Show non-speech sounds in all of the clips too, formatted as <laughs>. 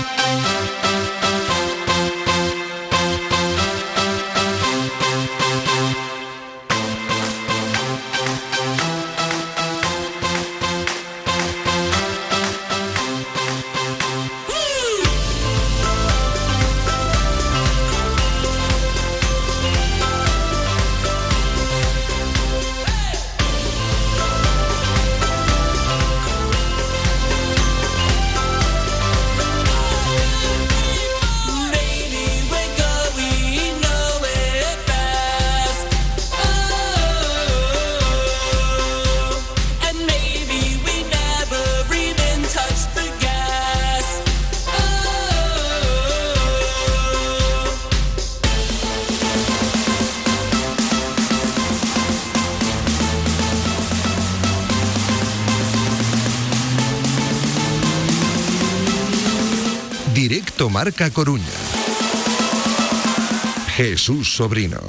Música Marca Coruña. Jesús Sobrino.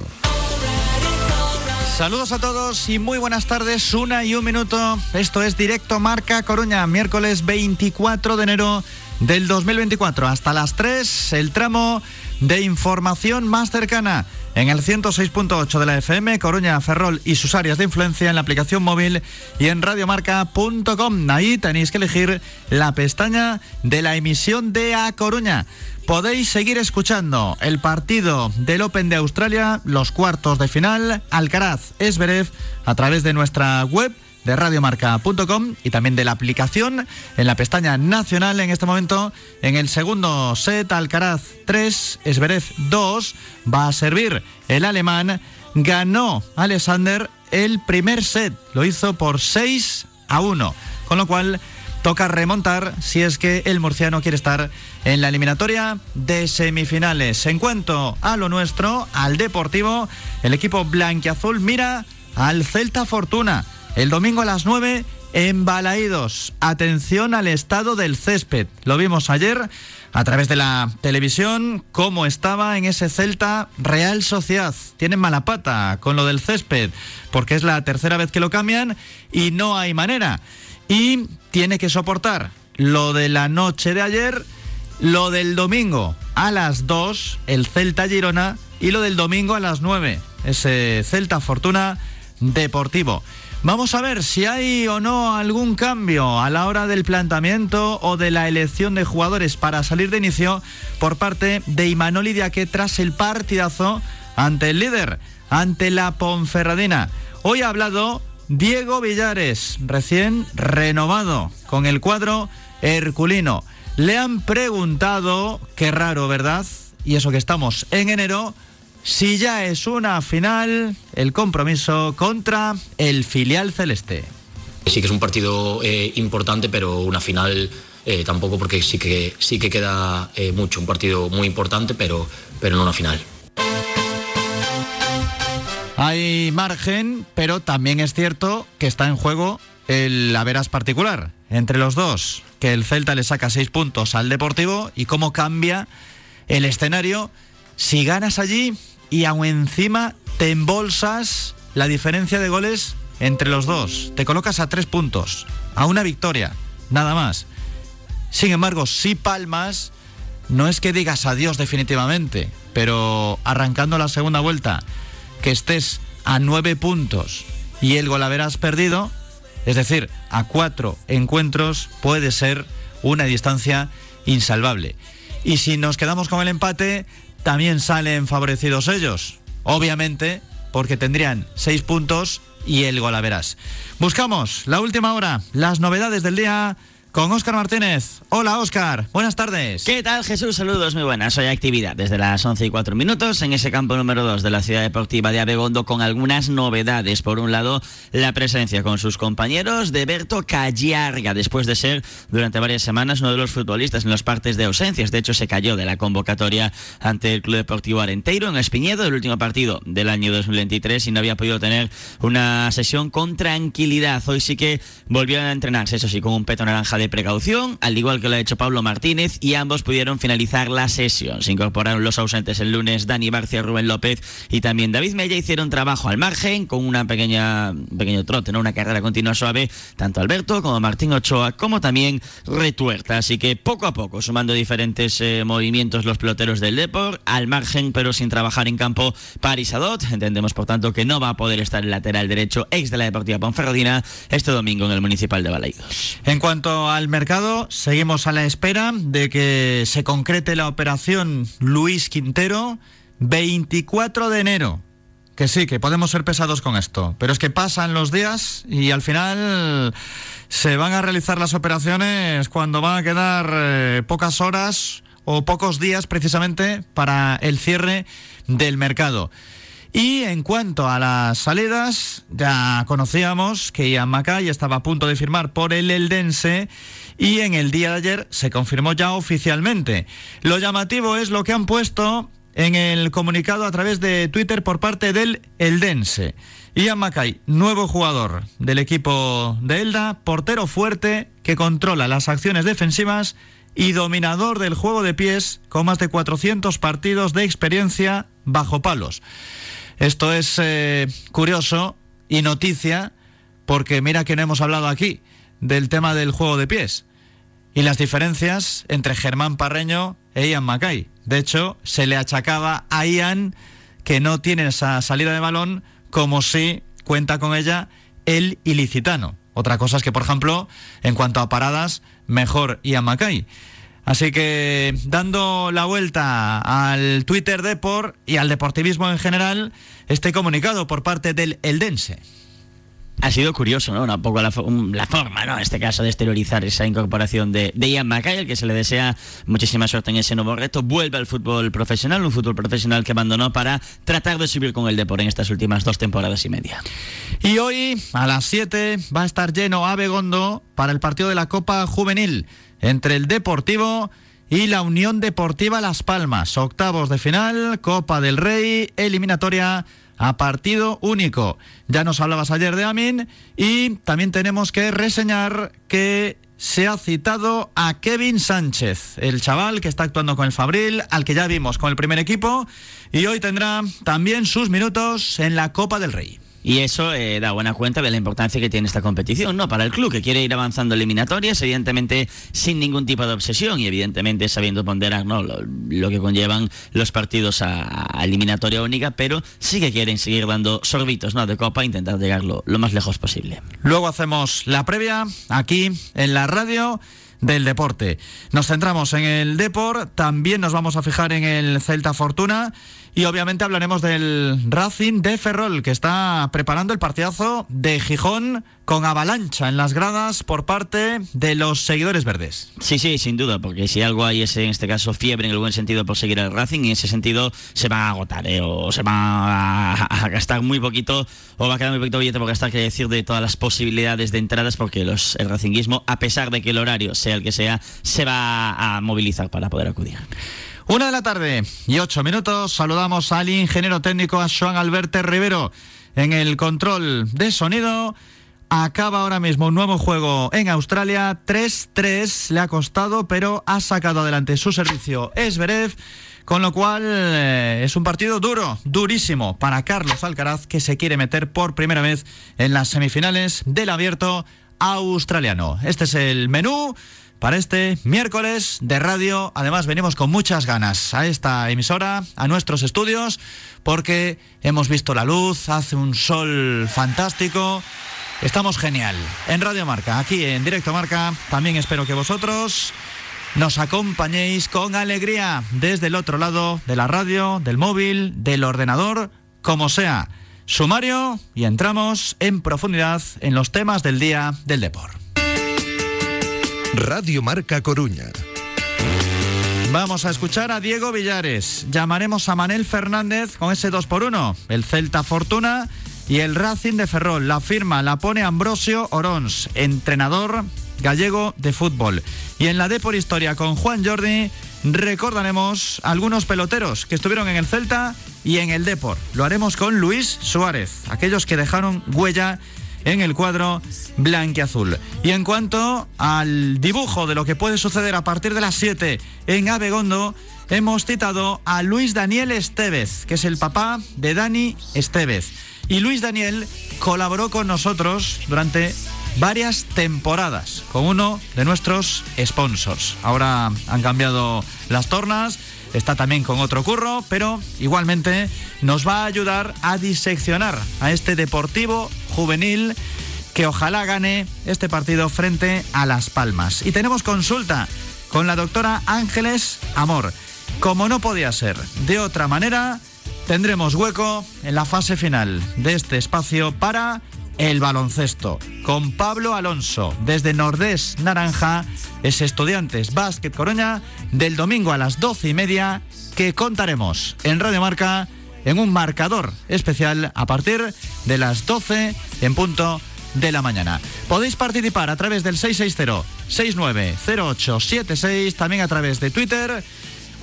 Saludos a todos y muy buenas tardes. Una y un minuto. Esto es Directo Marca Coruña, miércoles 24 de enero del 2024. Hasta las 3, el tramo de información más cercana en el 106.8 de la FM, Coruña, Ferrol y sus áreas de influencia en la aplicación móvil y en radiomarca.com. Ahí tenéis que elegir la pestaña de la emisión de A Coruña. Podéis seguir escuchando el partido del Open de Australia, los cuartos de final, Alcaraz, Esberev, a través de nuestra web de radiomarca.com y también de la aplicación en la pestaña nacional en este momento. En el segundo set Alcaraz 3 Esberez 2 va a servir el alemán. Ganó Alexander el primer set lo hizo por 6 a 1 con lo cual toca remontar si es que el murciano quiere estar en la eliminatoria de semifinales. En cuanto a lo nuestro al deportivo el equipo blanquiazul mira al Celta Fortuna el domingo a las 9 en Balaídos. Atención al estado del césped. Lo vimos ayer a través de la televisión cómo estaba en ese Celta Real Sociedad. Tienen mala pata con lo del césped porque es la tercera vez que lo cambian y no hay manera. Y tiene que soportar lo de la noche de ayer, lo del domingo a las 2, el Celta Girona, y lo del domingo a las 9, ese Celta Fortuna Deportivo. Vamos a ver si hay o no algún cambio a la hora del planteamiento o de la elección de jugadores para salir de inicio por parte de Imanol que tras el partidazo ante el líder, ante la Ponferradina. Hoy ha hablado Diego Villares, recién renovado con el cuadro herculino. Le han preguntado, qué raro, ¿verdad? Y eso que estamos en enero, si ya es una final el compromiso contra el filial celeste. Sí que es un partido eh, importante, pero una final eh, tampoco porque sí que, sí que queda eh, mucho. Un partido muy importante, pero, pero no una final. Hay margen, pero también es cierto que está en juego el veras particular entre los dos, que el Celta le saca seis puntos al Deportivo y cómo cambia el escenario si ganas allí y aún encima te embolsas la diferencia de goles entre los dos. Te colocas a tres puntos, a una victoria, nada más. Sin embargo, si palmas, no es que digas adiós definitivamente, pero arrancando la segunda vuelta, que estés a nueve puntos y el gol haberás perdido, es decir, a cuatro encuentros, puede ser una distancia insalvable. Y si nos quedamos con el empate, también salen favorecidos ellos. Obviamente, porque tendrían seis puntos y el golaveras. Buscamos la última hora, las novedades del día con Óscar Martínez. Hola Óscar, buenas tardes. ¿Qué tal Jesús? Saludos, muy buenas. Hoy actividad desde las 11 y 4 minutos en ese campo número 2 de la ciudad deportiva de Abegondo con algunas novedades. Por un lado, la presencia con sus compañeros de Berto Callarga, después de ser durante varias semanas uno de los futbolistas en los partes de ausencias. De hecho, se cayó de la convocatoria ante el Club Deportivo Arenteiro en Espiñedo, el último partido del año 2023 y no había podido tener una sesión con tranquilidad. Hoy sí que volvió a entrenarse, eso sí, con un peto naranja de precaución, al igual que lo ha hecho Pablo Martínez, y ambos pudieron finalizar la sesión. Se incorporaron los ausentes el lunes Dani Barcia, Rubén López y también David Mella. Hicieron trabajo al margen con una pequeña pequeño trote, ¿no? una carrera continua suave, tanto Alberto como Martín Ochoa, como también Retuerta. Así que poco a poco, sumando diferentes eh, movimientos los peloteros del Deport, al margen, pero sin trabajar en campo, Paris Adot. Entendemos, por tanto, que no va a poder estar el lateral derecho ex de la Deportiva Ponferradina este domingo en el Municipal de Balaidos. En cuanto al mercado, seguimos a la espera de que se concrete la operación Luis Quintero, 24 de enero. Que sí, que podemos ser pesados con esto, pero es que pasan los días y al final se van a realizar las operaciones cuando van a quedar eh, pocas horas o pocos días precisamente para el cierre del mercado. Y en cuanto a las salidas, ya conocíamos que Ian Mackay estaba a punto de firmar por el Eldense y en el día de ayer se confirmó ya oficialmente. Lo llamativo es lo que han puesto en el comunicado a través de Twitter por parte del Eldense. Ian Mackay, nuevo jugador del equipo de Elda, portero fuerte que controla las acciones defensivas y dominador del juego de pies con más de 400 partidos de experiencia bajo palos. Esto es eh, curioso y noticia porque mira que no hemos hablado aquí del tema del juego de pies y las diferencias entre Germán Parreño e Ian Mackay. De hecho, se le achacaba a Ian que no tiene esa salida de balón como si cuenta con ella el ilicitano. Otra cosa es que, por ejemplo, en cuanto a paradas, mejor Ian Mackay. Así que dando la vuelta al Twitter Deport y al deportivismo en general, este comunicado por parte del Eldense. Ha sido curioso, ¿no? Un poco la, forma, ¿no? En este caso, de exteriorizar esa incorporación de, Ian Mackay, al que se le desea muchísima suerte en ese nuevo reto. Vuelve al fútbol profesional, un fútbol profesional que abandonó para tratar de subir con el Depor en estas últimas dos temporadas y media. Y hoy, a las 7, va a estar lleno Abegondo para el partido de la Copa Juvenil entre el Deportivo y la Unión Deportiva Las Palmas. Octavos de final, Copa del Rey, eliminatoria a partido único. Ya nos hablabas ayer de Amin y también tenemos que reseñar que se ha citado a Kevin Sánchez, el chaval que está actuando con el Fabril, al que ya vimos con el primer equipo, y hoy tendrá también sus minutos en la Copa del Rey. Y eso eh, da buena cuenta de la importancia que tiene esta competición, ¿no? Para el club que quiere ir avanzando eliminatorias, evidentemente sin ningún tipo de obsesión y evidentemente sabiendo ponderar ¿no? lo, que conllevan los partidos a, eliminatoria única, pero sí que quieren seguir dando sorbitos ¿no? de copa e intentar llegar lo, lo más lejos posible. Luego hacemos la previa aquí en la radio del deporte. Nos centramos en el Deport, también nos vamos a fijar en el Celta Fortuna y obviamente hablaremos del Racing de Ferrol, que está preparando el partidazo de Gijón con avalancha en las gradas por parte de los seguidores verdes. Sí, sí, sin duda, porque si algo hay es en este caso fiebre en el buen sentido por seguir al Racing, y en ese sentido se va a agotar, ¿eh? o se va a, gastar muy poquito, o va a quedar muy poquito billete por gastar, que decir, de todas las posibilidades de entradas, porque los, el Racinguismo, a pesar de que el horario sea el que sea, se va a movilizar para poder acudir. Una de la tarde y ocho minutos. Saludamos al ingeniero técnico a Joan Alberto Rivero en el control de sonido. Acaba ahora mismo un nuevo juego en Australia. 3-3 le ha costado, pero ha sacado adelante su servicio Esberev. Con lo cual eh, es un partido duro, durísimo para Carlos Alcaraz, que se quiere meter por primera vez en las semifinales del abierto australiano. Este es el menú para este miércoles de radio. Además, venimos con muchas ganas a esta emisora, a nuestros estudios, porque hemos visto la luz, hace un sol fantástico. Estamos genial. En Radio Marca, aquí en Directo Marca, también espero que vosotros nos acompañéis con alegría desde el otro lado de la radio, del móvil, del ordenador, como sea. Sumario y entramos en profundidad en los temas del día del deporte. Radio Marca Coruña. Vamos a escuchar a Diego Villares. Llamaremos a Manel Fernández con ese 2 por 1 El Celta Fortuna y el Racing de Ferrol. La firma la pone Ambrosio Orons, entrenador gallego de fútbol. Y en la D por Historia con Juan Jordi recordaremos algunos peloteros que estuvieron en el Celta y en el Depor. Lo haremos con Luis Suárez, aquellos que dejaron huella en el cuadro blanquiazul. Y en cuanto al dibujo de lo que puede suceder a partir de las 7 en Abegondo, hemos citado a Luis Daniel Estevez, que es el papá de Dani Estevez. Y Luis Daniel colaboró con nosotros durante varias temporadas con uno de nuestros sponsors. Ahora han cambiado las tornas, está también con otro curro, pero igualmente nos va a ayudar a diseccionar a este deportivo juvenil que ojalá gane este partido frente a Las Palmas. Y tenemos consulta con la doctora Ángeles Amor. Como no podía ser de otra manera, tendremos hueco en la fase final de este espacio para el baloncesto con Pablo Alonso desde Nordés Naranja, es Estudiantes Básquet Coruña, del domingo a las doce y media, que contaremos en Radio Marca en un marcador especial a partir de las 12 en punto de la mañana. Podéis participar a través del 660-690876, también a través de Twitter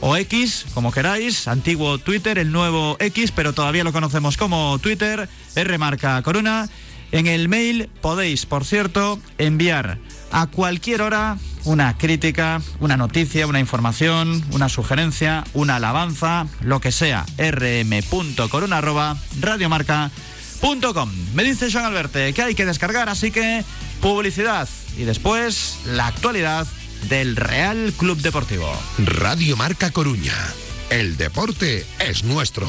o X, como queráis, antiguo Twitter, el nuevo X, pero todavía lo conocemos como Twitter, R marca Corona. En el mail podéis, por cierto, enviar a cualquier hora una crítica, una noticia, una información, una sugerencia, una alabanza, lo que sea, rm.corona.radiomarca.com. Me dice Joan Alberte que hay que descargar, así que publicidad y después la actualidad del Real Club Deportivo. Radio Marca Coruña. El deporte es nuestro.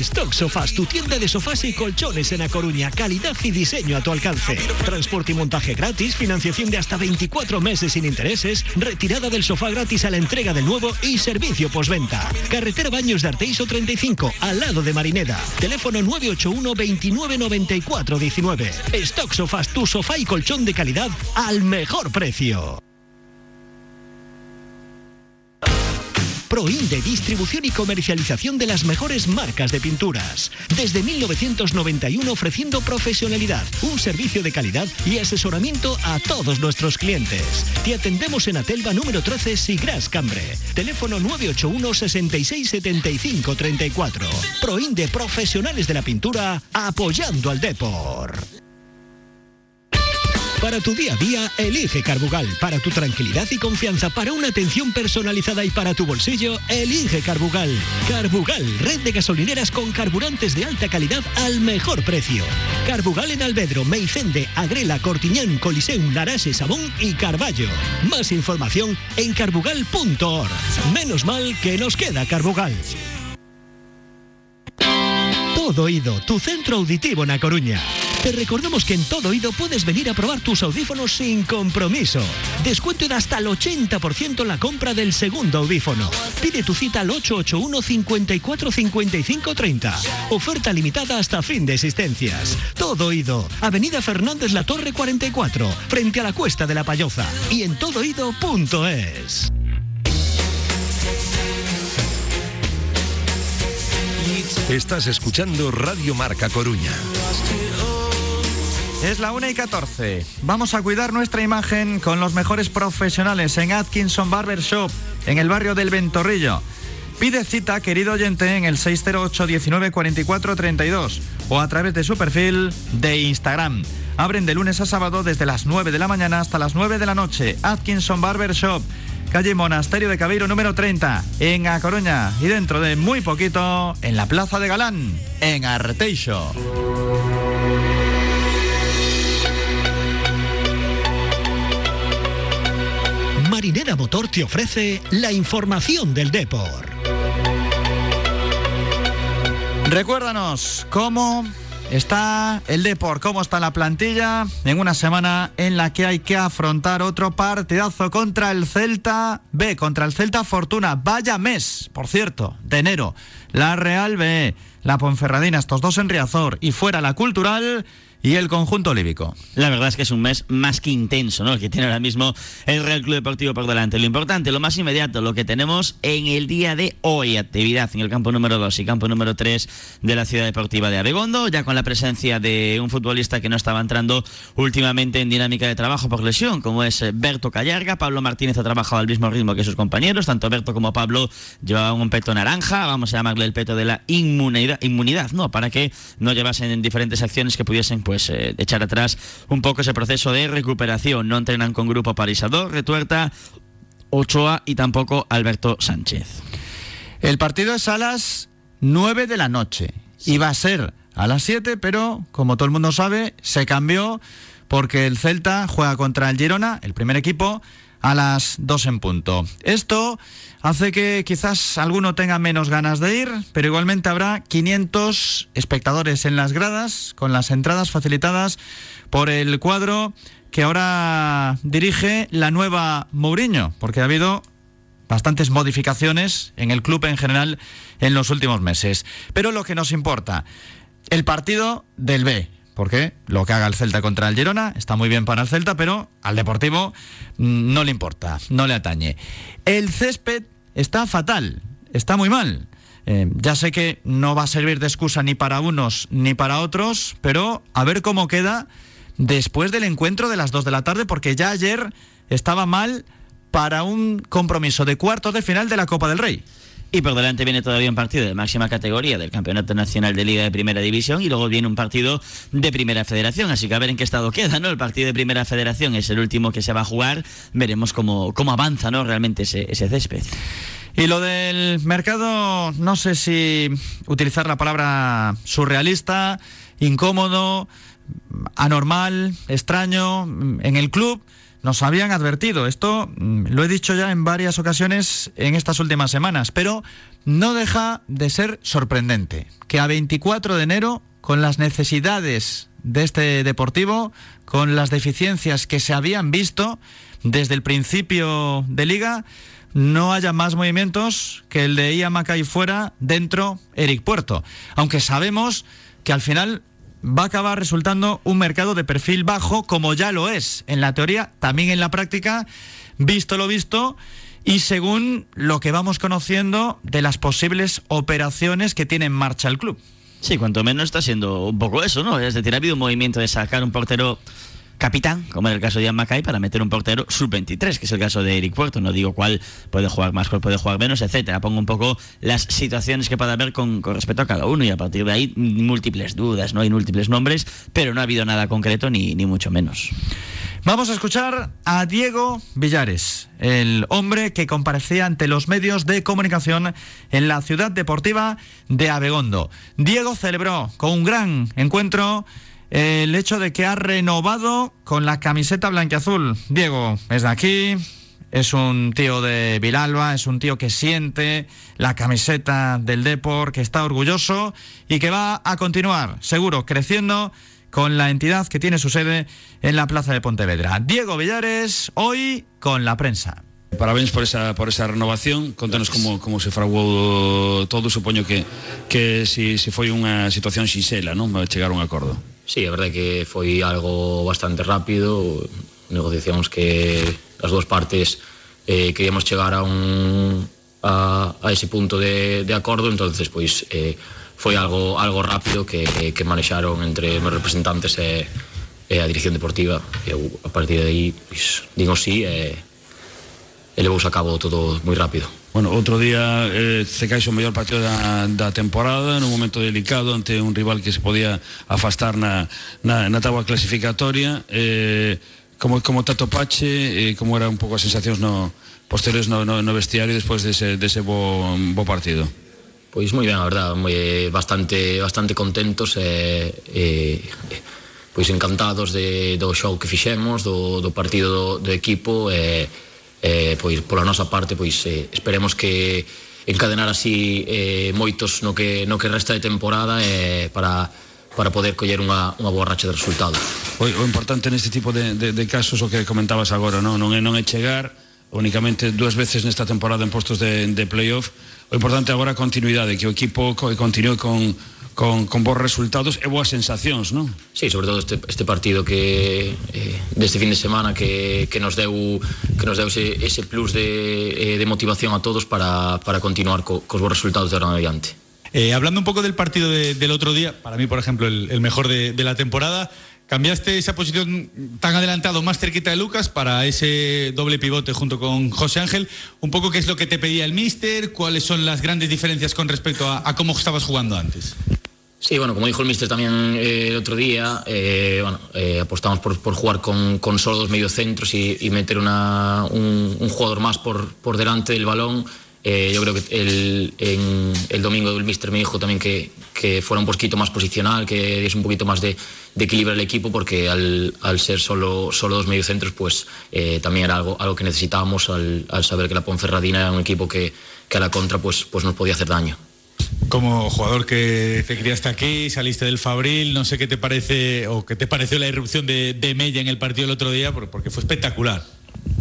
Stock Sofás, tu tienda de sofás y colchones en A Coruña. Calidad y diseño a tu alcance. Transporte y montaje gratis, financiación de hasta 24 meses sin intereses, retirada del sofá gratis a la entrega del nuevo y servicio postventa. Carretera Baños de Arteiso 35, al lado de Marineda. Teléfono 981 29 94 19. Stock Sofás, tu sofá y colchón de calidad al mejor precio. Proinde, distribución y comercialización de las mejores marcas de pinturas. Desde 1991 ofreciendo profesionalidad, un servicio de calidad y asesoramiento a todos nuestros clientes. Te atendemos en Atelva número 13 Sigras Cambre. Teléfono 981 66 75 34. Proinde, profesionales de la pintura, apoyando al Depor. Para tu día a día, elige Carbugal. Para tu tranquilidad y confianza, para una atención personalizada y para tu bolsillo, elige Carbugal. Carbugal, red de gasolineras con carburantes de alta calidad al mejor precio. Carbugal en Albedro, Meicende, Agrela, Cortiñán, Coliseum, Larache, Sabón y Carballo. Más información en carbugal.org. Menos mal que nos queda Carbugal. Todo Oído, tu centro auditivo en A Coruña. Te recordamos que en Todo Oído puedes venir a probar tus audífonos sin compromiso. Descuento de hasta el 80% en la compra del segundo audífono. Pide tu cita al 881 54 55 30. Oferta limitada hasta fin de existencias. Todo Oído, Avenida Fernández La Torre 44, frente a la Cuesta de la Payoza y en todoido.es. Estás escuchando Radio Marca Coruña. Es la 1 y 14. Vamos a cuidar nuestra imagen con los mejores profesionales en Atkinson Barber Shop, en el barrio del Ventorrillo. Pide cita, querido oyente, en el 608 19 44 32 o a través de su perfil de Instagram. Abren de lunes a sábado desde las 9 de la mañana hasta las 9 de la noche. Atkinson Barber Shop, calle Monasterio de Cabeiro número 30, en A Coruña. Y dentro de muy poquito, en la Plaza de Galán, en Arteixo. Marinera Motor te ofrece la información del Depor. Recuérdanos cómo está el Depor, cómo está la plantilla en una semana en la que hay que afrontar otro partidazo contra el Celta B, contra el Celta Fortuna. Vaya mes, por cierto, de enero. La Real B, la Ponferradina, estos dos en Riazor y fuera la Cultural y el conjunto líbico. La verdad es que es un mes más que intenso, ¿no? El que tiene ahora mismo el Real Club Deportivo por delante. Lo importante, lo más inmediato, lo que tenemos en el día de hoy, actividad en el campo número 2 y campo número 3 de la Ciudad Deportiva de Abegondo, ya con la presencia de un futbolista que no estaba entrando últimamente en dinámica de trabajo por lesión, como es eh, Berto Callarga. Pablo Martínez ha trabajado al mismo ritmo que sus compañeros, tanto Berto como Pablo llevaban un peto naranja, vamos a llamarle el peto de la inmunidad, inmunidad ¿no? Para que no llevasen en diferentes acciones que pudiesen pues eh, echar atrás un poco ese proceso de recuperación. No entrenan con grupo Parisador, Retuerta, Ochoa y tampoco Alberto Sánchez. El partido es a las 9 de la noche. Iba a ser a las 7, pero como todo el mundo sabe, se cambió porque el Celta juega contra el Girona, el primer equipo, a las 2 en punto. Esto hace que quizás alguno tenga menos ganas de ir, pero igualmente habrá 500 espectadores en las gradas con las entradas facilitadas por el cuadro que ahora dirige la nueva Mourinho, porque ha habido bastantes modificaciones en el club en general en los últimos meses. Pero lo que nos importa, el partido del B, porque lo que haga el Celta contra el Girona está muy bien para el Celta, pero al Deportivo mm, no le importa, no le atañe. El césped está fatal, está muy mal. Eh, ya sé que no va a servir de excusa ni para unos ni para otros, pero a ver cómo queda después del encuentro de las 2 de la tarde, porque ya ayer estaba mal para un compromiso de cuartos de final de la Copa del Rey. Y por delante viene todavía un partido de máxima categoría del Campeonato Nacional de Liga de Primera División y luego viene un partido de Primera Federación. Así que a ver en qué estado queda, ¿no? El partido de Primera Federación es el último que se va a jugar. Veremos cómo, cómo avanza, ¿no? Realmente ese, ese césped. Y lo del mercado, no sé si utilizar la palabra surrealista, incómodo, anormal, extraño, en el club nos habían advertido. Esto mm, lo he dicho ya en varias ocasiones en estas últimas semanas, pero no deja de ser sorprendente que a 24 de enero, con las necesidades de este deportivo, con las deficiencias que se habían visto desde el principio de liga, no haya más movimientos que el de Ian Macay fuera, dentro Eric Puerto. Aunque sabemos que al final va a acabar resultando un mercado de perfil bajo, como ya lo es en la teoría, también en la práctica, visto lo visto. Y según lo que vamos conociendo de las posibles operaciones que tiene en marcha el club. Sí, cuanto menos está siendo un poco eso, ¿no? Es decir, ha habido un movimiento de sacar un portero capitán, como en el caso de Ian Mackay, para meter un portero sub-23, que es el caso de Eric Puerto. No digo cuál puede jugar más, cuál puede jugar menos, etcétera. Pongo un poco las situaciones que puede haber con, con respecto a cada uno y a partir de ahí múltiples dudas, ¿no? Hay múltiples nombres, pero no ha habido nada concreto ni, ni mucho menos. Vamos a escuchar a Diego Villares, el hombre que comparecía ante los medios de comunicación en la ciudad deportiva de Abegondo. Diego celebró con un gran encuentro el hecho de que ha renovado con la camiseta blanquiazul. Diego es de aquí, es un tío de Vilalba, es un tío que siente la camiseta del Depor, que está orgulloso y que va a continuar, seguro, creciendo con la entidad que tiene su sede en la Plaza de Pontevedra. Diego Villares, hoy con la prensa. Parabéns por esa, por esa renovación Contanos como, como se fraguou todo Supoño que, que si, si foi unha situación xisela non? Chegar a un acordo Sí, a verdade que foi algo bastante rápido, negociacións que as dúas partes eh, queríamos chegar a un a, a ese punto de, de acordo, entonces pois eh, foi algo algo rápido que, que manexaron entre meus representantes e, e a dirección deportiva. E eu a partir de aí pois, digo sí e, e levou a cabo todo moi rápido. Bueno, outro día eh, se caixa o mellor partido da, da temporada nun momento delicado ante un rival que se podía afastar na, na, na tabua clasificatoria. Eh, como, como Tato Pache eh, como era un pouco as sensacións no, posteriores no, no, no vestiario despois dese, dese bo, bo partido? Pois moi ben, a verdad, moi, eh, bastante, bastante contentos e, eh, eh, pois encantados de, do show que fixemos, do, do partido do, do equipo e eh, eh, pois pola nosa parte pois eh, esperemos que encadenar así eh, moitos no que, no que resta de temporada eh, para para poder coller unha, unha boa racha de resultados. O, o importante neste tipo de, de, de casos o que comentabas agora, non, non é non é chegar únicamente dúas veces nesta temporada en postos de, de playoff O importante agora a continuidade, que o equipo co, continue con, con, con bons resultados e boas sensacións, non? Sí, sobre todo este, este partido que eh, deste fin de semana que, que nos deu que nos deu ese, ese plus de, eh, de motivación a todos para, para continuar co, cos bons resultados de ahora en adiante. Eh, hablando un poco del partido de, del otro día, para mí, por ejemplo, el, el mejor de, de, la temporada, cambiaste esa posición tan adelantado, más cerquita de Lucas, para ese doble pivote junto con José Ángel. Un poco qué es lo que te pedía el míster, cuáles son las grandes diferencias con respecto a, cómo estabas jugando antes. Sí, bueno, como dijo el míster también eh, el otro día, eh, eh, apostamos por, jugar con, con, solo dos mediocentros y, meter un, jugador más por delante del balón Eh, yo creo que el, en, el domingo el mister me dijo también que, que, fuera un poquito más posicional, que diese un poquito más de, de equilibrio al equipo, porque al, al, ser solo, solo dos mediocentros, pues eh, también era algo, algo que necesitábamos al, al, saber que la Ponferradina era un equipo que, que a la contra pues, pues nos podía hacer daño. Como jugador que te criaste aquí, saliste del Fabril, no sé qué te parece o qué te pareció la irrupción de, de Mella en el partido el otro día, porque fue espectacular.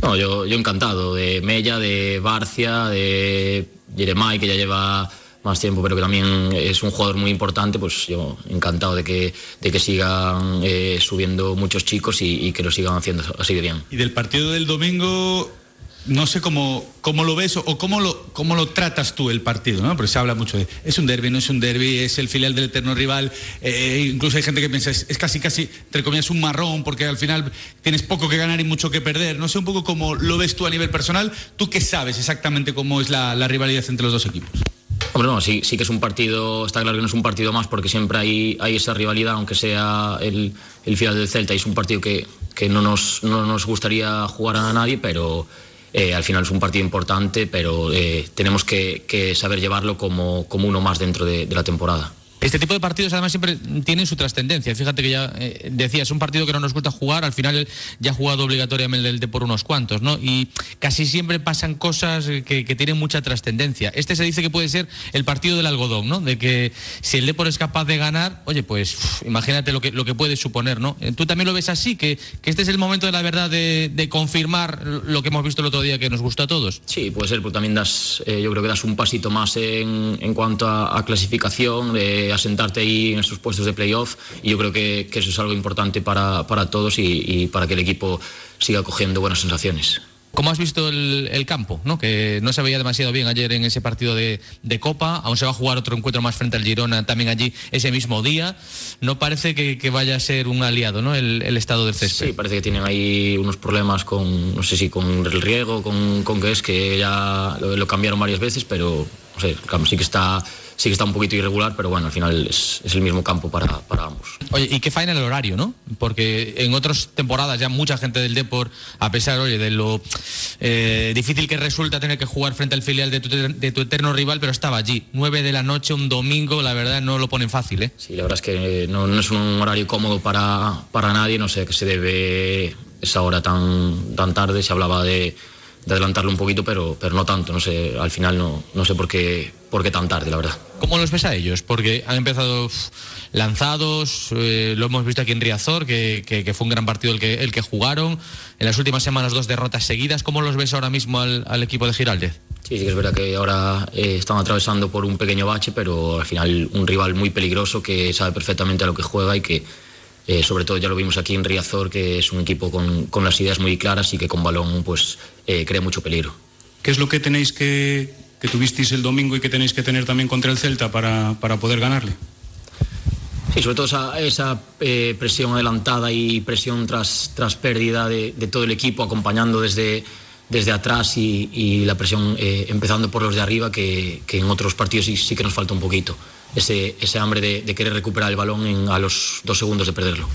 No, yo, yo encantado de Mella, de Barcia, de Jeremai, que ya lleva más tiempo, pero que también es un jugador muy importante, pues yo encantado de que, de que sigan eh, subiendo muchos chicos y, y, que lo sigan haciendo así de bien. Y del partido del domingo, no sé cómo, cómo lo ves o cómo lo, cómo lo tratas tú el partido, ¿no? Porque se habla mucho de, es un derby, no es un derby, es el filial del eterno rival, eh, incluso hay gente que piensa, es, es, casi, casi, entre comillas, un marrón, porque al final tienes poco que ganar y mucho que perder. No sé un poco cómo lo ves tú a nivel personal, tú qué sabes exactamente cómo es la, rivalidad entre los dos equipos. Hombre, no, sí, sí que es un partido, está claro que no es un partido más porque siempre hay, hay esa rivalidad, aunque sea el, el del Celta, y es un partido que, que no, nos, no nos gustaría jugar a nadie, pero eh, al final es un partido importante, pero eh, tenemos que, saber llevarlo como, como uno más dentro de, de la temporada. Este tipo de partidos además siempre tienen su trascendencia. Fíjate que ya eh, decía, es un partido que no nos gusta jugar, al final ya ha jugado obligatoriamente el de por unos cuantos, ¿no? Y casi siempre pasan cosas que, tienen mucha trascendencia. Este se dice que puede ser el partido del algodón, ¿no? De que si el Depor es capaz de ganar, oye, pues imagínate lo que, lo que puede suponer, ¿no? ¿Tú también lo ves así? Que, que este es el momento de la verdad de, confirmar lo que hemos visto el otro día que nos gusta a todos. Sí, puede ser, pero también das, eh, yo creo que das un pasito más en, en cuanto a, clasificación, asentarte ahí en esos puestos de playoff y yo creo que, que eso es algo importante para, para todos y, y, para que el equipo siga cogiendo buenas sensaciones. ¿Cómo has visto el, el, campo? ¿no? Que no se veía demasiado bien ayer en ese partido de, de, Copa. Aún se va a jugar otro encuentro más frente al Girona también allí ese mismo día. No parece que, que vaya a ser un aliado ¿no? el, el, estado del césped. Sí, parece que tienen ahí unos problemas con, no sé si con el riego, con, con qué es, que ya lo, lo cambiaron varias veces, pero no sé, el campo sí que está sí que está un poquito irregular, pero bueno, al final es, es el mismo campo para, para, ambos. Oye, y qué faena el horario, ¿no? Porque en otras temporadas ya mucha gente del Depor, a pesar, oye, de lo eh, difícil que resulta tener que jugar frente al filial de tu, de tu, eterno rival, pero estaba allí. 9 de la noche, un domingo, la verdad no lo ponen fácil, ¿eh? Sí, la verdad es que no, no es un horario cómodo para, para nadie, no sé qué se debe esa hora tan, tan tarde, se hablaba de de adelantarlo un poquito, pero, pero no tanto. No sé, al final no, no sé por qué, por qué tan tarde, la verdad. ¿Cómo los ves a ellos? Porque han empezado lanzados, eh, lo hemos visto aquí en Riazor, que, que, que, fue un gran partido el que, el que jugaron. En las últimas semanas dos derrotas seguidas. ¿Cómo los ves ahora mismo al, al equipo de Giraldez? Sí, sí que es verdad que ahora eh, están atravesando por un pequeño bache, pero al final un rival muy peligroso que sabe perfectamente a lo que juega y que eh, sobre todo ya lo vimos aquí en Riazor, que es un equipo con, con las ideas muy claras y que con balón pues eh, crea mucho peligro. ¿Qué es lo que tenéis que, que tuvisteis el domingo y que tenéis que tener también contra el Celta para, para poder ganarle? Sí, sobre todo esa, esa eh, presión adelantada y presión tras, tras pérdida de, de, todo el equipo, acompañando desde, desde atrás y, y la presión eh, empezando por los de arriba, que, que en otros partidos sí, sí, que nos falta un poquito. Ese, ese hambre de, de, querer recuperar el balón en, a los dos segundos de perderlo.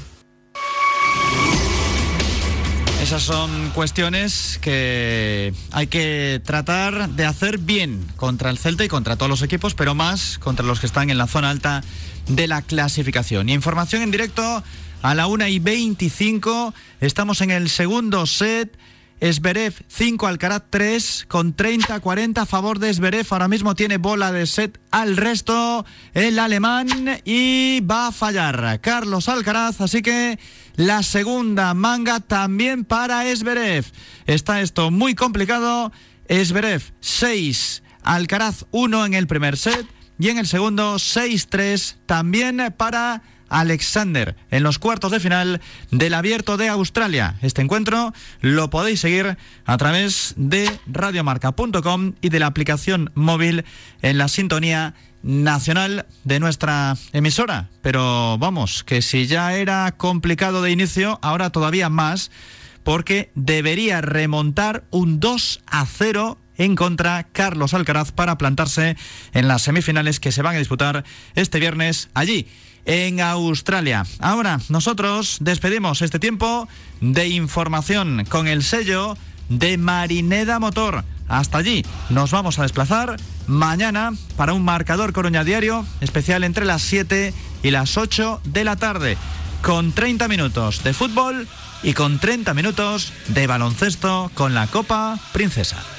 Esas son cuestiones que hay que tratar de hacer bien contra el Celta y contra todos los equipos, pero más contra los que están en la zona alta de la clasificación. Y información en directo a la 1 y 25. Estamos en el segundo set Esberev 5, Alcaraz 3, con 30-40 a favor de Esberev. Ahora mismo tiene bola de set al resto el alemán y va a fallar Carlos Alcaraz. Así que la segunda manga también para Esberev. Está esto muy complicado. Esberev 6, Alcaraz 1 en el primer set y en el segundo 6-3 también para Alexander en los cuartos de final del Abierto de Australia. Este encuentro lo podéis seguir a través de radiomarca.com y de la aplicación móvil en la sintonía nacional de nuestra emisora. Pero vamos, que si ya era complicado de inicio, ahora todavía más, porque debería remontar un 2 a 0 en contra Carlos Alcaraz para plantarse en las semifinales que se van a disputar este viernes allí en Australia. Ahora nosotros despedimos este tiempo de información con el sello de Marineda Motor. Hasta allí nos vamos a desplazar mañana para un marcador Coruña Diario especial entre las 7 y las 8 de la tarde, con 30 minutos de fútbol y con 30 minutos de baloncesto con la Copa Princesa.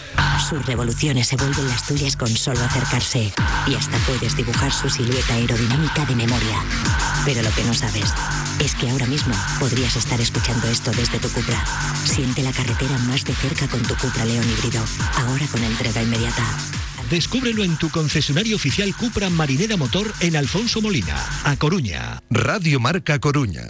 Sus revoluciones se vuelven las tuyas con solo acercarse y hasta puedes dibujar su silueta aerodinámica de memoria. Pero lo que no sabes es que ahora mismo podrías estar escuchando esto desde tu Cupra. Siente la carretera más de cerca con tu Cupra León híbrido, ahora con entrega inmediata. Descúbrelo en tu concesionario oficial Cupra Marinera Motor en Alfonso Molina, a Coruña. Radio Marca Coruña.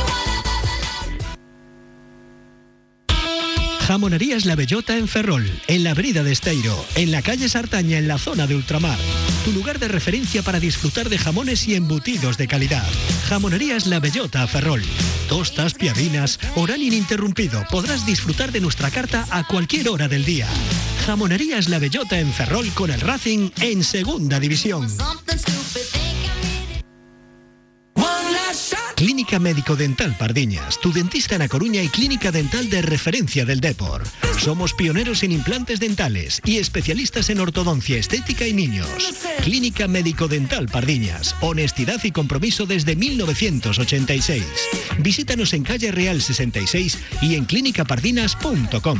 Jamonerías La Bellota en Ferrol, en la avenida de Esteiro, en la calle Sartaña, en la zona de ultramar. Tu lugar de referencia para disfrutar de jamones y embutidos de calidad. Jamonerías La Bellota Ferrol. Tostas, piadinas, horario ininterrumpido. Podrás disfrutar de nuestra carta a cualquier hora del día. Jamonerías La Bellota en Ferrol con el Racing en Segunda División. Clínica Médico Dental Pardiñas, tu dentista en A Coruña y clínica dental de referencia del Depor. Somos pioneros en implantes dentales y especialistas en ortodoncia estética y niños. Clínica Médico Dental Pardiñas, honestidad y compromiso desde 1986. Visítanos en calle Real 66 y en clínicapardinas.com.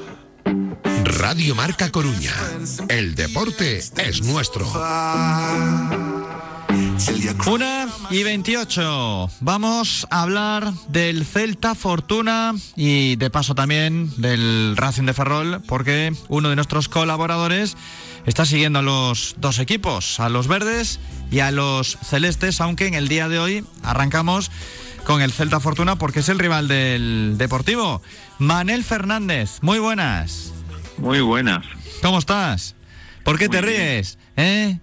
Radio Marca Coruña. El deporte es nuestro. Una y 28. Vamos a hablar del Celta Fortuna y de paso también del Racing de Ferrol, porque uno de nuestros colaboradores está siguiendo a los dos equipos, a los verdes y a los celestes, aunque en el día de hoy arrancamos con el Celta Fortuna porque es el rival del Deportivo. Manel Fernández, muy buenas. Muy buenas. ¿Cómo estás? ¿Por qué Muy te ríes? ¿Eh?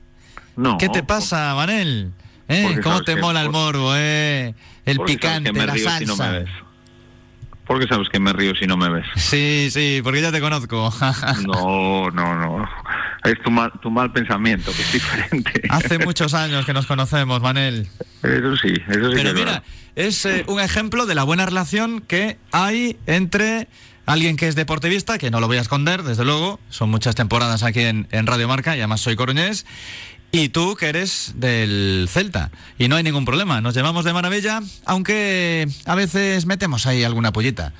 No. ¿Qué te pasa, Manel? ¿Eh? ¿Cómo te que- mola el por- morbo, eh? El picante, la si no salsa. me ves. Porque sabes que me río si no me ves. Sí, sí, porque ya te conozco. <laughs> No, no, no. Es tu mal, tu mal pensamiento, que es diferente. <laughs> Hace muchos años que nos conocemos, Manel. Eso sí, eso sí. Pero mira, es eh, un ejemplo de la buena relación que hay entre alguien que es deportivista, que no lo voy a esconder, desde luego, son muchas temporadas aquí en, Radio Marca y además soy coruñés, y tú que eres del Celta. Y no hay ningún problema, nos llevamos de maravilla, aunque a veces metemos ahí alguna pollita.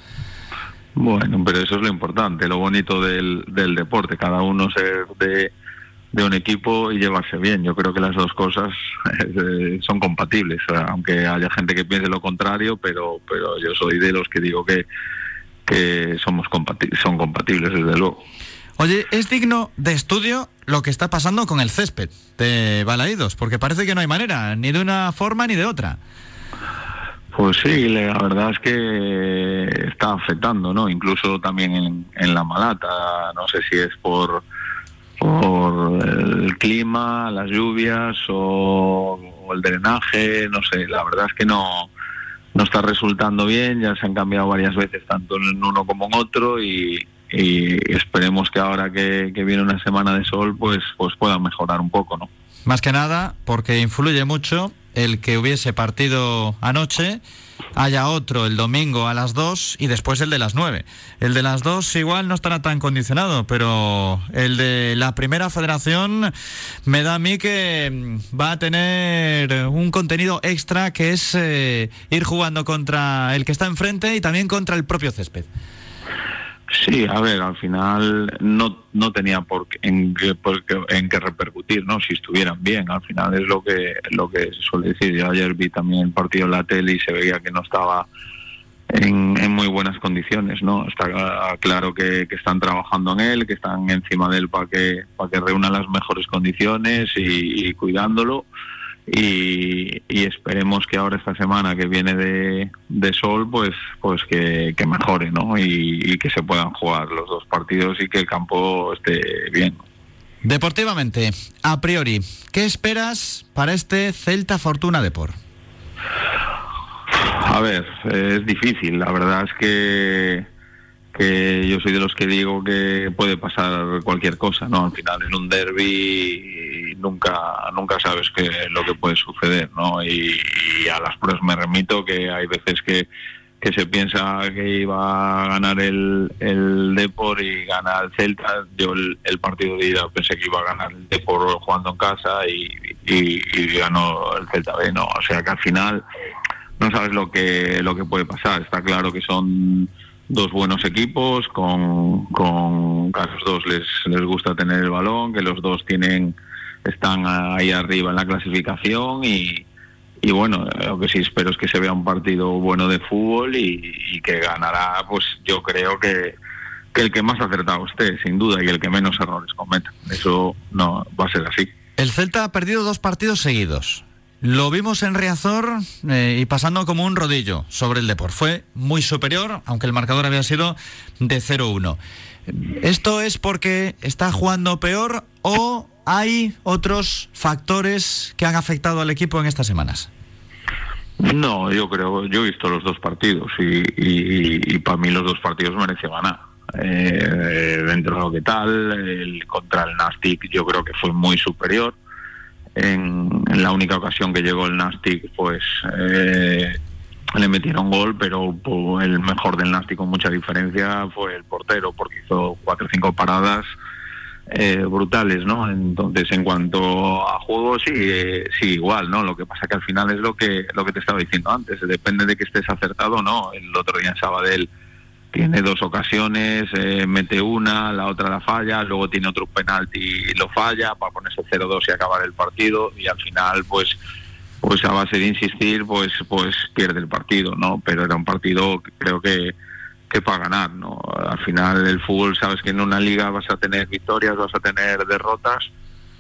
Bueno, pero eso es lo importante, lo bonito del, deporte, cada uno ser de, un equipo y llevarse bien. Yo creo que las dos cosas <laughs> eh, son compatibles, aunque haya gente que piense lo contrario, pero, pero yo soy de los que digo que, que somos compati- son compatibles, desde luego. Oye, es digno de estudio lo que está pasando con el césped de Balaídos, porque parece que no hay manera, ni de una forma ni de otra. Pues sí, la verdad es que está afectando, ¿no? Incluso también en, en la Malata, no sé si es por, por el clima, las lluvias o, o el drenaje, no sé, la verdad es que no, no está resultando bien, ya se han cambiado varias veces tanto en uno como en otro y, esperemos que ahora que, que viene una semana de sol pues, pues pueda mejorar un poco, ¿no? Más que nada porque influye mucho el que hubiese partido anoche, haya otro el domingo a las 2 y después el de las 9. El de las 2 igual no estará tan condicionado, pero el de la primera federación me da a mí que mm, va a tener un contenido extra que es eh, ir jugando contra el que está enfrente y también contra el propio césped. Sí, a ver, al final no, no tenía por en, por en qué repercutir, ¿no? Si estuvieran bien, al final es lo que lo que se suele decir. Yo ayer vi también el partido en la tele y se veía que no estaba en, en muy buenas condiciones, ¿no? Está claro que, que están trabajando en él, que están encima de él para que para que reúna las mejores condiciones y, y cuidándolo. Y, y esperemos que ahora esta semana que viene de, de sol pues pues que, que mejore no y, y que se puedan jugar los dos partidos y que el campo esté bien. Deportivamente, a priori, ¿qué esperas para este Celta Fortuna Deport? a ver es difícil. La verdad es que que yo soy de los que digo que puede pasar cualquier cosa no al final en un derby nunca nunca sabes qué lo que puede suceder no y, a las pruebas me remito que hay veces que que se piensa que iba a ganar el, el Depor y gana el Celta. Yo el, el partido de ida pensé que iba a ganar el Depor jugando en casa y, y, y ganó el Celta B, ¿no? O sea que al final no sabes lo que lo que puede pasar. Está claro que son dos buenos equipos, con, con a los dos les, les gusta tener el balón, que los dos tienen están ahí arriba en la clasificación y, y bueno, lo que sí espero es que se vea un partido bueno de fútbol y, y que ganará, pues yo creo que, que el que más acertado esté, sin duda, y el que menos errores cometa. Eso no va a ser así. El Celta ha perdido dos partidos seguidos. Lo vimos en Riazor eh, y pasando como un rodillo sobre el Depor. Fue muy superior, aunque el marcador había sido de 0-1. ¿Esto es porque está jugando peor o hay otros factores que han afectado al equipo en estas semanas? No, yo creo, yo he visto los dos partidos y, y, para mí los dos partidos merece ganar. Eh, dentro de lo que tal, el, contra el Nastic yo creo que fue muy superior. En, en la única ocasión que llegó el Nastic, pues eh, le metieron gol, pero pues, el mejor del Nastic con mucha diferencia fue el portero, porque hizo cuatro o cinco paradas eh, brutales, ¿no? Entonces, en cuanto a juego, sí, eh, sí, igual, ¿no? Lo que pasa que al final es lo que lo que te estaba diciendo antes, depende de que estés acertado o no. El otro día en Sabadell tiene dos ocasiones, eh, mete una, la otra la falla, luego tiene otro penalti y lo falla para ponerse 0-2 y acabar el partido y al final, pues pues a base de insistir, pues pues pierde el partido, ¿no? Pero era un partido creo que que para ganar, ¿no? Al final el fútbol sabes que en una liga vas a tener victorias, vas a tener derrotas,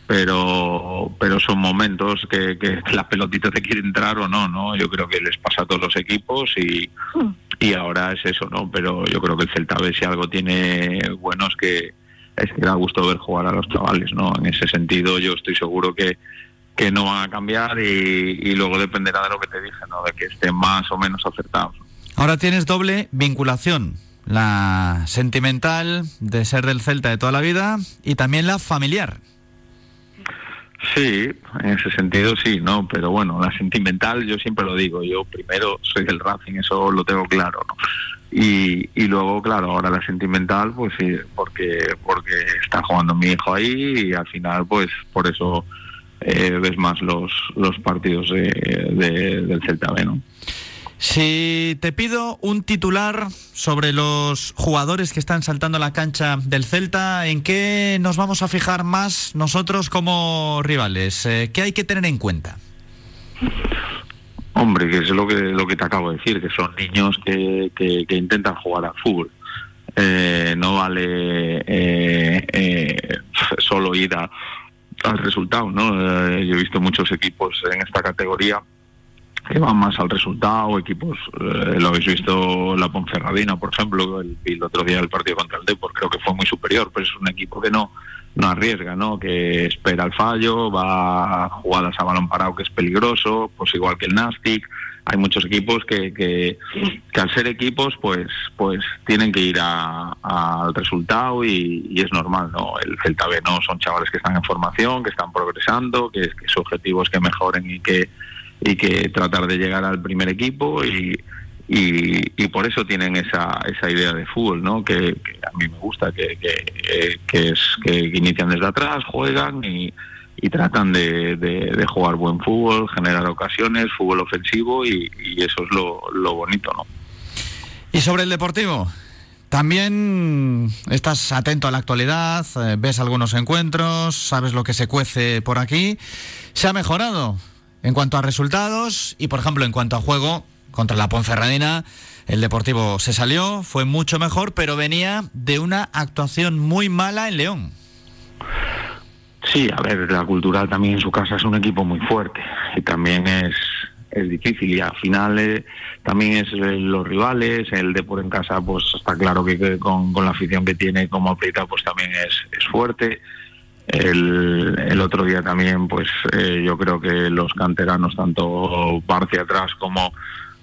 pero pero son momentos que, que <laughs> la pelotita te quiere entrar o no, ¿no? Yo creo que les pasa a todos los equipos y, y ahora es eso, ¿no? Pero yo creo que el Celta B si algo tiene bueno es que es que da gusto ver jugar a los chavales, ¿no? En ese sentido yo estoy seguro que que no van a cambiar y, y luego dependerá de lo que te dije, ¿no? De que estén más o menos acertados. Ahora tienes doble vinculación, la sentimental de ser del Celta de toda la vida y también la familiar. Sí, en ese sentido sí, ¿no? Pero bueno, la sentimental yo siempre lo digo, yo primero soy del Racing, eso lo tengo claro, ¿no? Y, y luego, claro, ahora la sentimental, pues sí, porque, porque está jugando mi hijo ahí y al final, pues por eso eh, ves más los, los partidos de, de- del Celta B, ¿no? Si te pido un titular sobre los jugadores que están saltando a la cancha del Celta, ¿en qué nos vamos a fijar más nosotros como rivales? Eh, ¿Qué hay que tener en cuenta? Hombre, que es lo que lo que te acabo de decir, que son niños que, que, que intentan jugar al fútbol. eh, no vale eh, eh, solo ir a- al resultado, ¿no? Eh, yo he visto muchos equipos en esta categoría que van más al resultado, equipos, eh, lo habéis visto la Ponferradina, por ejemplo, el, otro día el partido contra el Depor, creo que fue muy superior, pero es un equipo que no no arriesga, ¿no? Que espera el fallo, va jugadas a balón parado que es peligroso, pues igual que el Nastic. Hay muchos equipos que, que, que al ser equipos, pues, pues tienen que ir al resultado y, y es normal, ¿no? El Celta B no son chavales que están en formación, que están progresando, que, que su objetivo es que mejoren y que y que tratar de llegar al primer equipo y, y, por eso tienen esa, esa idea de fútbol, ¿no? Que, a mí me gusta, que, que, es que inician desde atrás, juegan y, y tratan de, de- de jugar buen fútbol, generar ocasiones, fútbol ofensivo y, y eso es lo, lo bonito, ¿no? Y sobre el deportivo, también estás atento a la actualidad, eh, ves algunos encuentros, sabes lo que se cuece por aquí. ¿Se ha mejorado en cuanto a resultados y, por ejemplo, en cuanto a juego contra la Ponferradina? El Deportivo se salió, fue mucho mejor, pero venía de una actuación muy mala en León. Sí, a ver, la cultural también en su casa es un equipo muy fuerte y también es, es difícil y al final eh, también es eh, los rivales, el Depor en casa pues está claro que, con, con la afición que tiene como aprieta pues también es, es fuerte. El, el otro día también pues eh, yo creo que los canteranos tanto Barcia atrás como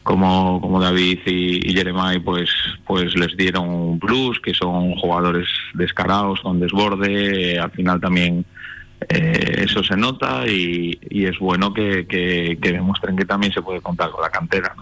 como, como David y, y pues pues les dieron un plus que son jugadores descarados con desborde eh, al final también eh, eso se nota y, es bueno que, que- que demuestren que también se puede contar con la cantera.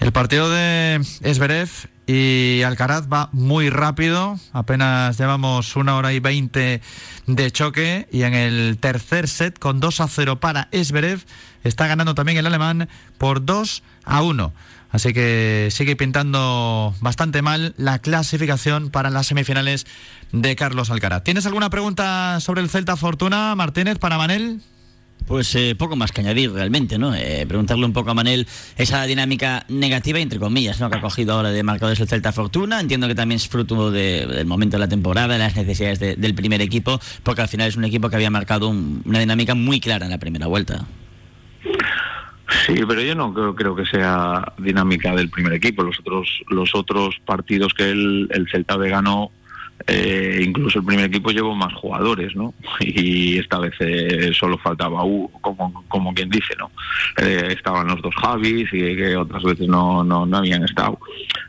El partido de Esberev y Alcaraz va muy rápido, apenas llevamos una hora y veinte de choque y en el tercer set con 2 a 0 para Esberev está ganando también el alemán por 2 a 1. Así que sigue pintando bastante mal la clasificación para las semifinales de Carlos Alcaraz. ¿Tienes alguna pregunta sobre el Celta Fortuna, Martínez, para Manel? Pues eh, poco más que añadir realmente, ¿no? Eh, preguntarle un poco a Manel esa dinámica negativa, entre comillas, ¿no? Que ha cogido ahora de marcadores el Celta Fortuna. Entiendo que también es fruto de- del momento de la temporada, de las necesidades de- del primer equipo, porque al final es un equipo que había marcado un- una dinámica muy clara en la primera vuelta. Sí, pero yo no creo, creo que sea dinámica del primer equipo. Los otros, los otros partidos que el, el Celta B ganó, eh, incluso el primer equipo llevó más jugadores, ¿no? <laughs> Y esta vez eh, solo faltaba uno, como, como quien dice, ¿no? Eh, estaban los dos Javis y que otras veces no, no, no habían estado.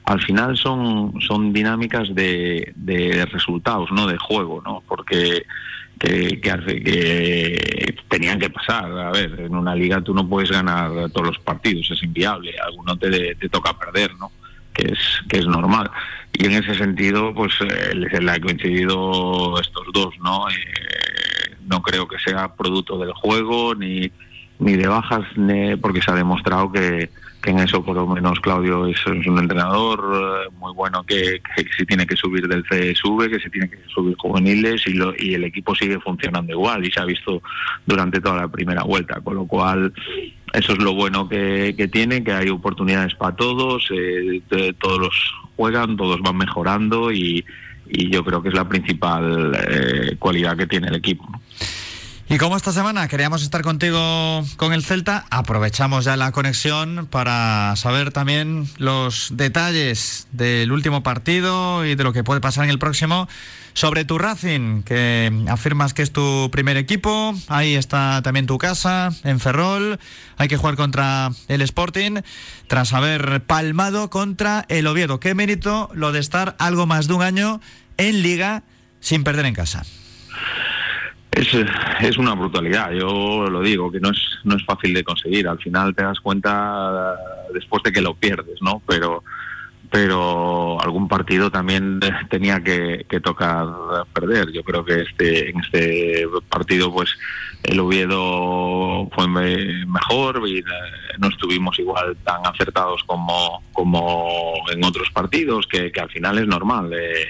Al final son, son dinámicas de, de resultados, ¿no? De juego, ¿no? Porque que, que tenían que pasar. A ver, en una liga tú no puedes ganar todos los partidos, es inviable. Alguno te, te toca perder, ¿no? Es, que es normal. Y en ese sentido, pues eh, le ha coincidido estos dos, ¿no? Eh, no creo que sea producto del juego ni, ni de bajas, ni- porque se ha demostrado que, en eso por lo menos Claudio es, es un entrenador eh, muy bueno que, que si tiene que subir del C sube, que si tiene que subir juveniles y, lo, y el equipo sigue funcionando igual y se ha visto durante toda la primera vuelta, con lo cual eso es lo bueno que, que tiene, que hay oportunidades para todos, eh, todos los juegan, todos van mejorando y, y yo creo que es la principal eh, cualidad que tiene el equipo. Y como esta semana queríamos estar contigo con el Celta, aprovechamos ya la conexión para saber también los detalles del último partido y de lo que puede pasar en el próximo. Sobre tu Racing, que afirmas que es tu primer equipo, ahí está también tu casa, en Ferrol, hay que jugar contra el Sporting, tras haber palmado contra el Oviedo. Qué mérito lo de estar algo más de un año en liga sin perder en casa. Es, es una brutalidad, yo lo digo, que no es, no es fácil de conseguir. Al final te das cuenta después de que lo pierdes, ¿no? Pero, pero algún partido también <laughs> tenía que, tocar perder. Yo creo que este en este partido, pues el Oviedo fue me- mejor y eh, no estuvimos igual tan acertados como, como en otros partidos, que, que al final es normal. eh,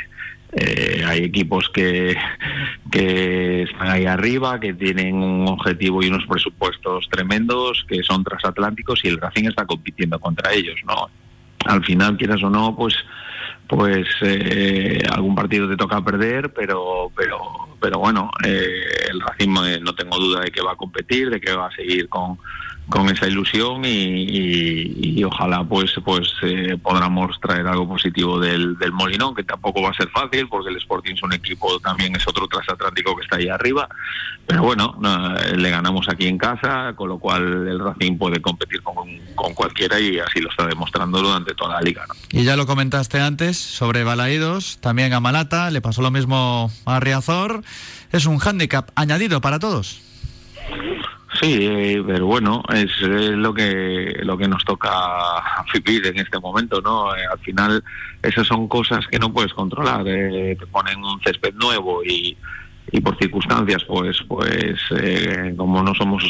eh, hay equipos que, que están ahí arriba, que tienen un objetivo y unos presupuestos tremendos, que son transatlánticos y el Racing está compitiendo contra ellos, ¿no? Al final, quieras o no, pues pues eh, algún partido te toca perder, pero pero pero bueno, eh, el Racing eh, no tengo duda de que va a competir, de que va a seguir con, con esa ilusión y, y- ojalá pues pues eh, podamos traer algo positivo del, del Molinón, que tampoco va a ser fácil porque el Sporting es un equipo, también es otro transatlántico que está ahí arriba, pero bueno, no, eh, le ganamos aquí en casa, con lo cual el Racing puede competir con, con cualquiera y así lo está demostrando durante toda la liga. Y ya lo comentaste antes sobre Balaídos, también a Malata, le pasó lo mismo a Riazor. Es un hándicap añadido para todos. Sí, eh, pero bueno, es eh, lo que lo que nos toca <laughs> vivir en este momento, ¿no? Eh, al final, esas son cosas que no puedes controlar. eh, te ponen un césped nuevo y, y por circunstancias, pues, pues eh, como no somos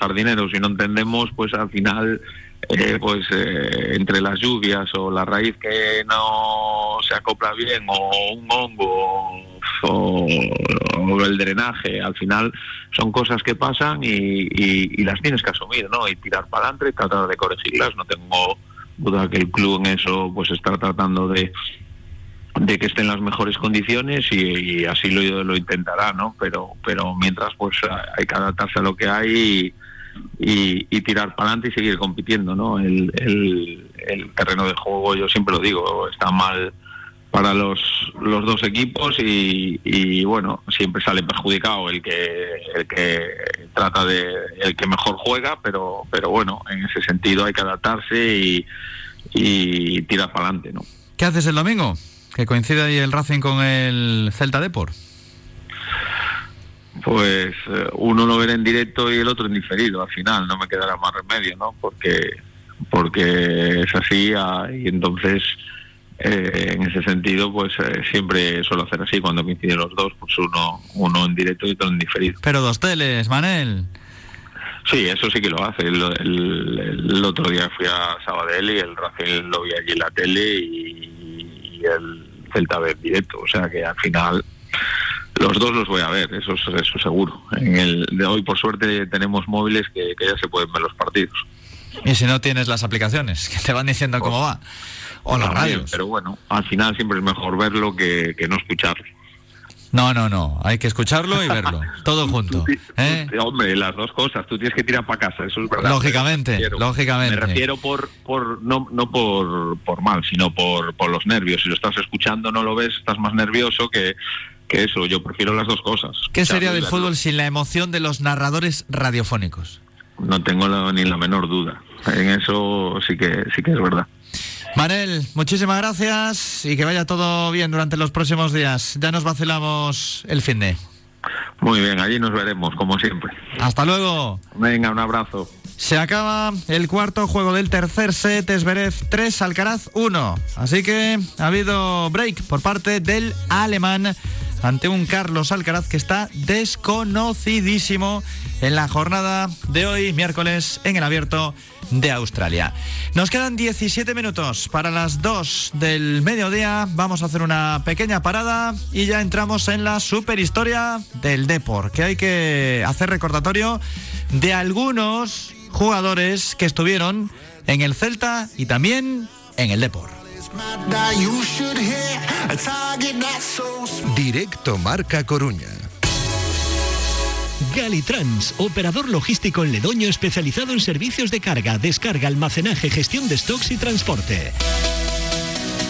jardineros y no entendemos, pues al final, eh, pues eh, entre las lluvias o la raíz que no se acopla bien o un hongo o, el drenaje, al final son cosas que pasan y, las tienes que asumir, ¿no? Y tirar para adelante y tratar de corregirlas. No tengo duda que el club en eso pues está tratando de de que esté en las mejores condiciones y, y así lo, lo intentará, ¿no? Pero pero mientras pues hay que adaptarse a lo que hay y, y- y tirar para adelante y seguir compitiendo, ¿no? El, el- terreno de juego, yo siempre lo digo, está mal para los, los dos equipos y, y, bueno siempre sale perjudicado el que el que trata de el que mejor juega pero pero bueno en ese sentido hay que adaptarse y, y tirar para adelante no ¿Qué haces el domingo? Que coincide ahí el Racing con el Celta Deport. Pues eh, uno lo verá en directo y el otro en diferido al final no me quedará más remedio no porque porque es así ah, y entonces eh, en ese sentido pues eh, siempre suelo hacer así cuando coinciden los dos pues uno uno en directo y otro en diferido Pero dos teles, Manel. Sí, eso sí que lo hace. El, el- el otro día fui a Sabadell y el Racing lo vi allí en la tele y, y el Celta B en directo. O sea que al final los dos los voy a ver, eso, es- eso seguro. En el de hoy, por suerte, tenemos móviles que, que ya se pueden ver los partidos. Y si no tienes las aplicaciones, que te van diciendo cómo va. O las radios. Pero bueno, al final siempre es mejor verlo que, que no escucharlo. No, no, no. Hay que escucharlo y verlo. <laughs> Todo junto. ¿eh? Hombre, las dos cosas. Tú tienes que tirar para casa, eso es verdad. Lógicamente, Me refiero- lógicamente. Me refiero por, por no, no por, por mal, sino por, por los nervios. Si lo estás escuchando, no lo ves, estás más nervioso que, que eso. Yo prefiero las dos cosas. ¿Qué sería del fútbol sin la emoción de los narradores radiofónicos? No tengo la- ni la menor duda. En eso sí que, sí que es verdad. Manel, muchísimas gracias y que vaya todo bien durante los próximos días. Ya nos vacilamos el fin de. Muy bien, allí nos veremos, como siempre. Hasta luego. Venga, un abrazo. Se acaba el cuarto juego del tercer set, Esberev 3, Alcaraz 1. Así que ha habido break por parte del alemán ante un Carlos Alcaraz que está desconocidísimo en la jornada de hoy, miércoles, en el abierto de Australia. Nos quedan 17 minutos para las 2 del mediodía. Vamos a hacer una pequeña parada y ya entramos en la superhistoria del Depor, que hay que hacer recordatorio de algunos jugadores que estuvieron en el Celta y también en el Depor. Directo Marca Coruña. Galitrans, operador logístico en Ledoño especializado en servicios de carga, descarga, almacenaje, gestión de stocks y transporte.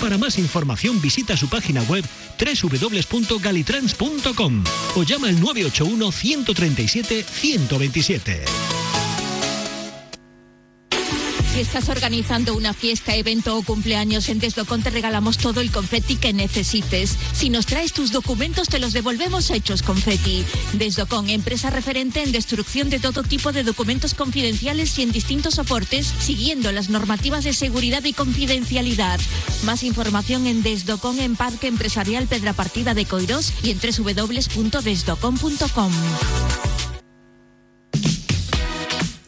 Para más información visita su página web www.galitrans.com o llama al 981 137 127. Si estás organizando una fiesta, evento o cumpleaños en Desdocon te regalamos todo el confeti que necesites. Si nos traes tus documentos te los devolvemos hechos confeti. Desdocon, empresa referente en destrucción de todo tipo de documentos confidenciales y en distintos soportes, siguiendo las normativas de seguridad y confidencialidad. Más información en Desdocon en Parque Empresarial Pedra Partida de Coirós y en www.desdocon.com.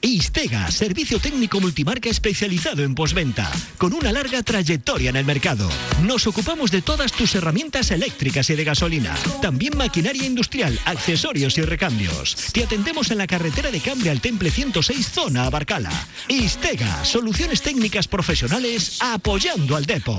Istega, servicio técnico multimarca especializado en posventa, con una larga trayectoria en el mercado. Nos ocupamos de todas tus herramientas eléctricas y de gasolina, también maquinaria industrial, accesorios y recambios. Te atendemos en la carretera de Cambre al Temple 106, zona Abarcala. Istega, soluciones técnicas profesionales apoyando al depo.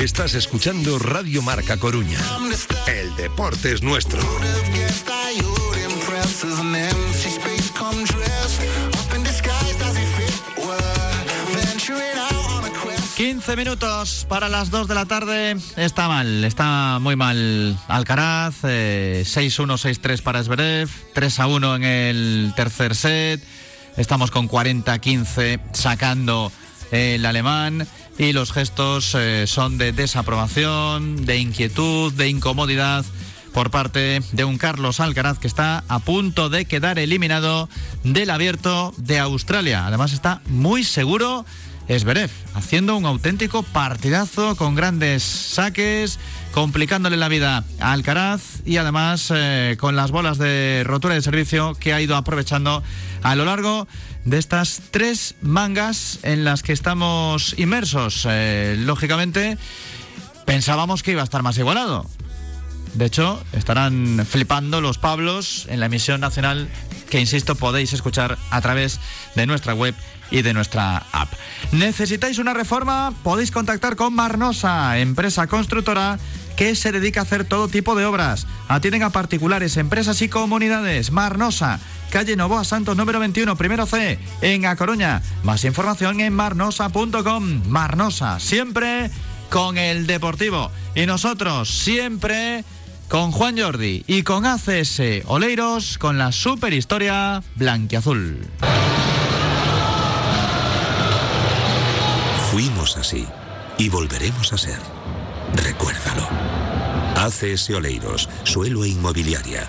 Estás escuchando Radio Marca Coruña. El deporte es nuestro. 15 minutos para las 2 de la tarde. Está mal, está muy mal Alcaraz. eh, 6-1, 6-3 para Zverev. 3-1 en el tercer set. Estamos con 40-15 sacando el alemán. Y los gestos eh, son de desaprobación, de inquietud, de incomodidad por parte de un Carlos Alcaraz que está a punto de quedar eliminado del abierto de Australia. Además está muy seguro Esberev, haciendo un auténtico partidazo con grandes saques, complicándole la vida a Alcaraz y además eh, con las bolas de rotura de servicio que ha ido aprovechando a lo largo de estas tres mangas en las que estamos inmersos. Eh, lógicamente, pensábamos que iba a estar más igualado. De hecho, estarán flipando los Pablos en la emisión nacional que, insisto, podéis escuchar a través de nuestra web y de nuestra app. ¿Necesitáis una reforma? Podéis contactar con Marnosa, empresa constructora que se dedica a hacer todo tipo de obras. Atienden a particulares, empresas y comunidades. Marnosa, calle Novoa Santos número 21, primero C, en A Coruña. Más información en marnosa.com. Marnosa, siempre con el Deportivo. Y nosotros siempre con Juan Jordi y con ACS Oleiros con la super historia blanquiazul. Así y volveremos a ser. Recuérdalo. ACS Oleiros, suelo e inmobiliaria.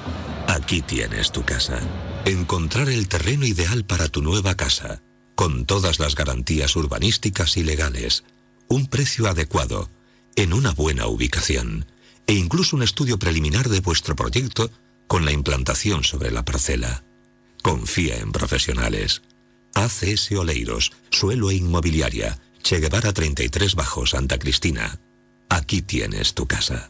Aquí tienes tu casa. Encontrar el terreno ideal para tu nueva casa, con todas las garantías urbanísticas y legales, un precio adecuado, en una buena ubicación, e incluso un estudio preliminar de vuestro proyecto con la implantación sobre la parcela. Confía en profesionales. ACS Oleiros, suelo e inmobiliaria, Che Guevara 33 Bajo Santa Cristina. Aquí tienes tu casa.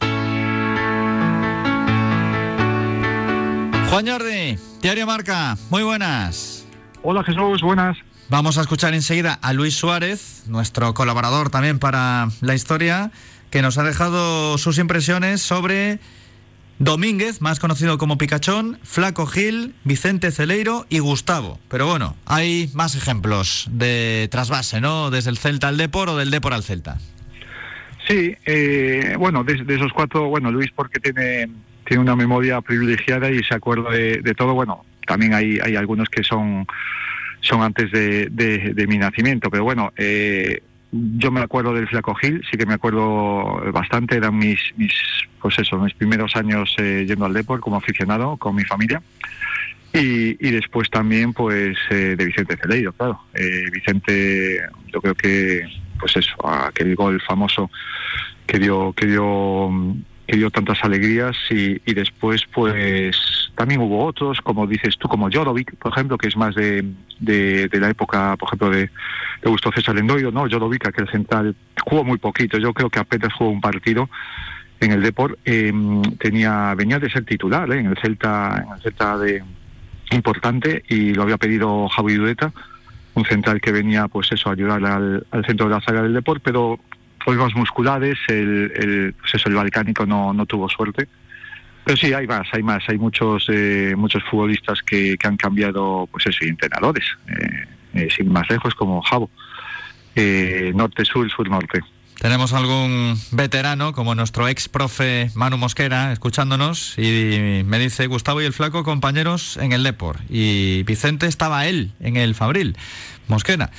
Juan Jordi, Diario Marca, muy buenas. Hola Jesús, buenas. Vamos a escuchar enseguida a Luis Suárez, nuestro colaborador también para la historia, que nos ha dejado sus impresiones sobre Domínguez, más conocido como Picachón, Flaco Gil, Vicente Celeiro y Gustavo. Pero bueno, hay más ejemplos de trasvase, ¿no? Desde el Celta al Depor o del Depor al Celta. Sí, eh, bueno, de, esos cuatro, bueno, Luis porque tiene, tiene una memoria privilegiada y se acuerda de, todo. Bueno, también hay, hay algunos que son, son antes de, de- de mi nacimiento, pero bueno, eh, yo me acuerdo del Flaco Gil, sí que me acuerdo bastante, eran mis, mis pues eso, mis primeros años eh, yendo al Depor como aficionado con mi familia. Y, y después también pues eh, de Vicente Celeiro, claro. Eh, Vicente, yo creo que pues eso, aquel gol famoso que dio que dio que dio tantas alegrías y, y después pues también hubo otros como dices tú como Jorovic por ejemplo que es más de, de, la época por ejemplo de, de Gusto César Lendoiro no Jorovic aquel central jugó muy poquito. Yo creo que apenas jugó un partido en el Deport eh, tenía venía de ser titular ¿eh? en el Celta en el Celta de importante y lo había pedido Javi Dueta un central que venía pues eso a ayudar al, centro de la saga del deporte pero problemas musculares el, el pues eso el balcánico no, no tuvo suerte pero sí hay más hay más hay muchos eh, muchos futbolistas que, que han cambiado pues eso y entrenadores eh, eh, sin más lejos como Javo eh, norte sur sur norte Tenemos algún veterano, como nuestro ex profe Manu Mosquera, escuchándonos, y me dice, Gustavo y el Flaco, compañeros en el Depor. Y Vicente estaba él en el Fabril, Mosquera.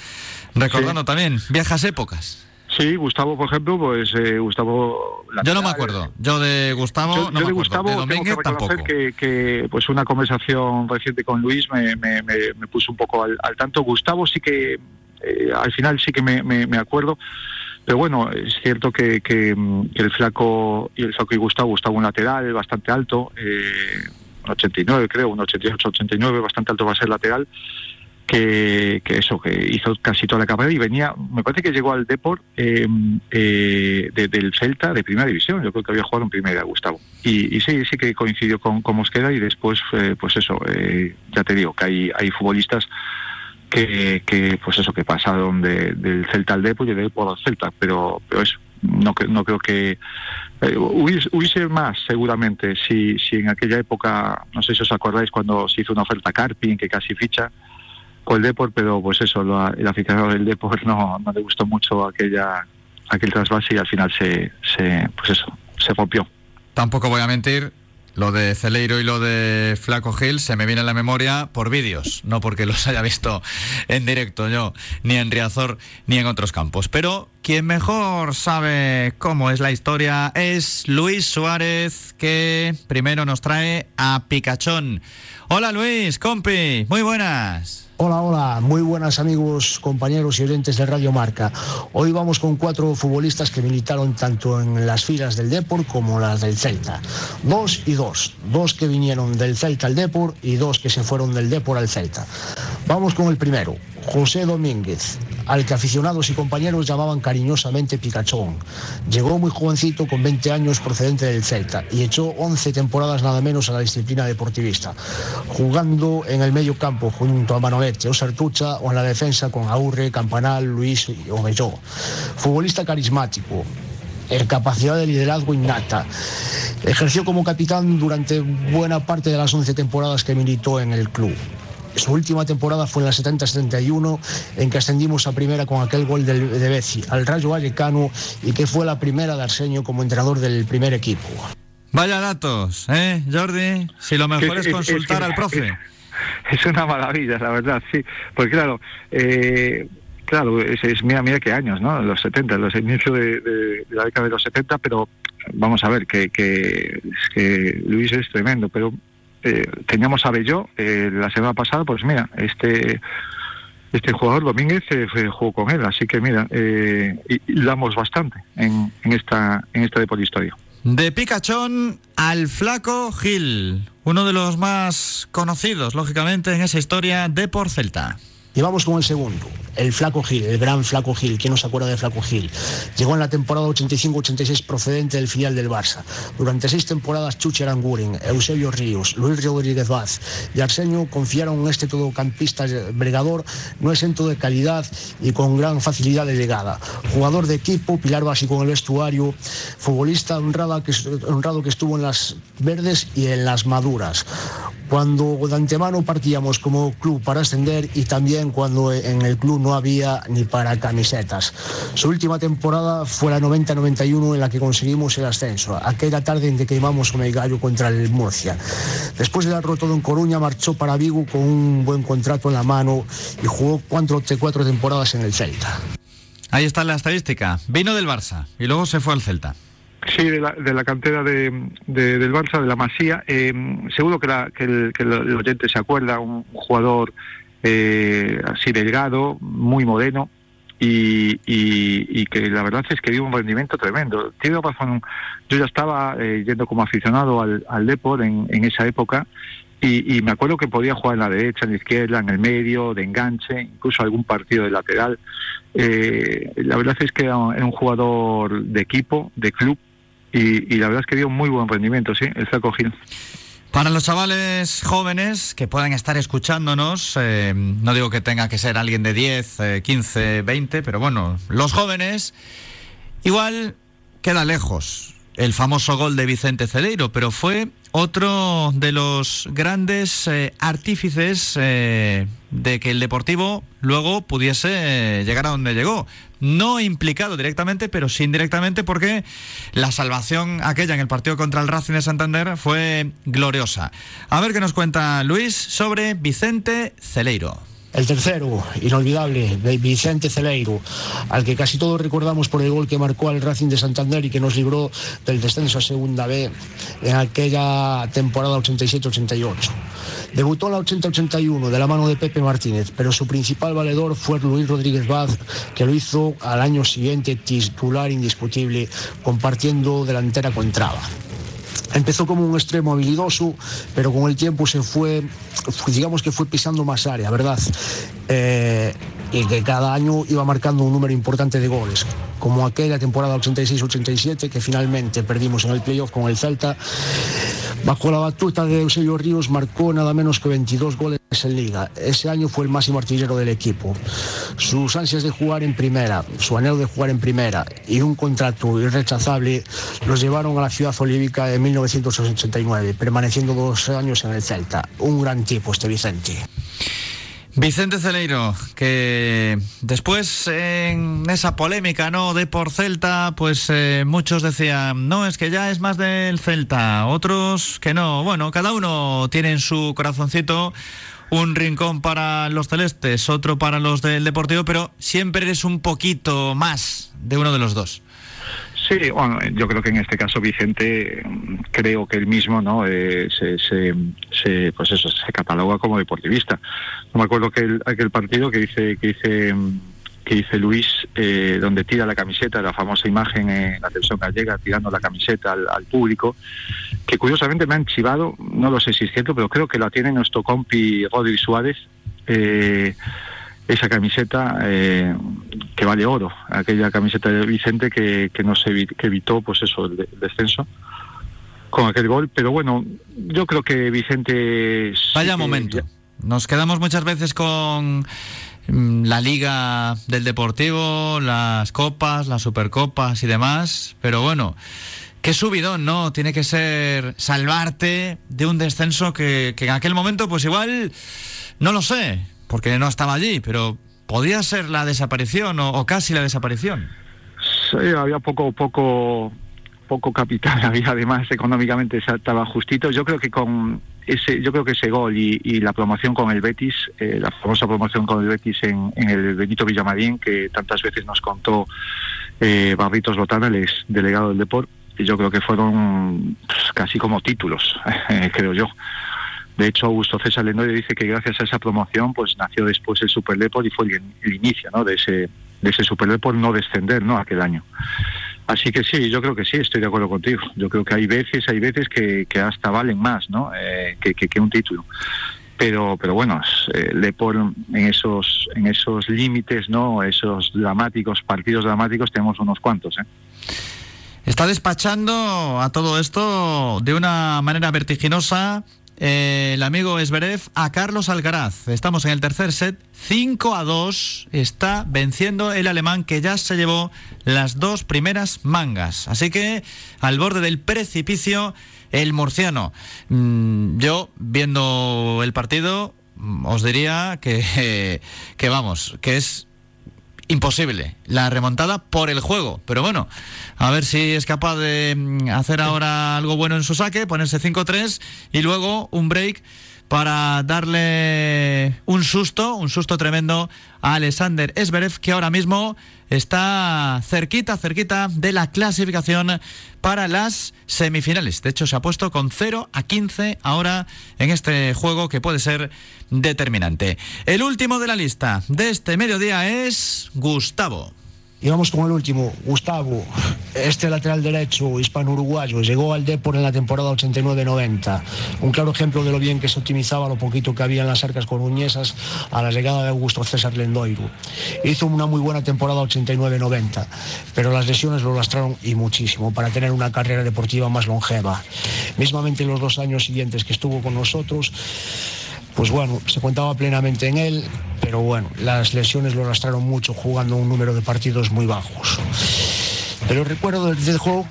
Recordando también viejas épocas. Sí, Gustavo, por ejemplo, pues eh, Gustavo... Yo no me acuerdo. Yo de Gustavo Yo, no yo me de acuerdo. Gustavo de tengo que Domínguez reconocer tampoco. que, que, pues una conversación reciente con Luis me, me, me- me puso un poco al, al tanto. Gustavo sí que eh, al final sí que me, me- me acuerdo, pero bueno, es cierto que, que, mm, que el flaco y el flaco y Gustavo, Gustavo un lateral bastante alto, eh, un 89 creo, un 88, 89, bastante alto va a ser lateral, que, que eso, que hizo casi toda la carrera y venía, me parece que llegó al Deport eh, eh, de- del Celta de primera división, yo creo que había jugado en primera, Gustavo. Y, y sí, sí que coincidió con, con Mosquera y después, eh, pues eso, eh, ya te digo, que hay, hay futbolistas que, que pues eso que pasaron de, del Celta al Depor y del Depor al Celta pero pero eso no no creo que eh, hubiese, hubiese más seguramente si si en aquella época no sé si os acordáis cuando se hizo una oferta Carpin que casi ficha con el Depor pero pues eso lo- el aficionado del Depor no, no le gustó mucho aquella aquel trasvase y al final se, se pues eso se rompió Tampoco voy a mentir, lo de Celeiro y lo de Flaco Gil se me viene a la memoria por vídeos, no porque los <laughs> haya visto en directo yo, ni en Riazor, ni en otros campos. Pero quien mejor sabe cómo es la historia es Luis Suárez, que primero nos trae a Picachón. Hola Luis, compi, muy buenas. Hola, hola, muy buenas amigos, compañeros y oyentes de Radio Marca. Hoy vamos con cuatro futbolistas que militaron tanto en las filas del Depor como las del Celta. Dos y dos, dos que vinieron del Celta al Depor y dos que se fueron del Depor al Celta. Vamos con el primero, José Domínguez, al que aficionados y compañeros llamaban cariñosamente Picachón. Llegó muy jovencito con 20 años procedente del Celta y echó 11 temporadas nada menos a la disciplina deportivista, jugando en el medio campo junto a Manolete o Sartucha o en la defensa con Aurre, Campanal, Luis y Omelló. Futbolista carismático, capacidad de liderazgo innata. Ejerció como capitán durante buena parte de las 11 temporadas que militó en el club. Su última temporada fue en la 70-71, en que ascendimos a primera con aquel gol del- de Beci al Rayo Vallecano y que fue la primera de Arsenio como entrenador del primer equipo. Vaya datos, ¿eh, Jordi? Si lo mejor es consultar es- al profe. <laughs> es una maravilla, la verdad, sí. Porque claro, eh, claro, es, es- mira, mira qué años, ¿no? Los 70, los inicios de, de- de la década de los 70, pero vamos a ver, que, que, es que Luis es tremendo, pero eh, teníamos a Belló eh, la semana pasada, pues mira, este este jugador Domínguez eh, jugó con él, así que mira, eh, damos bastante en, en esta en esta deportistoria. De Picachón al Flaco Gil, uno de los más conocidos, lógicamente, en esa historia de por Celta. Y vamos con el segundo, el Flaco Gil, el gran Flaco Gil. ¿Quién no se acuerda de Flaco Gil? Llegó en la temporada 85-86 procedente del filial del Barça. Durante seis temporadas, Chuchi Aranguren, Eusebio Ríos, Luis Rodríguez Vaz y Arsenio confiaron en este todocampista bregador, no exento de calidad y con gran facilidad de llegada. Jugador de equipo, pilar básico en el vestuario, futbolista honrada que, honrado que estuvo en las verdes y en las maduras cuando de antemano partíamos como club para ascender y también cuando en el club no había ni para camisetas. Su última temporada fue la 90-91 en la que conseguimos el ascenso, aquella tarde en que queimamos con el gallo contra el Murcia. Después de darlo todo en Coruña, marchó para Vigo con un buen contrato en la mano y jugó cuatro, cuatro temporadas en el Celta. Ahí está la estadística. Vino del Barça y luego se fue al Celta. Sí, de la, de la cantera de, de- del Barça, de la Masía. Eh, seguro que, la- que el, que el oyente se acuerda, un jugador eh, así delgado, muy moreno, y, y- y que la verdad es que dio un rendimiento tremendo. Tiene razón, yo ya estaba eh, yendo como aficionado al, al Depor en, en esa época, y, y me acuerdo que podía jugar en la derecha, en la izquierda, en el medio, de enganche, incluso algún partido de lateral. Eh, la verdad es que era un, jugador de equipo, de club, y, y la verdad es que dio un muy buen rendimiento, sí, el Flaco Gil. Para los chavales jóvenes que puedan estar escuchándonos, eh, no digo que tenga que ser alguien de 10, eh, 15, 20, pero bueno, los jóvenes, igual queda lejos el famoso gol de Vicente Celeiro, pero fue otro de los grandes eh, artífices eh, de que el Deportivo luego pudiese eh, llegar a donde llegó. No implicado directamente, pero sí indirectamente, porque la salvación aquella en el partido contra el Racing de Santander fue gloriosa. A ver qué nos cuenta Luis sobre Vicente Celeiro. El tercero, inolvidable, de Vicente Celeiro, al que casi todos recordamos por el gol que marcó al Racing de Santander y que nos libró del descenso a Segunda B en aquella temporada 87-88. Debutó en la 80-81 de la mano de Pepe Martínez, pero su principal valedor fue Luis Rodríguez Vaz, que lo hizo al año siguiente titular indiscutible, compartiendo delantera con Traba. Empezó como un extremo habilidoso, pero con el tiempo se fue, digamos que fue pisando más área, ¿verdad? Eh, y que cada año iba marcando un número importante de goles, como aquella temporada 86-87 que finalmente perdimos en el playoff con el Celta. Bajo la batuta de Eusebio Ríos marcó nada menos que 22 goles en liga. Ese año fue el máximo artillero del equipo. Sus ansias de jugar en primera, su anhelo de jugar en primera y un contrato irrechazable los llevaron a la ciudad olívica en 1989, permaneciendo dos años en el Celta. Un gran tipo este Vicente. Vicente Celeiro, que después en esa polémica no de por Celta, pues eh, muchos decían, no, es que ya es más del Celta, otros que no. Bueno, cada uno tiene en su corazoncito un rincón para los celestes, otro para los del Deportivo, pero siempre eres un poquito más de uno de los dos. Sí, bueno, yo creo que en este caso Vicente, creo que él mismo, ¿no? Eh, se, se, pues eso, se cataloga como deportivista. No me acuerdo que el, aquel partido que dice, que dice, que dice Luis, eh, donde tira la camiseta, la famosa imagen en la televisión gallega, tirando la camiseta al, al, público, que curiosamente me han chivado, no lo sé si es cierto, pero creo que la tiene nuestro compi Rodri Suárez. Eh, esa camiseta eh, que vale oro, aquella camiseta de Vicente que, que nos evi- que evitó pues eso el, de- el descenso con aquel gol, pero bueno, yo creo que Vicente Vaya momento. ya- Nos quedamos muchas veces con mm, la liga del Deportivo, las copas, las supercopas y demás, pero bueno, qué subidón, ¿no? Tiene que ser salvarte de un descenso que, que en aquel momento, pues igual, no lo sé, porque no estaba allí, pero podía ser la desaparición o, casi la desaparición. Sí, había poco, poco, poco capital, <laughs> había además económicamente estaba justito. Yo creo que con ese, yo creo que ese gol y, la promoción con el Betis, eh, la famosa promoción con el Betis en, en el Benito Villamarín, que tantas veces nos contó eh, Barritos Botana, el delegado del deporte, yo creo que fueron pues, casi como títulos, <laughs> creo yo. De hecho, Augusto César Lendoy dice que gracias a esa promoción, pues nació después el Super Deport y fue el, inicio, ¿no? De ese, de Super Deport no descender, ¿no? Aquel año. Así que sí, yo creo que sí, estoy de acuerdo contigo. Yo creo que hay veces, hay veces que, hasta valen más, ¿no? Eh, que, un título. Pero, pero bueno, eh, en esos, en esos límites, ¿no? Esos dramáticos, partidos dramáticos, tenemos unos cuantos, ¿eh? Está despachando a todo esto de una manera vertiginosa eh, el amigo Esberev a Carlos Alcaraz. Estamos en el tercer set, 5 a 2. Está venciendo el alemán que ya se llevó las dos primeras mangas. Así que al borde del precipicio, el murciano. Mm, yo, viendo el partido, mm, os diría que, <laughs> que vamos, que es imposible la remontada por el juego. Pero bueno, a ver si es capaz de mm, hacer ahora algo bueno en su saque, ponerse 5-3 y luego un break para darle un susto, un susto tremendo a Alexander Esberev, que ahora mismo está cerquita, cerquita de la clasificación para las semifinales. De hecho, se ha puesto con 0 a 15 ahora en este juego que puede ser determinante. El último de la lista de este mediodía es Gustavo. Y vamos con el último, Gustavo, este lateral derecho hispano-uruguayo, llegó al Depor en la temporada 89-90. Un claro ejemplo de lo bien que se optimizaba lo poquito que había en las arcas coruñesas a la llegada de Augusto César Lendoiro. Hizo una muy buena temporada 89-90, pero las lesiones lo lastraron y muchísimo para tener una carrera deportiva más longeva. Mismamente en los dos años siguientes que estuvo con nosotros, pues bueno, se contaba plenamente en él, pero bueno, las lesiones lo arrastraron mucho jugando un número de partidos muy bajos. Pero recuerdo del, juego,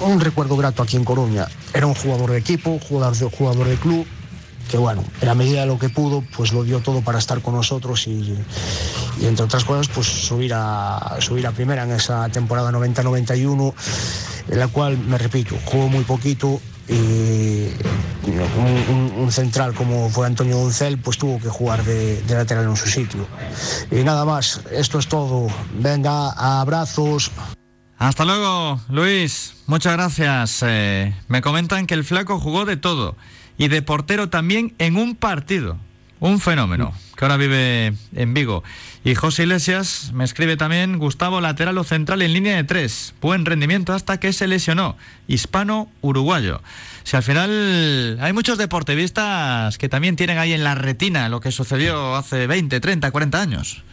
un recuerdo grato aquí en Coruña. Era un jugador de equipo, jugador de, jugador de club, que bueno, en la medida de lo que pudo, pues lo dio todo para estar con nosotros y, y entre otras cosas, pues subir a, subir a primera en esa temporada 90-91, en la cual, me repito, jugó muy poquito y un, central como fue Antonio Uncel, pues tuvo que jugar de, de, lateral en su sitio. Y nada más, esto es todo. Venga, abrazos. Hasta luego, Luis. Muchas gracias. Eh, me comentan que el flaco jugó de todo y de portero también en un partido. Un fenómeno, que ahora vive en Vigo. Y José Iglesias me escribe también, Gustavo lateral o central en línea de tres. Buen rendimiento hasta que se lesionó. Hispano-uruguayo. Si al final hay muchos deportivistas que también tienen ahí en la retina lo que sucedió hace 20, 30, 40 años.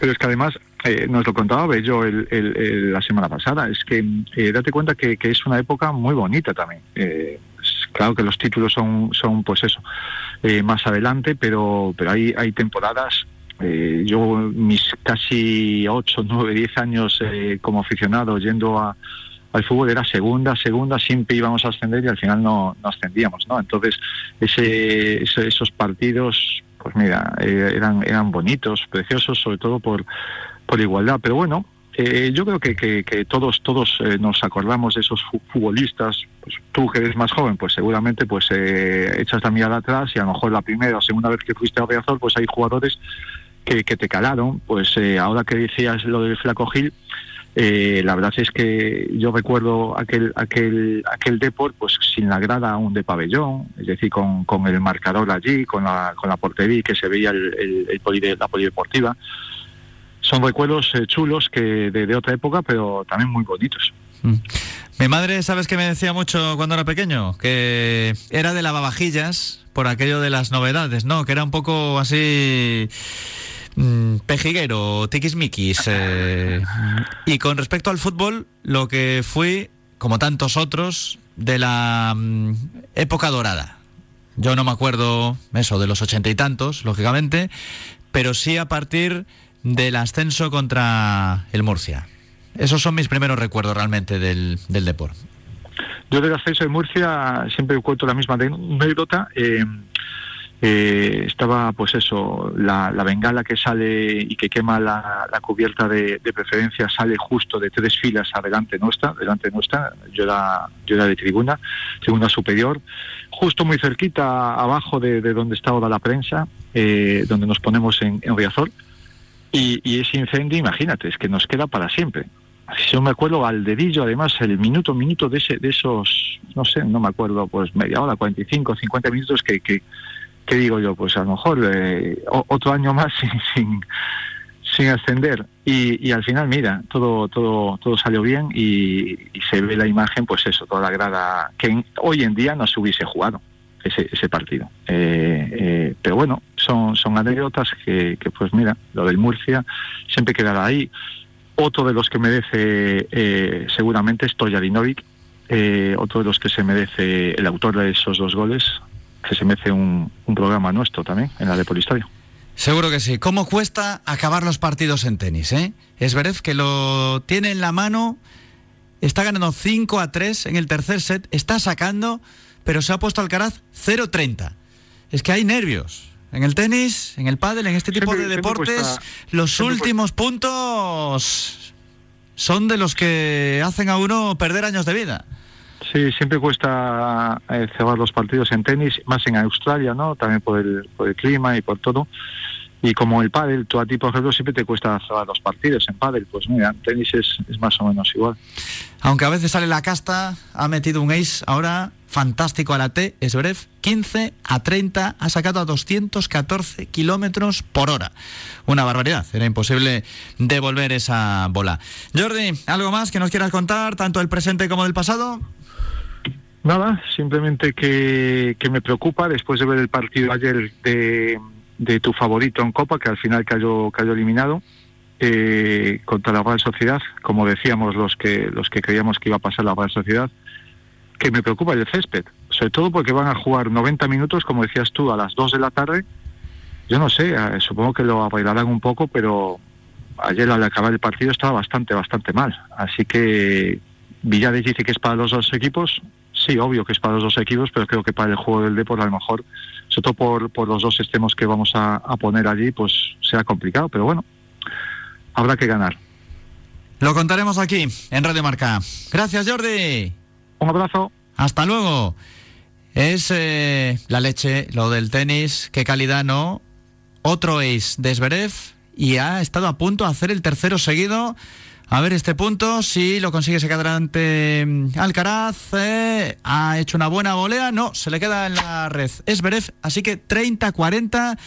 Pero es que además, eh, nos lo contaba Bello el, la semana pasada, es que eh, date cuenta que, es una época muy bonita también. Eh, claro que los títulos son, son pues eso, más adelante, pero, pero hay, hay temporadas yo mis casi 8, 9, 10 años como aficionado yendo a, al fútbol era segunda, segunda, siempre íbamos a ascender y al final no, no ascendíamos, ¿no? Entonces, ese, esos partidos pues mira, eh, eran, eran bonitos, preciosos, sobre todo por, por igualdad. Pero bueno, eh, yo creo que, que, todos todos eh, nos acordamos de esos futbolistas. Pues tú que eres más joven, pues seguramente pues echas la mirada atrás y a lo mejor la primera o segunda vez que fuiste a Riazor, pues hay jugadores que, que te calaron. Pues ahora que decías lo del Flaco Gil, eh, la verdad es que yo recuerdo aquel aquel aquel deport pues sin la grada aún de pabellón, es decir, con, con el marcador allí, con la, con la portería que se veía el, el, la polideportiva. Son recuerdos eh, chulos que de, otra época, pero también muy bonitos. Mm. Mi madre, ¿sabes qué me decía mucho cuando era pequeño? Que era de lavavajillas por aquello de las novedades, ¿no? Que era un poco así pejiguero, tiquismiquis. Eh, y con respecto al fútbol, lo que fui, como tantos otros, de la mm, época dorada. Yo no me acuerdo eso de los ochenta y tantos, lógicamente, pero sí a partir del ascenso contra el Murcia. Esos son mis primeros recuerdos realmente del, del deporte. Yo del ascenso de Murcia siempre cuento la misma anécdota. Eh, eh, estaba pues eso, la, bengala que sale y que quema la, cubierta de, preferencia sale justo de tres filas adelante nuestra, delante nuestra, yo era, yo era de tribuna, tribuna superior, justo muy cerquita abajo de, donde está ahora la prensa, eh, donde nos ponemos en, en Riazor, y, ese incendio, imagínate, es que nos queda para siempre. Si yo me acuerdo al dedillo, además, el minuto, minuto de, ese, de esos, no sé, no me acuerdo, pues media hora, 45, 50 minutos que, que ¿qué digo yo? Pues a lo mejor eh, otro año más <laughs> sin, sin, sin ascender. Y, al final, mira, todo, todo, todo salió bien y, se ve la imagen, pues eso, toda la grada, que hoy en día no se hubiese jugado ese, partido. Eh, eh, pero bueno, son, son anécdotas que, pues mira, lo del Murcia siempre quedará ahí. Otro de los que merece seguramente es Tojadinovic, otro de los que se merece el autor de esos dos goles, que se mece un, programa nuestro también en la de Polistadio. Seguro que sí. ¿Cómo cuesta acabar los partidos en tenis? Eh? Es verdad que lo tiene en la mano, está ganando 5 a 3 en el tercer set, está sacando, pero se ha puesto Alcaraz 0-30. Es que hay nervios. En el tenis, en el pádel, en este tipo de deportes, los últimos puntos son de los que hacen a uno perder años de vida. Sí, siempre cuesta eh, cerrar los partidos en tenis, más en Australia, ¿no? También por el, por el clima y por todo. Y como el pádel, tú a ti, por ejemplo, siempre te cuesta cerrar los partidos en pádel. Pues mira, en tenis es, es más o menos igual. Aunque a veces sale la casta, ha metido un ace ahora fantástico a la T, es breve, 15 a 30, ha sacado a 214 kilómetros por hora. Una barbaridad, era imposible devolver esa bola. Jordi, ¿algo más que nos quieras contar, tanto del presente como del pasado? Nada, simplemente que, me preocupa después de ver el partido ayer de, tu favorito en Copa, que al final cayó, cayó eliminado. Eh, contra la Real Sociedad, como decíamos los que los que creíamos que iba a pasar la Real Sociedad, que me preocupa el césped, sobre todo porque van a jugar 90 minutos, como decías tú, a las 2 de la tarde. Yo no sé, eh, supongo que lo bailarán un poco, pero ayer al acabar el partido estaba bastante, bastante mal. Así que Villades dice que es para los dos equipos. Sí, obvio que es para los dos equipos, pero creo que para el juego del deporte a lo mejor, sobre todo por, por los dos extremos que vamos a, a poner allí, pues será complicado. Pero bueno, habrá que ganar. Lo contaremos aquí en Radio Marca. Gracias, Jordi. Un abrazo. Hasta luego. Es eh, la leche, lo del tenis, qué calidad, ¿no? Otro ace de Zverev y ha estado a punto de hacer el tercero seguido. A ver este punto, si lo consigue se ante mm, Alcaraz. eh, ha hecho una buena volea, no, se le queda en la red. Es así que 30-40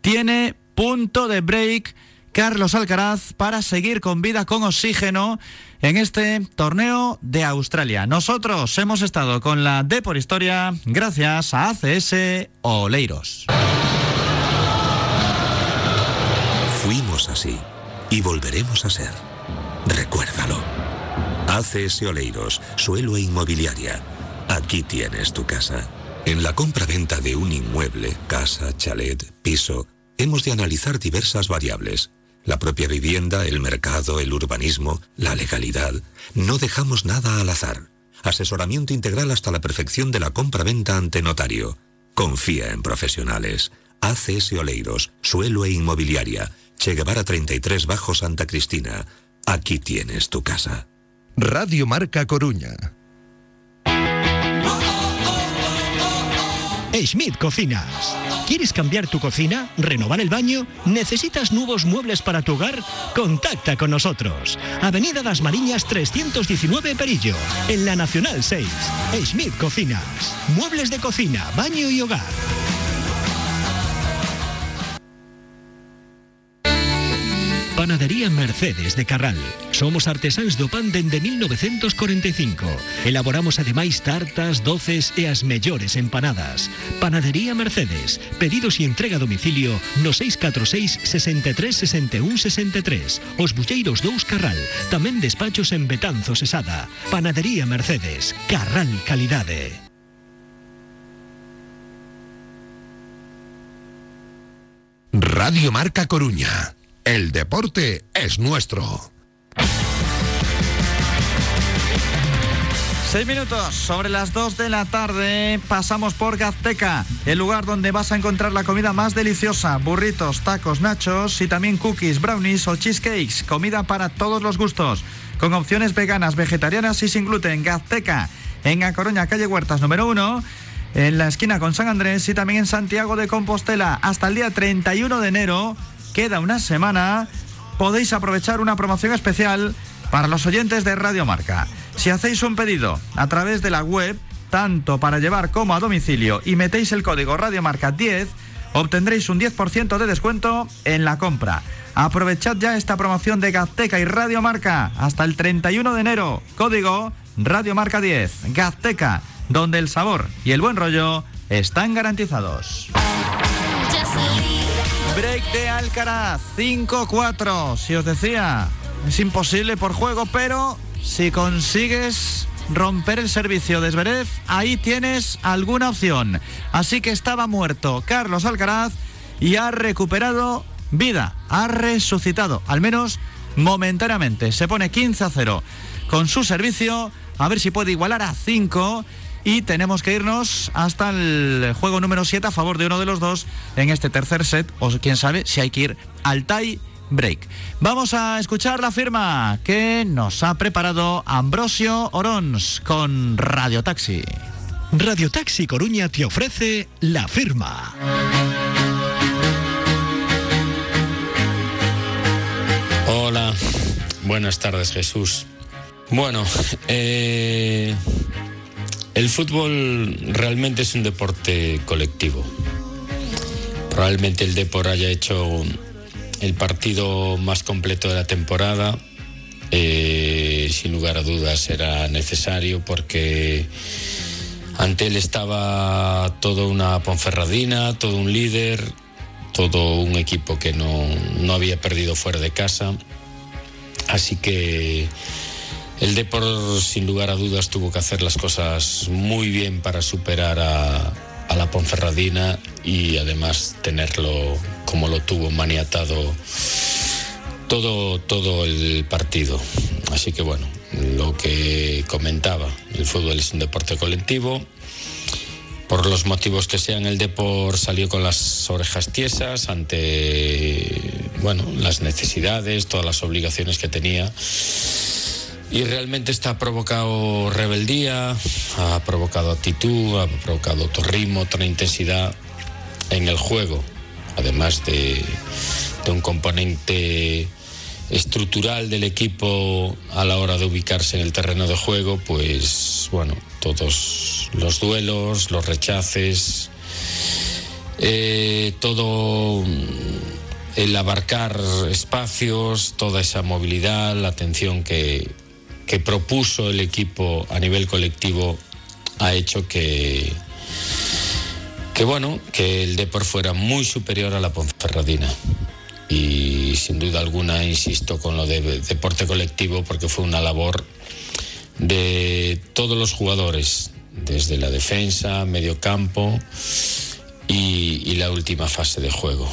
tiene punto de break Carlos Alcaraz para seguir con vida, con oxígeno en este torneo de Australia. Nosotros hemos estado con la D por Historia gracias a ACS Oleiros. Fuimos así y volveremos a ser. Recuérdalo. ACS Oleiros, suelo e inmobiliaria. Aquí tienes tu casa. En la compra-venta de un inmueble, casa, chalet, piso, hemos de analizar diversas variables. La propia vivienda, el mercado, el urbanismo, la legalidad. No dejamos nada al azar. Asesoramiento integral hasta la perfección de la compra-venta ante notario. Confía en profesionales. ACS Oleiros, suelo e inmobiliaria. Che Guevara 33 Bajo Santa Cristina. Aquí tienes tu casa. Radio Marca Coruña. Schmidt Cocinas. ¿Quieres cambiar tu cocina? ¿Renovar el baño? ¿Necesitas nuevos muebles para tu hogar? Contacta con nosotros. Avenida Las Mariñas 319 Perillo, en la Nacional 6. Schmidt Cocinas. Muebles de cocina, baño y hogar. Panadería Mercedes de Carral. Somos artesáns do pan dende 1945. Elaboramos ademais tartas, doces e as mellores empanadas. Panadería Mercedes. Pedidos e entrega a domicilio no 646 63 61 63. Os Bulleiros 2 Carral. Tamén despachos en Betanzos Esada. Panadería Mercedes. Carral Calidade. Radio Marca Coruña. El deporte es nuestro. Seis minutos sobre las dos de la tarde pasamos por Gazteca, el lugar donde vas a encontrar la comida más deliciosa, burritos, tacos, nachos y también cookies, brownies o cheesecakes, comida para todos los gustos, con opciones veganas, vegetarianas y sin gluten. Gazteca, en A Coruña, calle Huertas número uno, en la esquina con San Andrés y también en Santiago de Compostela. Hasta el día 31 de enero, queda una semana, podéis aprovechar una promoción especial para los oyentes de Radio Marca. Si hacéis un pedido a través de la web, tanto para llevar como a domicilio, y metéis el código Radiomarca 10, obtendréis un 10% de descuento en la compra. Aprovechad ya esta promoción de Gazteca y Radio Marca hasta el 31 de enero. Código Radiomarca 10. Gazteca, donde el sabor y el buen rollo están garantizados. Break de Alcaraz, 5-4. Si os decía, es imposible por juego, pero si consigues romper el servicio de Zverev, ahí tienes alguna opción. Así que estaba muerto Carlos Alcaraz y ha recuperado vida, ha resucitado, al menos momentáneamente. Se pone 15 a 0 con su servicio, a ver si puede igualar a 5 y tenemos que irnos hasta el juego número 7 a favor de uno de los dos en este tercer set, o quién sabe si hay que ir al tie break. Vamos a escuchar la firma que nos ha preparado Ambrosio Orons con Radio Taxi. Radio Taxi Coruña te ofrece la firma. Hola, buenas tardes Jesús. Bueno, eh, el fútbol realmente es un deporte colectivo. Probablemente el Depor haya hecho el partido más completo de la temporada. Eh, sin lugar a dudas era necesario porque ante él estaba toda una Ponferradina, todo un líder, todo un equipo que no, no había perdido fuera de casa. Así que el Depor, sin lugar a dudas, tuvo que hacer las cosas muy bien para superar a, la Ponferradina y además tenerlo como lo tuvo maniatado todo, todo el partido. Así que bueno, lo que comentaba, el fútbol es un deporte colectivo. Por los motivos que sean, el Depor salió con las orejas tiesas ante bueno, las necesidades, todas las obligaciones que tenía. Y realmente está ha provocado rebeldía, ha provocado actitud, ha provocado otro ritmo, otra intensidad en el juego, además de, de un componente estructural del equipo a la hora de ubicarse en el terreno de juego, pues bueno, todos los duelos, los rechaces, eh, todo el abarcar espacios, toda esa movilidad, la atención que, que propuso el equipo a nivel colectivo ha hecho que, que bueno, que el Depor fuera muy superior a la Ponferradina. Y sin duda alguna insisto con lo de deporte colectivo porque fue una labor de todos los jugadores, desde la defensa, medio campo y, y la última fase de juego.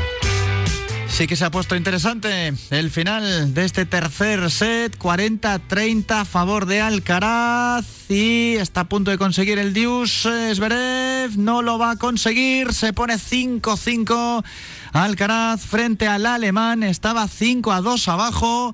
Sí que se ha puesto interesante el final de este tercer set, 40-30 a favor de Alcaraz y está a punto de conseguir el Dius Zverev, no lo va a conseguir, se pone 5-5 Alcaraz frente al alemán, estaba 5 a 2 abajo.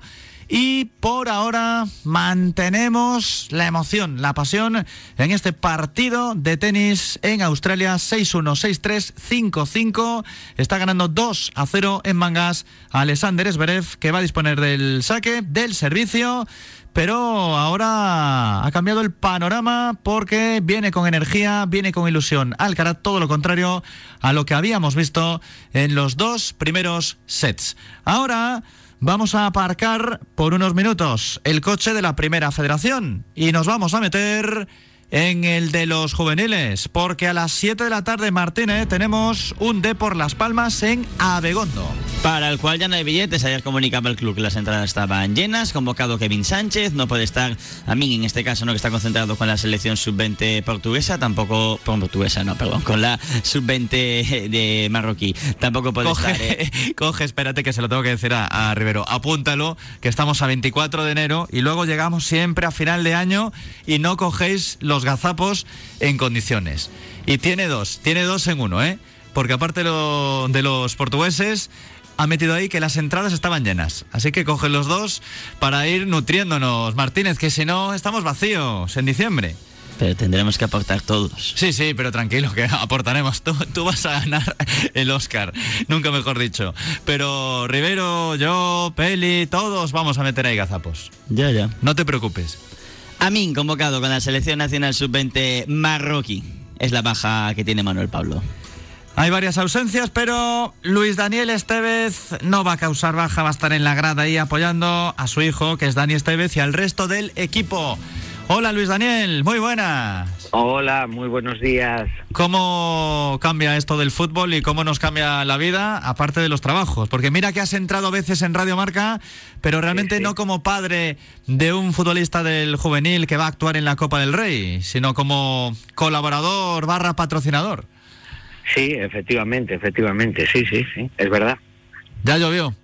Y por ahora mantenemos la emoción, la pasión en este partido de tenis en Australia 6-1, 6-3, 5-5. Está ganando 2 a 0 en mangas a Alexander Zverev que va a disponer del saque, del servicio. Pero ahora ha cambiado el panorama porque viene con energía, viene con ilusión. Alcaraz, todo lo contrario a lo que habíamos visto en los dos primeros sets. Ahora vamos a aparcar por unos minutos el coche de la primera federación y nos vamos a meter en el de los juveniles, porque a las 7 de la tarde, Martínez, tenemos un D por Las Palmas en Abegondo. Para el cual ya no hay billetes, ayer comunicaba el club que las entradas estaban llenas, convocado Kevin Sánchez, no puede estar, a mí en este caso no que está concentrado con la selección sub-20 portuguesa, tampoco, portuguesa no, perdón, con la sub-20 de marroquí, tampoco puede coge, estar... ¿eh? <laughs> Coge, espérate que se lo tengo que decir a, a Rivero, apúntalo, que estamos a 24 de enero y luego llegamos siempre a final de año y no cogéis los gazapos en condiciones. Y tiene dos, tiene dos en uno, ¿eh? Porque aparte lo, de los portugueses, ha metido ahí que las entradas estaban llenas. Así que coge los dos para ir nutriéndonos, Martínez, que si no estamos vacíos en diciembre. Pero tendremos que aportar todos. Sí, sí, pero tranquilo, que aportaremos. Tú, tú, vas a ganar el Oscar, nunca mejor dicho. Pero Rivero, yo, Peli, todos vamos a meter ahí gazapos. Ya, ya. No te preocupes. Amin, convocado con la Selección Nacional Sub-20 marroquí. Es la baja que tiene Manuel Pablo. Hay varias ausencias, pero Luis Daniel Estevez no va a causar baja, va a estar en la grada ahí apoyando a su hijo, que es Dani Estevez, y al resto del equipo. Hola Luis Daniel, muy buenas. Hola, muy buenos días. ¿Cómo cambia esto del fútbol y cómo nos cambia la vida, aparte de los trabajos? Porque mira que has entrado a veces en Radio Marca, pero realmente sí, sí. no como padre de un futbolista del juvenil que va a actuar en la Copa del Rey, sino como colaborador barra patrocinador. Sí, efectivamente, efectivamente, sí, sí, sí, es verdad. ¿Ya llovió?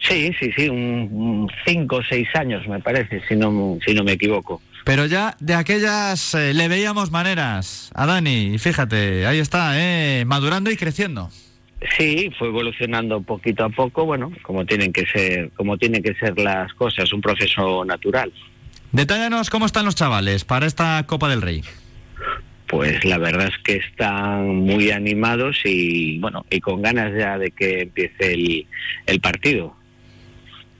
Sí, sí, sí, un, un cinco o seis años me parece, si no, si no me equivoco. Pero ya de aquellas eh, le veíamos maneras a Dani, y fíjate, ahí está, eh, madurando y creciendo. Sí, fue evolucionando poquito a poco, bueno, como tienen que ser, como tienen que ser las cosas, un proceso natural. Detállanos cómo están los chavales para esta Copa del Rey. Pues la verdad es que están muy animados y bueno, y con ganas ya de que empiece el, el partido.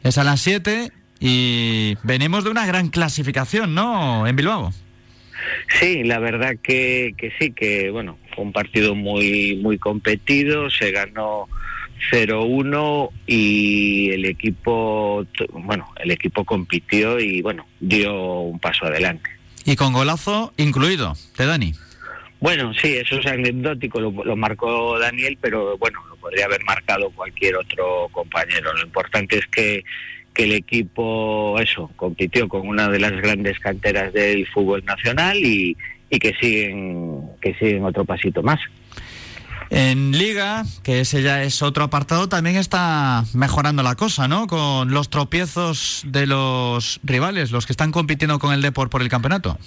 Es a las 7 y venimos de una gran clasificación, ¿no? En Bilbao. Sí, la verdad que, que sí, que bueno, fue un partido muy, muy competido, se ganó 0-1 y el equipo, bueno, el equipo compitió y bueno, dio un paso adelante. Y con golazo incluido, de Dani. Bueno, sí, eso es anecdótico, lo, lo, marcó Daniel, pero bueno, lo podría haber marcado cualquier otro compañero. Lo importante es que, que el equipo, eso, compitió con una de las grandes canteras del fútbol nacional y, y que siguen que siguen otro pasito más. En Liga, que ese ya es otro apartado, también está mejorando la cosa, ¿no? Con los tropiezos de los rivales, los que están compitiendo con el Depor por el campeonato.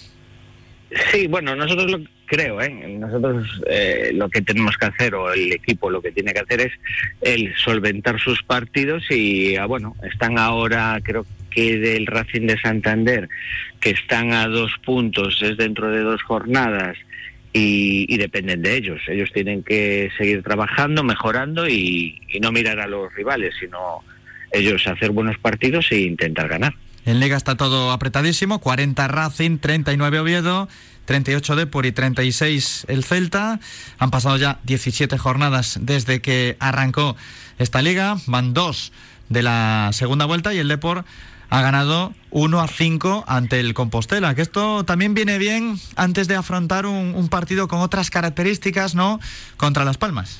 Sí, bueno, nosotros lo creo, ¿eh? Nosotros eh, lo que tenemos que hacer, o el equipo lo que tiene que hacer es el solventar sus partidos y, ah, bueno, están ahora, creo que del Racing de Santander, que están a dos puntos, es dentro de dos jornadas, y, y dependen de ellos. Ellos tienen que seguir trabajando, mejorando y, y no mirar a los rivales, sino ellos hacer buenos partidos e intentar ganar. En Liga está todo apretadísimo, 40 Racing, 39 Oviedo, 38 Depor y 36 el Celta. Han pasado ya 17 jornadas desde que arrancó esta liga, van dos de la segunda vuelta y el Depor ha ganado 1 a 5 ante el Compostela, que esto también viene bien antes de afrontar un, un partido con otras características, ¿no? Contra Las Palmas.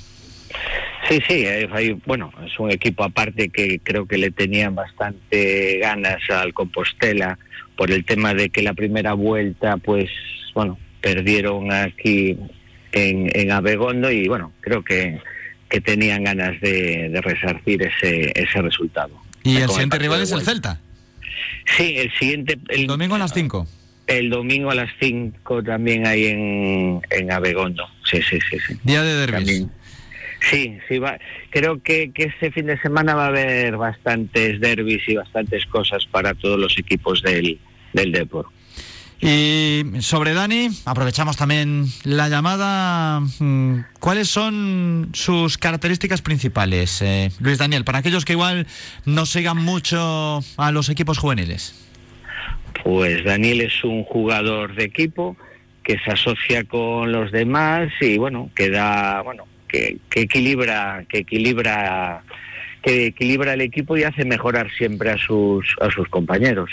Sí, sí, hay- bueno, es un equipo aparte que creo que le tenían bastante ganas al Compostela por el tema de que la primera vuelta, pues, bueno, perdieron aquí en, en Abegondo y, bueno, creo que, que tenían ganas de, de resarcir ese, ese resultado. Y el siguiente rival es el. Celta. Sí, el siguiente... El domingo a las 5. El domingo a las 5 también hay en, en Abegondo. Sí, sí, sí, sí. Día de derbis. También. Sí, sí, va. creo que, que este fin de semana va a haber bastantes derbis y bastantes cosas para todos los equipos del, del Depor. Y sobre Dani, aprovechamos también la llamada. mm, ¿Cuáles son sus características principales, eh, Luis Daniel, para aquellos que igual no sigan mucho a los equipos juveniles? Pues Daniel es un jugador de equipo que se asocia con los demás y bueno, que da, bueno, que, equilibra, que equilibra, que equilibra el equipo y hace mejorar siempre a sus, a sus compañeros.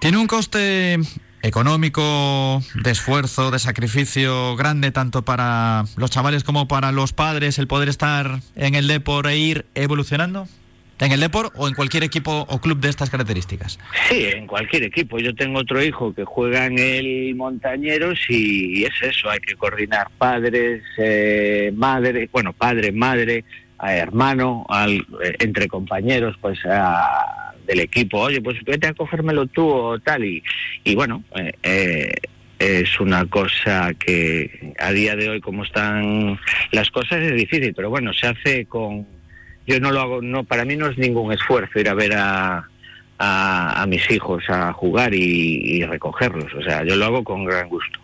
Tiene un coste económico, de esfuerzo, de sacrificio grande tanto para los chavales como para los padres el poder estar en el Depor e ir evolucionando. ¿En el Depor o en cualquier equipo o club de estas características? Sí, en cualquier equipo. Yo tengo otro hijo que juega en el Montañeros y es eso, hay que coordinar padres, eh, madre, bueno, padre, madre, a hermano, al, eh, entre compañeros, pues a- del equipo. Oye, pues vete a cogérmelo tú o tal. Y, y bueno, eh, eh, es una cosa que a día de hoy, como están las cosas, es difícil, pero bueno, se hace con... Yo no lo hago, no, para mí no es ningún esfuerzo ir a ver a, a, a mis hijos a jugar y, y recogerlos. O sea, yo lo hago con gran gusto.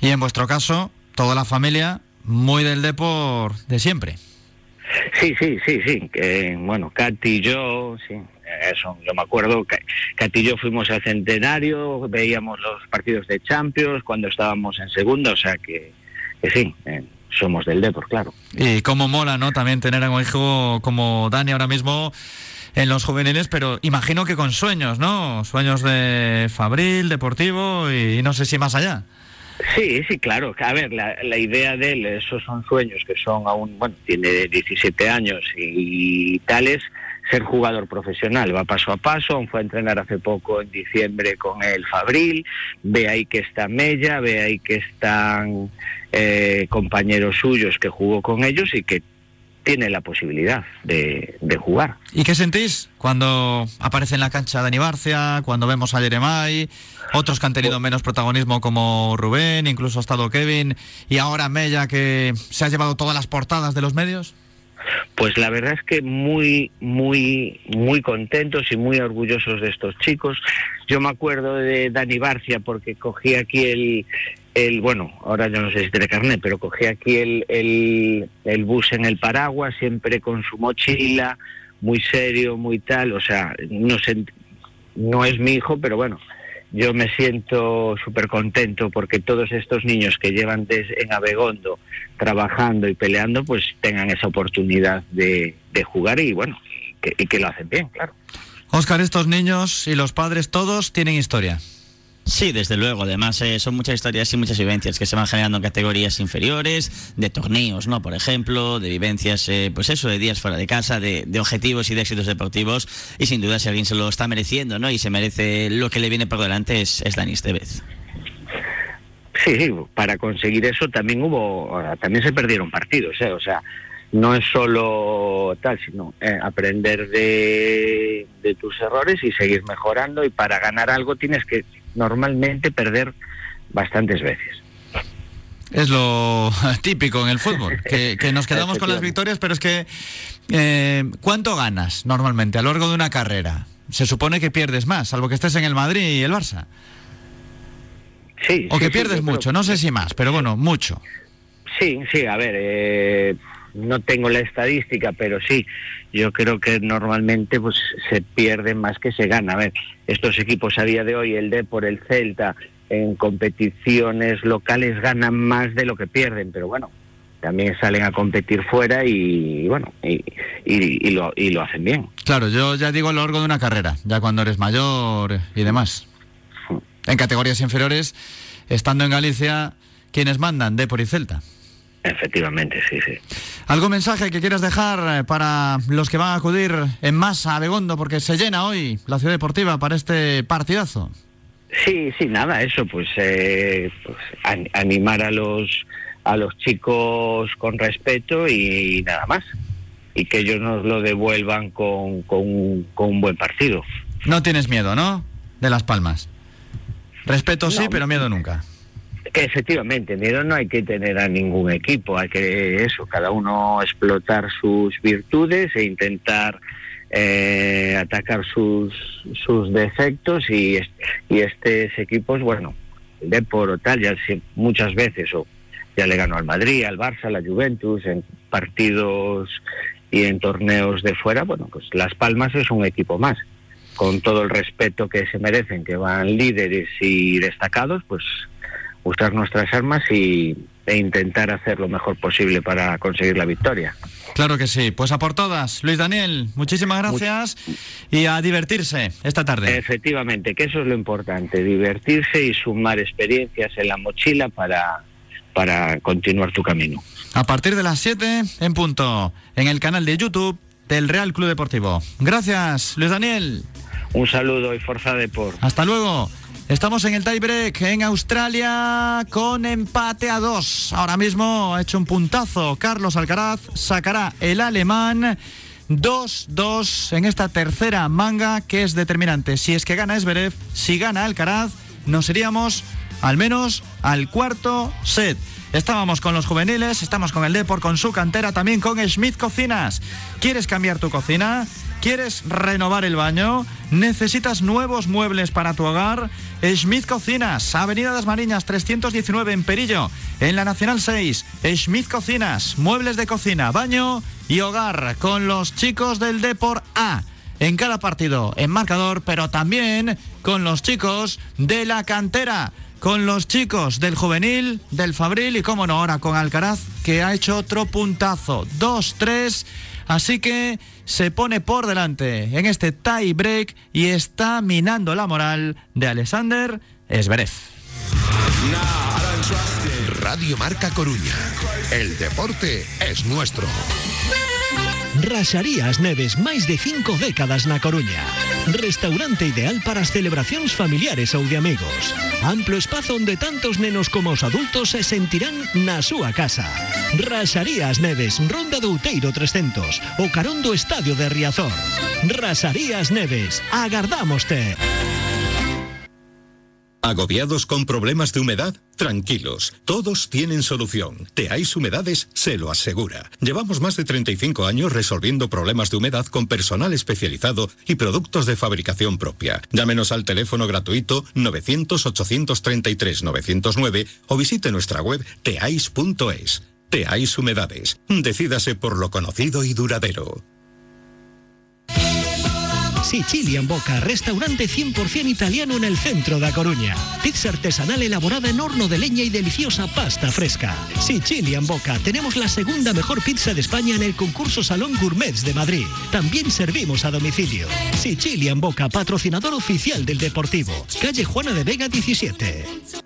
Y en vuestro caso, toda la familia muy del Depor de siempre. Sí, sí, sí, sí. Que, bueno, Katy y yo, sí. Eso, yo me acuerdo, Ka- Katy y yo fuimos al centenario, veíamos los partidos de Champions cuando estábamos en segunda, o sea que, que sí, eh, somos del Depor, claro. Y cómo mola, ¿no? También tener a un hijo como Dani ahora mismo en los juveniles, pero imagino que con sueños, ¿no? Sueños de Fabril, deportivo y no sé si más allá. Sí, sí, claro. A ver, la, la idea de él, esos son sueños que son aún, bueno, tiene 17 años y, tal es ser jugador profesional. Va paso a paso, fue a entrenar hace poco en diciembre con el Fabril, ve ahí que está Mella, ve ahí que están eh, compañeros suyos que jugó con ellos y que tiene la posibilidad de, de jugar. ¿Y qué sentís cuando aparece en la cancha Dani Barcia, cuando vemos a Jeremai, otros que han tenido menos protagonismo como Rubén, incluso ha estado Kevin, y ahora Mella que se ha llevado todas las portadas de los medios? Pues la verdad es que muy, muy, muy contentos y muy orgullosos de estos chicos. Yo me acuerdo de Dani Barcia porque cogí aquí el, el bueno, ahora yo no sé si tiene carnet, pero cogí aquí el, el, el bus en el paraguas, siempre con su mochila, muy serio, muy tal, o sea, no sé, no es mi hijo, pero bueno, yo me siento súper contento porque todos estos niños que llevan des- en Abegondo trabajando y peleando, pues tengan esa oportunidad de, de jugar y bueno, y que, y que lo hacen bien, claro. Óscar, estos niños y los padres todos tienen historia. Sí, desde luego. Además, eh, son muchas historias y muchas vivencias que se van generando en categorías inferiores, de torneos, ¿no? Por ejemplo, de vivencias, eh, pues eso, de días fuera de casa, de, de, objetivos y de éxitos deportivos. Y sin duda, si alguien se lo está mereciendo, ¿no? Y se merece lo que le viene por delante, es, es Dani Estevez. Sí, para conseguir eso también hubo, también se perdieron partidos, ¿eh? O sea, no es solo tal, sino eh, aprender de, de, tus errores y seguir mejorando. Y para ganar algo tienes que normalmente perder bastantes veces. Es lo <laughs> típico en el fútbol, que, que nos quedamos con las victorias, pero es que eh, ¿cuánto ganas normalmente a lo largo de una carrera? Se supone que pierdes más, salvo que estés en el Madrid y el Barça. Sí. O que pierdes sí, mucho, no sé si más, pero bueno, mucho. Sí, sí, a ver, eh, no tengo la estadística, pero sí, yo creo que normalmente pues se pierde más que se gana. A ver, estos equipos a día de hoy, el Depor, el Celta, en competiciones locales ganan más de lo que pierden, pero bueno, también salen a competir fuera y bueno, y, y, y, lo, y lo hacen bien. Claro, yo ya digo a lo largo de una carrera, ya cuando eres mayor y demás. En categorías inferiores, estando en Galicia, ¿quiénes mandan? Depor y Celta. Efectivamente, sí, sí. ¿Algún mensaje que quieras dejar eh, para los que van a acudir en masa a Begondo? Porque se llena hoy la ciudad deportiva para este partidazo. Sí, sí, nada, eso, pues, eh, pues an animar a los, a los chicos con respeto y nada más. Y que ellos nos lo devuelvan con, con, con un buen partido. No tienes miedo, ¿no? De Las Palmas. Respeto sí, pero miedo nunca. Efectivamente, no hay que tener a ningún equipo, hay que eso, cada uno explotar sus virtudes e intentar eh, atacar sus, sus defectos y, y estos equipos, bueno, de por tal, ya muchas veces o ya le ganó al Madrid, al Barça, a la Juventus en partidos y en torneos de fuera, bueno, pues Las Palmas es un equipo más. Con todo el respeto que se merecen, que van líderes y destacados, pues usar nuestras armas y, e intentar hacer lo mejor posible para conseguir la victoria. Claro que sí. Pues a por todas. Luis Daniel, muchísimas gracias Much y a divertirse esta tarde. Efectivamente, que eso es lo importante, divertirse y sumar experiencias en la mochila para, para continuar tu camino. A partir de las 7 en punto, en el canal de YouTube del Real Club Deportivo. Gracias, Luis Daniel. Un saludo y fuerza de por. Hasta luego. Estamos en el tiebreak en Australia con empate a dos. Ahora mismo ha hecho un puntazo. Carlos Alcaraz sacará el alemán 2-2 en esta tercera manga que es determinante. Si es que gana Esberev, si gana Alcaraz, nos iríamos al menos al cuarto set. Estábamos con los juveniles, estamos con el Deport, con su cantera, también con Schmidt Cocinas. ¿Quieres cambiar tu cocina? ¿Quieres renovar el baño? ¿Necesitas nuevos muebles para tu hogar? Schmidt Cocinas, Avenida das Mariñas 319 en Perillo, en la Nacional 6. Schmidt Cocinas, muebles de cocina, baño y hogar con los chicos del Deport A. En cada partido, en marcador, pero también con los chicos de la cantera con los chicos del juvenil, del Fabril y, como no, ahora con Alcaraz, que ha hecho otro puntazo. 2-3. Así que se pone por delante en este tie break y está minando la moral de Alexander Esberev. Radio Marca Coruña. El deporte es nuestro. Raxarías Neves, máis de cinco décadas na Coruña. Restaurante ideal para as celebracións familiares ou de amigos. Amplo espazo onde tantos nenos como os adultos se sentirán na súa casa. Raxarías Neves, Ronda do Outeiro 300, o Estadio de Riazor. Raxarías Neves, agardámoste. ¿Agobiados con problemas de humedad? Tranquilos, todos tienen solución. Teais Humedades se lo asegura. Llevamos más de 35 años resolviendo problemas de humedad con personal especializado y productos de fabricación propia. Llámenos al teléfono gratuito 900-833-909 o visite nuestra web teais.es. Teais Humedades. Decídase por lo conocido y duradero. Sicilian Boca, restaurante 100% italiano en el centro de A Coruña. Pizza artesanal elaborada en horno de leña y deliciosa pasta fresca. Sicilian Boca, tenemos la segunda mejor pizza de España en el concurso Salón Gourmets de Madrid. También servimos a domicilio. Sicilian Boca, patrocinador oficial del Deportivo. Calle Juana de Vega 17.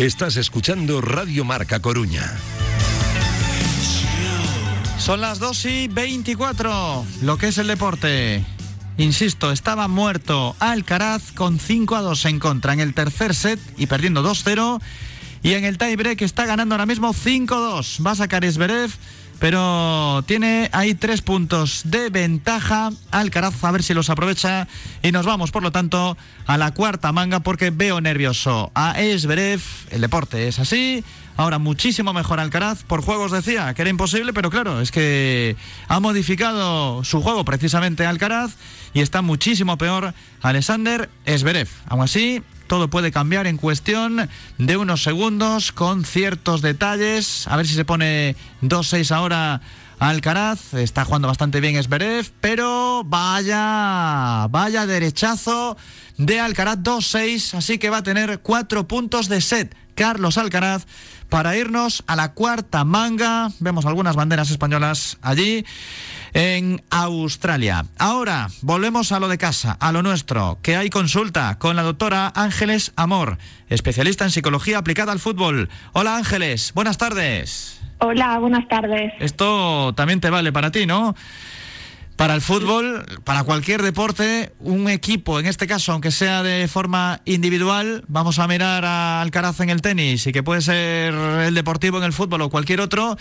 Estás escuchando Radio Marca Coruña. Son las 2 y 24, lo que es el deporte. Insisto, estaba muerto Alcaraz con 5 a 2 en contra en el tercer set y perdiendo 2-0. Y en el tiebreak está ganando ahora mismo 5-2. Va a sacar Esberev pero tiene ahí tres puntos de ventaja. Alcaraz a ver si los aprovecha y nos vamos, por lo tanto, a la cuarta manga porque veo nervioso a Esberev. El deporte es así. Ahora muchísimo mejor Alcaraz. Por juegos decía que era imposible, pero claro, es que ha modificado su juego precisamente Alcaraz y está muchísimo peor Alexander Esberev. Aún así, todo puede cambiar en cuestión de unos segundos con ciertos detalles. A ver si se pone 2-6 ahora Alcaraz. Está jugando bastante bien Esberev, pero vaya, vaya derechazo de Alcaraz 2-6. Así que va a tener cuatro puntos de set. Carlos Alcaraz para irnos a la cuarta manga. Vemos algunas banderas españolas allí en Australia. Ahora volvemos a lo de casa, a lo nuestro, que hay consulta con la doctora Ángeles Amor, especialista en psicología aplicada al fútbol. Hola Ángeles, buenas tardes. Hola, buenas tardes. Esto también te vale para ti, ¿no? Para el fútbol, para cualquier deporte, un equipo, en este caso, aunque sea de forma individual, vamos a mirar a Alcaraz en el tenis y que puede ser el deportivo en el fútbol o cualquier otro,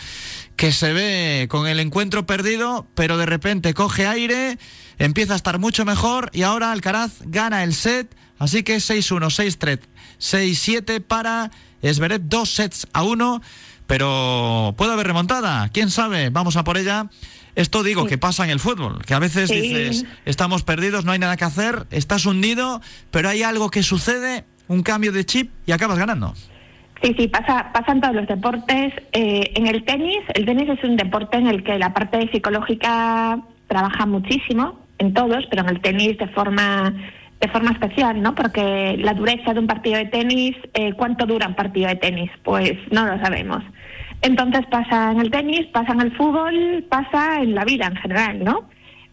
que se ve con el encuentro perdido, pero de repente coge aire, empieza a estar mucho mejor y ahora Alcaraz gana el set, así que 6-1, 6-3, 6-7 para Esberet, dos sets a uno, pero puede haber remontada, quién sabe, vamos a por ella. Esto digo que pasa en el fútbol, que a veces dices, estamos perdidos, no hay nada que hacer, estás hundido, pero hay algo que sucede, un cambio de chip y acabas ganando. Sí, sí, pasa, pasa en todos los deportes. Eh, en el tenis, el tenis es un deporte en el que la parte psicológica trabaja muchísimo, en todos, pero en el tenis de forma de forma especial, ¿no? Porque la dureza de un partido de tenis, eh, ¿cuánto dura un partido de tenis? Pues no lo sabemos. Entonces pasa en el tenis, pasa en el fútbol, pasa en la vida en general, ¿no?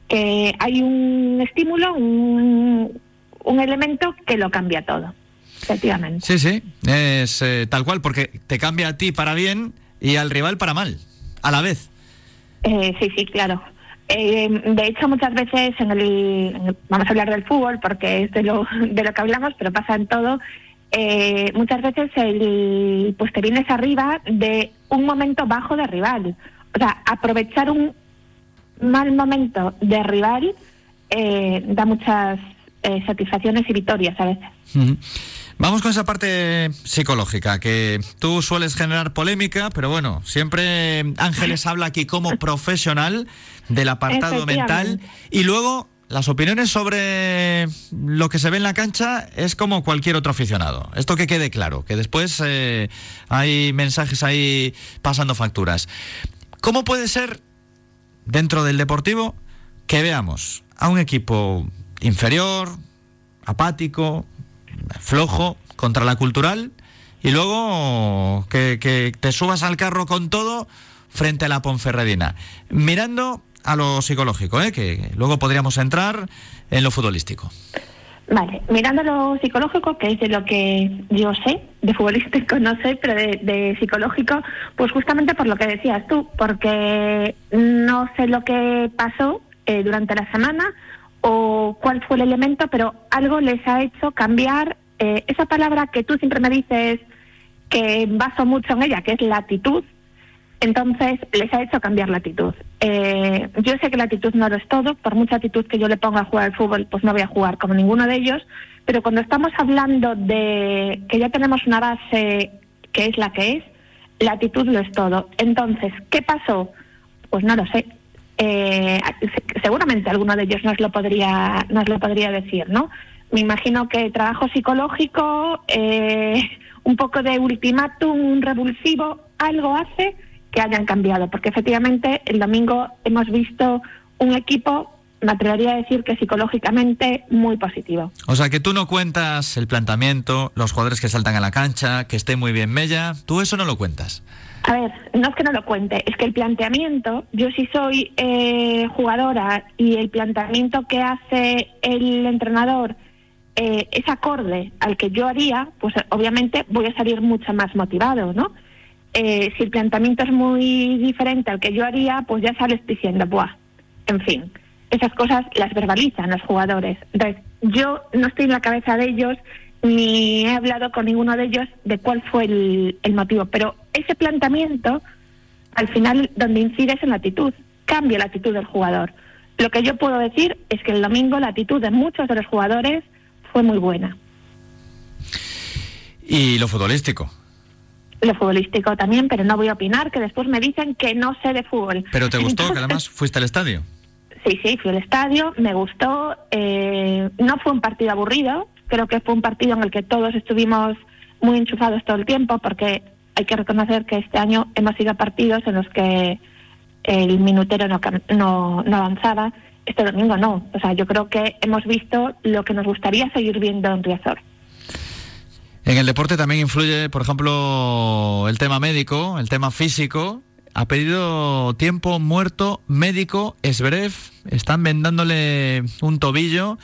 Que hay un estímulo, un, un elemento que lo cambia todo, efectivamente. Sí, sí, es eh, tal cual, porque te cambia a ti para bien y al rival para mal, a la vez. Eh, sí, sí, claro. Eh, de hecho, muchas veces en el, vamos a hablar del fútbol porque es de lo, <laughs> de lo que hablamos, pero pasa en todo. Eh, muchas veces el, pues te vienes arriba de un momento bajo de rival. O sea, aprovechar un mal momento de rival eh, da muchas eh, satisfacciones y victorias a veces. Vamos con esa parte psicológica, que tú sueles generar polémica, pero bueno, siempre Ángeles habla aquí como profesional del apartado mental y luego las opiniones sobre lo que se ve en la cancha es como cualquier otro aficionado. Esto que quede claro, que después eh, hay mensajes ahí pasando facturas. ¿Cómo puede ser dentro del deportivo que veamos a un equipo inferior, apático, flojo, contra la cultural y luego que, que te subas al carro con todo frente a la Ponferradina? Mirando a lo psicológico, ¿eh? que luego podríamos entrar en lo futbolístico. Vale, mirando lo psicológico, que es de lo que yo sé, de futbolístico <laughs> no sé, pero de, psicológico, pues justamente por lo que decías tú, porque no sé lo que pasó eh, durante la semana o cuál fue el elemento, pero algo les ha hecho cambiar eh, esa palabra que tú siempre me dices que baso mucho en ella, que es la actitud, Entonces les ha hecho cambiar la actitud. Eh, yo sé que la actitud no lo es todo, por mucha actitud que yo le ponga a jugar al fútbol, pues no voy a jugar como ninguno de ellos, pero cuando estamos hablando de que ya tenemos una base que es la que es, la actitud lo es todo. Entonces, ¿qué pasó? Pues no lo sé. Eh, seguramente alguno de ellos nos lo podría, nos lo podría decir, ¿no? Me imagino que trabajo psicológico, eh, un poco de ultimátum, un revulsivo, algo hace que hayan cambiado, porque efectivamente el domingo hemos visto un equipo, me atrevería a decir que psicológicamente muy positivo. O sea, que tú no cuentas el planteamiento, los jugadores que saltan a la cancha, que esté muy bien Mella, tú eso no lo cuentas. A ver, no es que no lo cuente, es que el planteamiento, yo sí soy eh, jugadora y el planteamiento que hace el entrenador eh, es acorde al que yo haría, pues obviamente voy a salir mucho más motivado, ¿no? Eh, si el planteamiento es muy diferente al que yo haría, pues ya sales diciendo, buah, en fin, esas cosas las verbalizan los jugadores. Entonces, yo no estoy en la cabeza de ellos ni he hablado con ninguno de ellos de cuál fue el, el motivo, pero ese planteamiento, al final, donde incide es en la actitud, cambia la actitud del jugador. Lo que yo puedo decir es que el domingo la actitud de muchos de los jugadores fue muy buena. ¿Y lo futbolístico? Lo futbolístico también, pero no voy a opinar, que después me dicen que no sé de fútbol. ¿Pero te gustó? que además fuiste al estadio. Sí, sí, fui al estadio, me gustó. Eh, no fue un partido aburrido, creo que fue un partido en el que todos estuvimos muy enchufados todo el tiempo, porque hay que reconocer que este año hemos ido a partidos en los que el minutero no, no, no avanzaba. Este domingo no. O sea, yo creo que hemos visto lo que nos gustaría seguir viendo en Riazor. En el deporte también influye, por ejemplo, el tema médico, el tema físico. Ha pedido tiempo muerto médico Esbrev. Están vendándole un tobillo.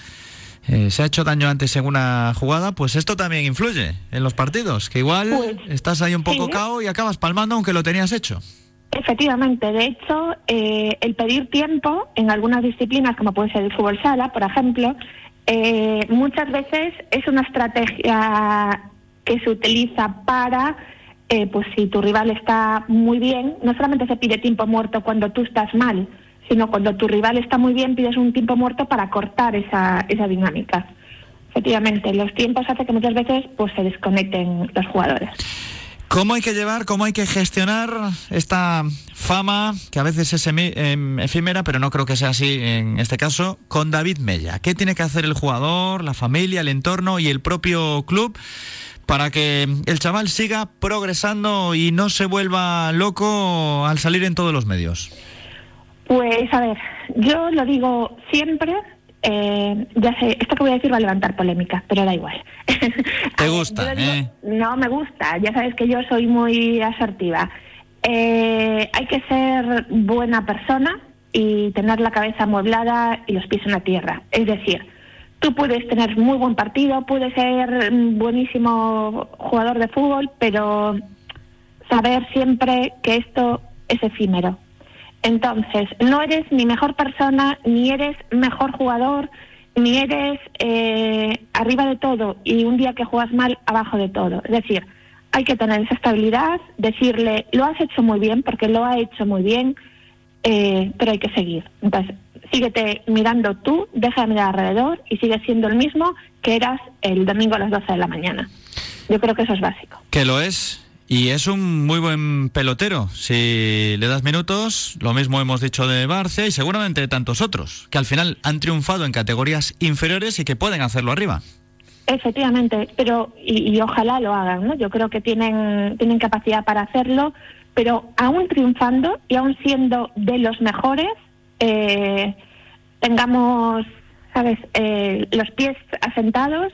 Eh, se ha hecho daño antes en una jugada, pues esto también influye en los partidos, que igual Pues, estás ahí un poco sí. cao y acabas palmando aunque lo tenías hecho. Efectivamente, de hecho, eh, el pedir tiempo en algunas disciplinas, como puede ser el fútbol sala, por ejemplo, eh, muchas veces es una estrategia que se utiliza para, eh, pues si tu rival está muy bien, no solamente se pide tiempo muerto cuando tú estás mal, sino cuando tu rival está muy bien pides un tiempo muerto para cortar esa, esa dinámica. Efectivamente, los tiempos hacen que muchas veces pues se desconecten los jugadores. ¿Cómo hay que llevar, cómo hay que gestionar esta fama, que a veces es em, efímera, pero no creo que sea así en este caso, con David Mella? ¿Qué tiene que hacer el jugador, la familia, el entorno y el propio club para que el chaval siga progresando y no se vuelva loco al salir en todos los medios? Pues a ver, yo lo digo siempre, eh, ya sé, esto que voy a decir va a levantar polémica, pero da igual. <laughs> ¿Te gusta? Digo, eh? No me gusta, ya sabes que yo soy muy asertiva. Eh, hay que ser buena persona y tener la cabeza amueblada y los pies en la tierra. Es decir, tú puedes tener muy buen partido, puedes ser buenísimo jugador de fútbol, pero saber siempre que esto es efímero. Entonces, no eres ni mejor persona, ni eres mejor jugador, ni eres eh, arriba de todo y un día que juegas mal, abajo de todo. Es decir, hay que tener esa estabilidad, decirle, lo has hecho muy bien, porque lo ha hecho muy bien, eh, pero hay que seguir. Entonces, síguete mirando tú, deja de mirar alrededor y sigue siendo el mismo que eras el domingo a las 12 de la mañana. Yo creo que eso es básico. Que lo es. Y es un muy buen pelotero. Si le das minutos, lo mismo hemos dicho de Barcia y seguramente de tantos otros, que al final han triunfado en categorías inferiores y que pueden hacerlo arriba. Efectivamente, pero y, y ojalá lo hagan, ¿no? Yo creo que tienen tienen capacidad para hacerlo, pero aún triunfando y aún siendo de los mejores, eh, tengamos, sabes, Eh, los pies asentados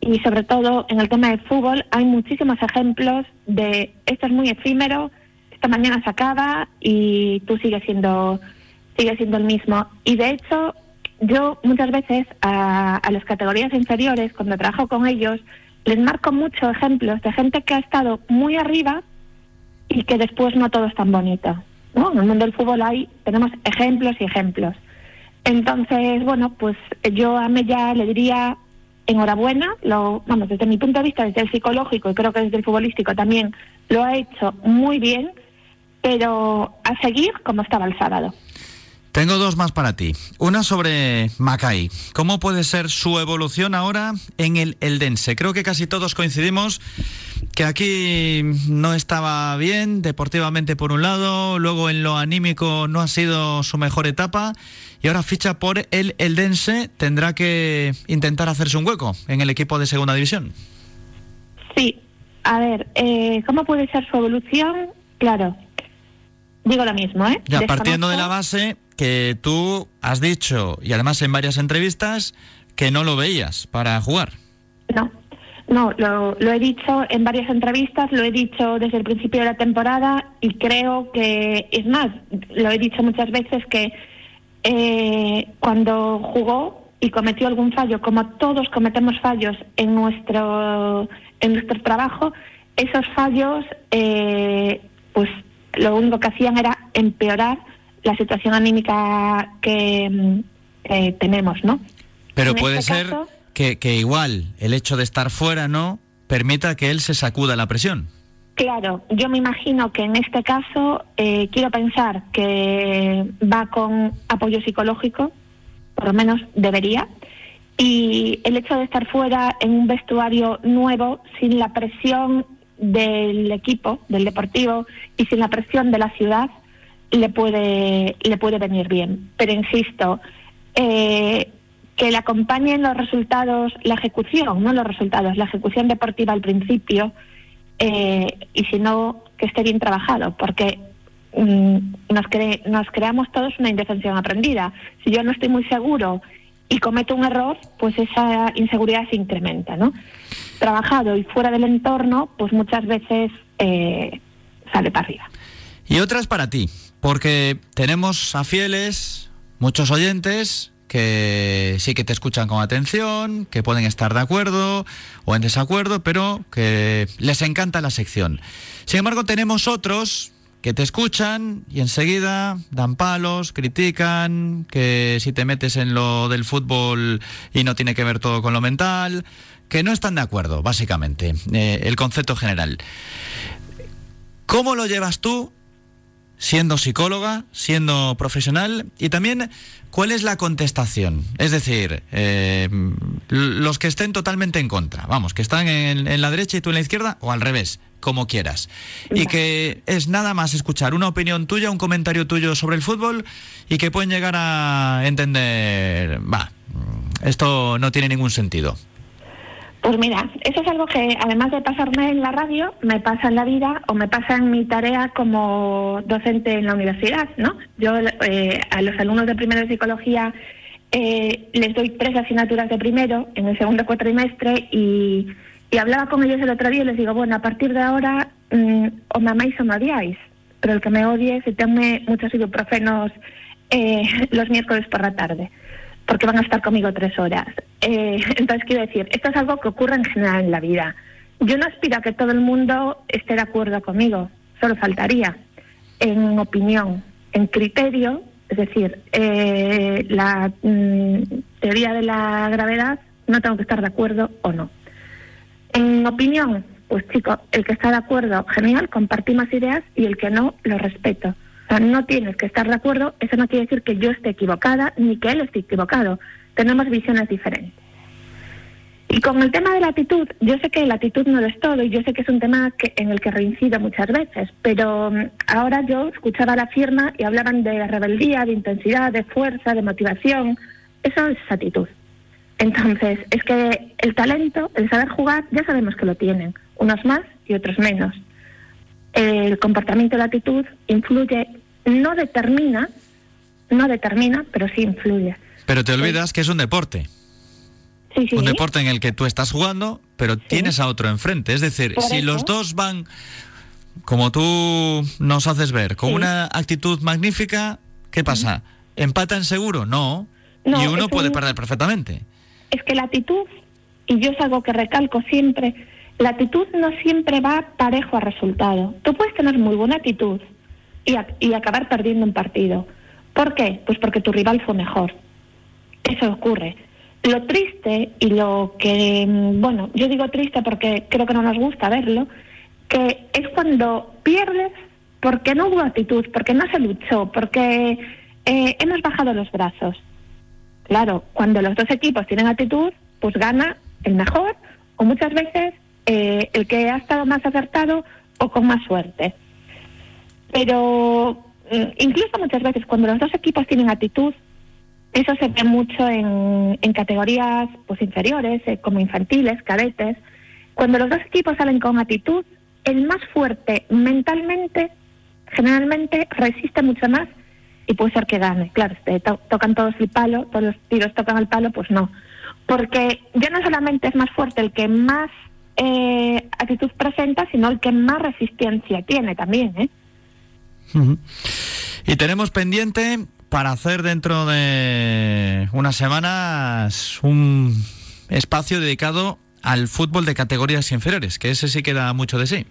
y sobre todo en el tema del fútbol hay muchísimos ejemplos de esto es muy efímero, esta mañana se acaba y tú sigues siendo sigues siendo el mismo. Y de hecho yo muchas veces a, a las categorías inferiores cuando trabajo con ellos les marco muchos ejemplos de gente que ha estado muy arriba y que después no todo es tan bonito ¿no? en el mundo del fútbol hay tenemos ejemplos y ejemplos entonces bueno pues yo a Mella le diría enhorabuena, lo, vamos, desde mi punto de vista, desde el psicológico y creo que desde el futbolístico también lo ha hecho muy bien, pero a seguir como estaba el sábado. Tengo dos más para ti. Una sobre Macay. ¿Cómo puede ser su evolución ahora en el Eldense? Creo que casi todos coincidimos que aquí no estaba bien deportivamente por un lado, luego en lo anímico no ha sido su mejor etapa y ahora ficha por el Eldense. Tendrá que intentar hacerse un hueco en el equipo de segunda división. Sí, a ver, eh, ¿cómo puede ser su evolución? Claro, digo lo mismo, ¿eh? Ya, partiendo de la base que tú has dicho, y además en varias entrevistas, que no lo veías para jugar. No, no, lo, lo, he dicho en varias entrevistas, lo he dicho desde el principio de la temporada y creo que, es más, lo he dicho muchas veces que eh, cuando jugó y cometió algún fallo, como todos cometemos fallos en nuestro, en nuestro trabajo, esos fallos, eh, pues lo único que hacían era empeorar la situación anímica que mm, eh, tenemos, ¿no? Pero puede este ser que, que igual el hecho de estar fuera, ¿no? Permita que él se sacuda la presión. Claro, yo me imagino que en este caso eh, quiero pensar que va con apoyo psicológico, por lo menos debería, y el hecho de estar fuera en un vestuario nuevo, sin la presión del equipo, del deportivo, y sin la presión de la ciudad, le puede, le puede venir bien. Pero insisto, eh, que le acompañen los resultados, la ejecución, no los resultados, la ejecución deportiva al principio, eh, y si no, que esté bien trabajado, porque mm, nos, cre nos creamos todos una indefensión aprendida. Si yo no estoy muy seguro y cometo un error, pues esa inseguridad se incrementa, ¿no? Trabajado y fuera del entorno, pues muchas veces eh, sale para arriba. Y otras para ti, porque tenemos a fieles, muchos oyentes que sí que te escuchan con atención, que pueden estar de acuerdo o en desacuerdo, pero que les encanta la sección. Sin embargo, tenemos otros que te escuchan y enseguida dan palos, critican, que si te metes en lo del fútbol y no tiene que ver todo con lo mental, que no están de acuerdo, básicamente, eh, el concepto general. ¿Cómo lo llevas tú siendo psicóloga, siendo profesional y también cuál es la contestación. Es decir, eh, los que estén totalmente en contra, vamos, que están en, la derecha y tú en la izquierda o al revés, como quieras. Y que es nada más escuchar una opinión tuya, un comentario tuyo sobre el fútbol y que pueden llegar a entender, va, esto no tiene ningún sentido. Pues mira, eso es algo que además de pasarme en la radio, me pasa en la vida o me pasa en mi tarea como docente en la universidad, ¿no? Yo eh, a los alumnos de primero de psicología eh, les doy tres asignaturas de primero en el segundo cuatrimestre y, y, hablaba con ellos el otro día y les digo, bueno, a partir de ahora mm, o me amáis o me odiáis, pero el que me odie se tome muchos ibuprofenos eh, <laughs> los miércoles por la tarde porque van a estar conmigo tres horas. Eh, <laughs> entonces, quiero decir, esto es algo que ocurre en general en la vida. Yo no aspiro a que todo el mundo esté de acuerdo conmigo, solo faltaría. En opinión, en criterio, es decir, eh, la mm, teoría de la gravedad, no tengo que estar de acuerdo o no. En opinión, pues chico, el que está de acuerdo, genial, compartimos ideas y el que no, lo respeto. O sea, no tienes que estar de acuerdo, eso no quiere decir que yo esté equivocada ni que él esté equivocado. Tenemos visiones diferentes. Y con el tema de la actitud, yo sé que la actitud no lo es todo y yo sé que es un tema que, en el que reincido muchas veces, pero mm, ahora yo escuchaba la firma y hablaban de rebeldía, de intensidad, de fuerza, de motivación. Eso es actitud. Entonces, es que el talento, el saber jugar, ya sabemos que lo tienen, unos más y otros menos el comportamiento de la actitud influye, no determina, no determina, pero sí influye. Pero te olvidas que es un deporte. Sí, sí. Un deporte en el que tú estás jugando, pero tienes a otro enfrente. Es decir, si los dos van, como tú nos haces ver, con una actitud magnífica, ¿qué pasa? ¿Empatan seguro? No. y uno puede perder perfectamente. Es que la actitud, y yo es algo que recalco siempre, la actitud no siempre va parejo a resultado. Tú puedes tener muy buena actitud y, acabar perdiendo un partido. ¿Por qué? Pues porque tu rival fue mejor. Eso ocurre. Lo triste y lo que, mm, bueno, yo digo triste porque creo que no nos gusta verlo, que es cuando pierdes porque no hubo actitud, porque no se luchó, porque eh, hemos bajado los brazos. Claro, cuando los dos equipos tienen actitud, pues gana el mejor o muchas veces eh, el que ha estado más acertado o con más suerte. Pero mm, incluso muchas veces cuando los dos equipos tienen actitud, eso se ve mucho en, categorías pues inferiores, eh, como infantiles, cadetes. Cuando los dos equipos salen con actitud, el más fuerte mentalmente generalmente resiste mucho más y puede ser que gane. Claro, si to- tocan todos el palo, todos los tiros tocan el palo, pues no. Porque ya no solamente es más fuerte el que más eh, actitud presenta, sino el que más resistencia tiene también, ¿eh? Y tenemos pendiente para hacer dentro de unas semanas un espacio dedicado al fútbol de categorías inferiores, que ese sí que da mucho de sí.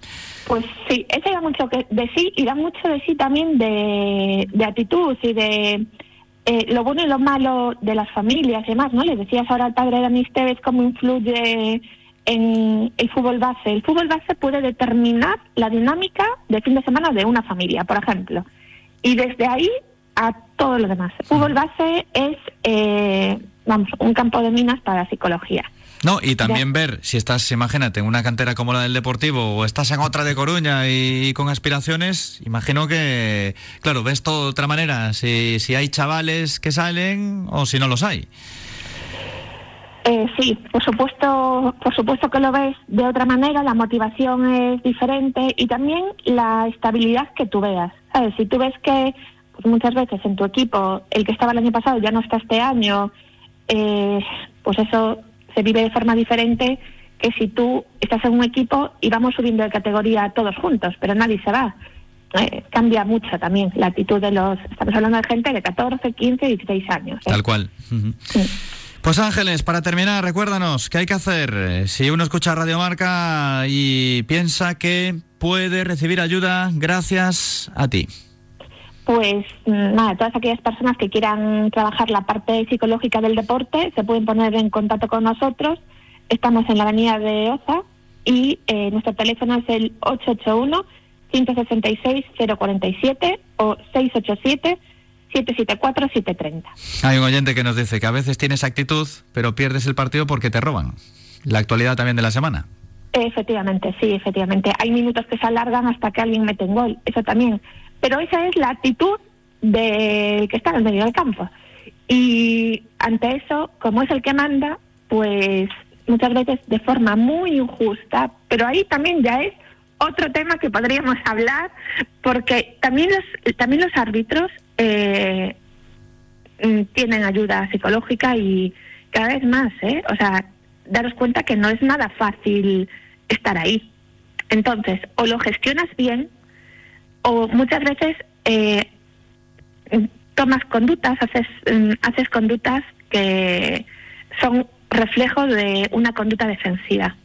Pues sí, ese da mucho de sí y da mucho de sí también de, de actitud y de eh, lo bueno y lo malo de las familias y demás, ¿no? Le decías ahora al padre Dani Esteves cómo influye en el fútbol base. El fútbol base puede determinar la dinámica de fin de semana de una familia, por ejemplo. Y desde ahí a todo lo demás. El fútbol base es, eh, vamos, un campo de minas para la psicología. No, y también ver si estás, imagínate, en una cantera como la del Deportivo o estás en otra de Coruña y, con aspiraciones, imagino que, claro, ves todo de otra manera, si, si hay chavales que salen o si no los hay. Eh, sí, por supuesto, por supuesto que lo ves de otra manera, la motivación es diferente y también la estabilidad que tú veas. ¿sabes? Si tú ves que pues muchas veces en tu equipo el que estaba el año pasado ya no está este año, eh, pues eso se vive de forma diferente que si tú estás en un equipo y vamos subiendo de categoría todos juntos, pero nadie se va. Eh, cambia mucho también la actitud de los... Estamos hablando de gente de 14, 15, 16 años. ¿eh? Tal cual. Ujú. Pues Ángeles, para terminar, recuérdanos, ¿qué hay que hacer? Si uno escucha Radio Marca y piensa que puede recibir ayuda gracias a ti. Pues mm, nada, todas aquellas personas que quieran trabajar la parte psicológica del deporte se pueden poner en contacto con nosotros. Estamos en la avenida de Oza y eh, nuestro teléfono es el 881-166-047 o 687-774-730. Hay un oyente que nos dice que a veces tienes actitud, pero pierdes el partido porque te roban. La actualidad también de la semana. Efectivamente, sí, efectivamente. Hay minutos que se alargan hasta que alguien mete un gol, eso también. Pero esa es la actitud del que está en el medio del campo. Y ante eso, como es el que manda, pues muchas veces de forma muy injusta, pero ahí también ya es otro tema que podríamos hablar, porque también los, también los árbitros eh, mm, tienen ayuda psicológica y cada vez más, ¿eh? O sea, daros cuenta que no es nada fácil estar ahí. Entonces, o lo gestionas bien, o muchas veces eh, tomas conductas, haces, mm, haces conductas que son reflejo de una conducta defensiva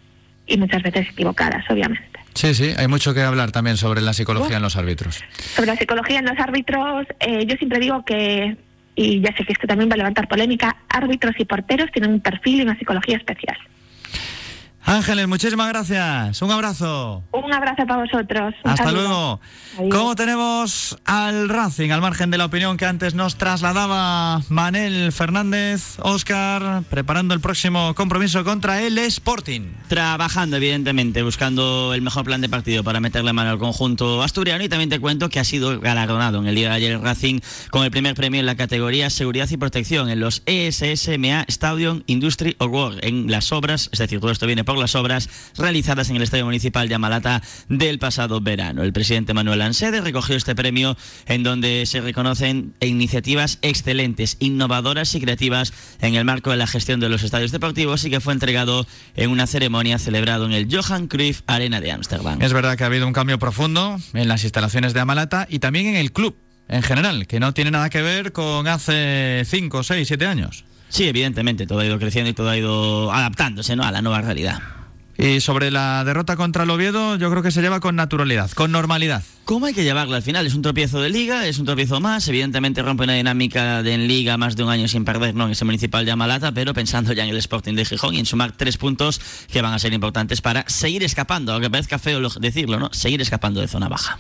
y muchas veces equivocadas, obviamente. Sí, sí, hay mucho que hablar también sobre la psicología en los árbitros. Sobre la psicología en los árbitros, eh, yo siempre digo que, y ya sé que esto también va a levantar polémica, árbitros y porteros tienen un perfil y una psicología especial. Ángeles, muchísimas gracias. Un abrazo. Un abrazo para vosotros. Un Hasta saludo. luego. Adiós. ¿Cómo tenemos al Racing, al margen de la opinión que antes nos trasladaba Manel Fernández? Oscar, preparando el próximo compromiso contra el Sporting. Trabajando, evidentemente, buscando el mejor plan de partido para meterle mano al conjunto asturiano. Y también te cuento que ha sido galardonado en el día de ayer el Racing con el primer premio en la categoría Seguridad y Protección en los ESSMA Stadium Industry Award en las obras, es decir, todo esto viene por las obras realizadas en el Estadio Municipal de Amalata del pasado verano. El presidente Manuel Ansede recogió este premio en donde se reconocen iniciativas excelentes, innovadoras y creativas en el marco de la gestión de los estadios deportivos y que fue entregado en una ceremonia celebrada en el Johan Cruyff Arena de Ámsterdam. Es verdad que ha habido un cambio profundo en las instalaciones de Amalata y también en el club en general, que no tiene nada que ver con hace 5, 6, 7 años. Sí, evidentemente, todo ha ido creciendo y todo ha ido adaptándose ¿no? a la nueva realidad. Y sobre la derrota contra el Oviedo, yo creo que se lleva con naturalidad, con normalidad. ¿Cómo hay que llevarlo al final? Es un tropiezo de liga, es un tropiezo más. Evidentemente rompe una dinámica de en liga más de un año sin perder, no en ese municipal de Amalata, pero pensando ya en el Sporting de Gijón y en sumar tres puntos que van a ser importantes para seguir escapando, aunque parezca feo lo- decirlo, ¿no? Seguir escapando de zona baja.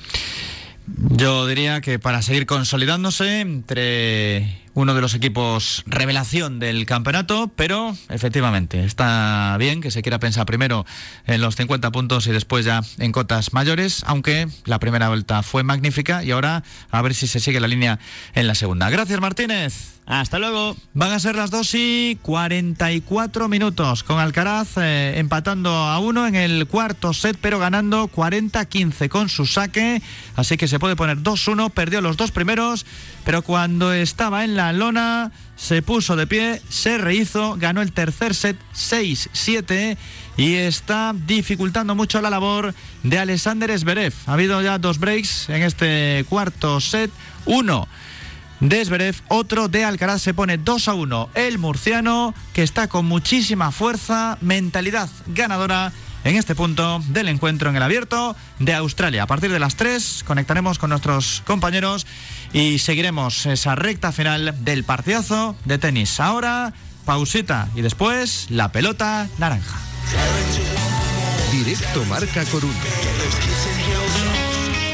Yo diría que para seguir consolidándose entre uno de los equipos revelación del campeonato, pero efectivamente está bien que se quiera pensar primero en los 50 puntos y después ya en cotas mayores, aunque la primera vuelta fue magnífica y ahora a ver si se sigue la línea en la segunda. Gracias Martínez. Hasta luego. Van a ser las 2 y 44 minutos con Alcaraz eh, empatando a uno en el cuarto set, pero ganando 40-15 con su saque. Así que se puede poner 2-1. Perdió los dos primeros, pero cuando estaba en la lona se puso de pie, se rehizo, ganó el tercer set 6-7 y está dificultando mucho la labor de Alexander Zverev. Ha habido ya dos breaks en este cuarto set. Uno de Zverev, otro de Alcaraz se pone 2 a 1. El murciano que está con muchísima fuerza, mentalidad ganadora en este punto del encuentro en el abierto de Australia. A partir de las 3 conectaremos con nuestros compañeros y seguiremos esa recta final del partidazo de tenis. Ahora, pausita y después la pelota naranja. Directo Marca Coruña.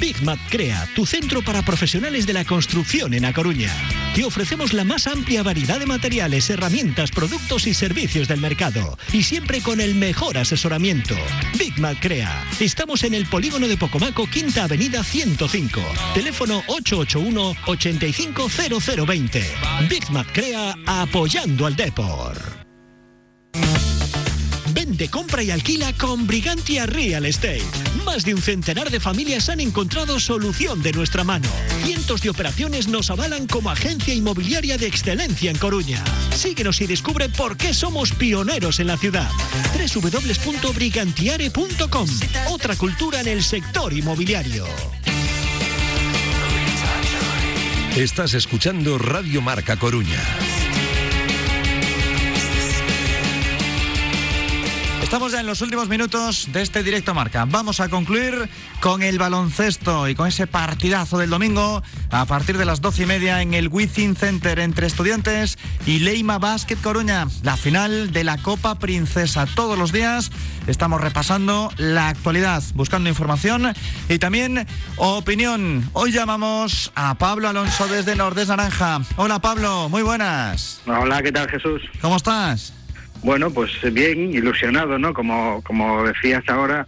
Big Mat Crea, tu centro para profesionales de la construcción en A Coruña. Te ofrecemos la más amplia variedad de materiales, herramientas, productos y servicios del mercado. Y siempre con el mejor asesoramiento. Big Mat Crea. Estamos en el polígono de Pocomaco, Quinta Avenida 105. Teléfono 881-850020. Big Mat Crea apoyando al Depor. Vende, compra y alquila con Brigantia Real Estate. Más de un centenar de familias han encontrado solución de nuestra mano. Cientos de operaciones nos avalan como agencia inmobiliaria de excelencia en Coruña. Síguenos y descubre por qué somos pioneros en la ciudad. www.brigantiare.com. Otra cultura en el sector inmobiliario. Estás escuchando Radio Marca Coruña. Estamos ya en los últimos minutos de este directo marca. Vamos a concluir con el baloncesto y con ese partidazo del domingo a partir de las doce y media en el Within Center entre estudiantes y Leima Basket Coruña. La final de la Copa Princesa. Todos los días estamos repasando la actualidad, buscando información y también opinión. Hoy llamamos a Pablo Alonso desde Nordes Naranja. Hola Pablo, muy buenas. Hola, ¿qué tal Jesús? ¿Cómo estás? Bueno, pues bien, ilusionado, ¿no? Como, como decías ahora,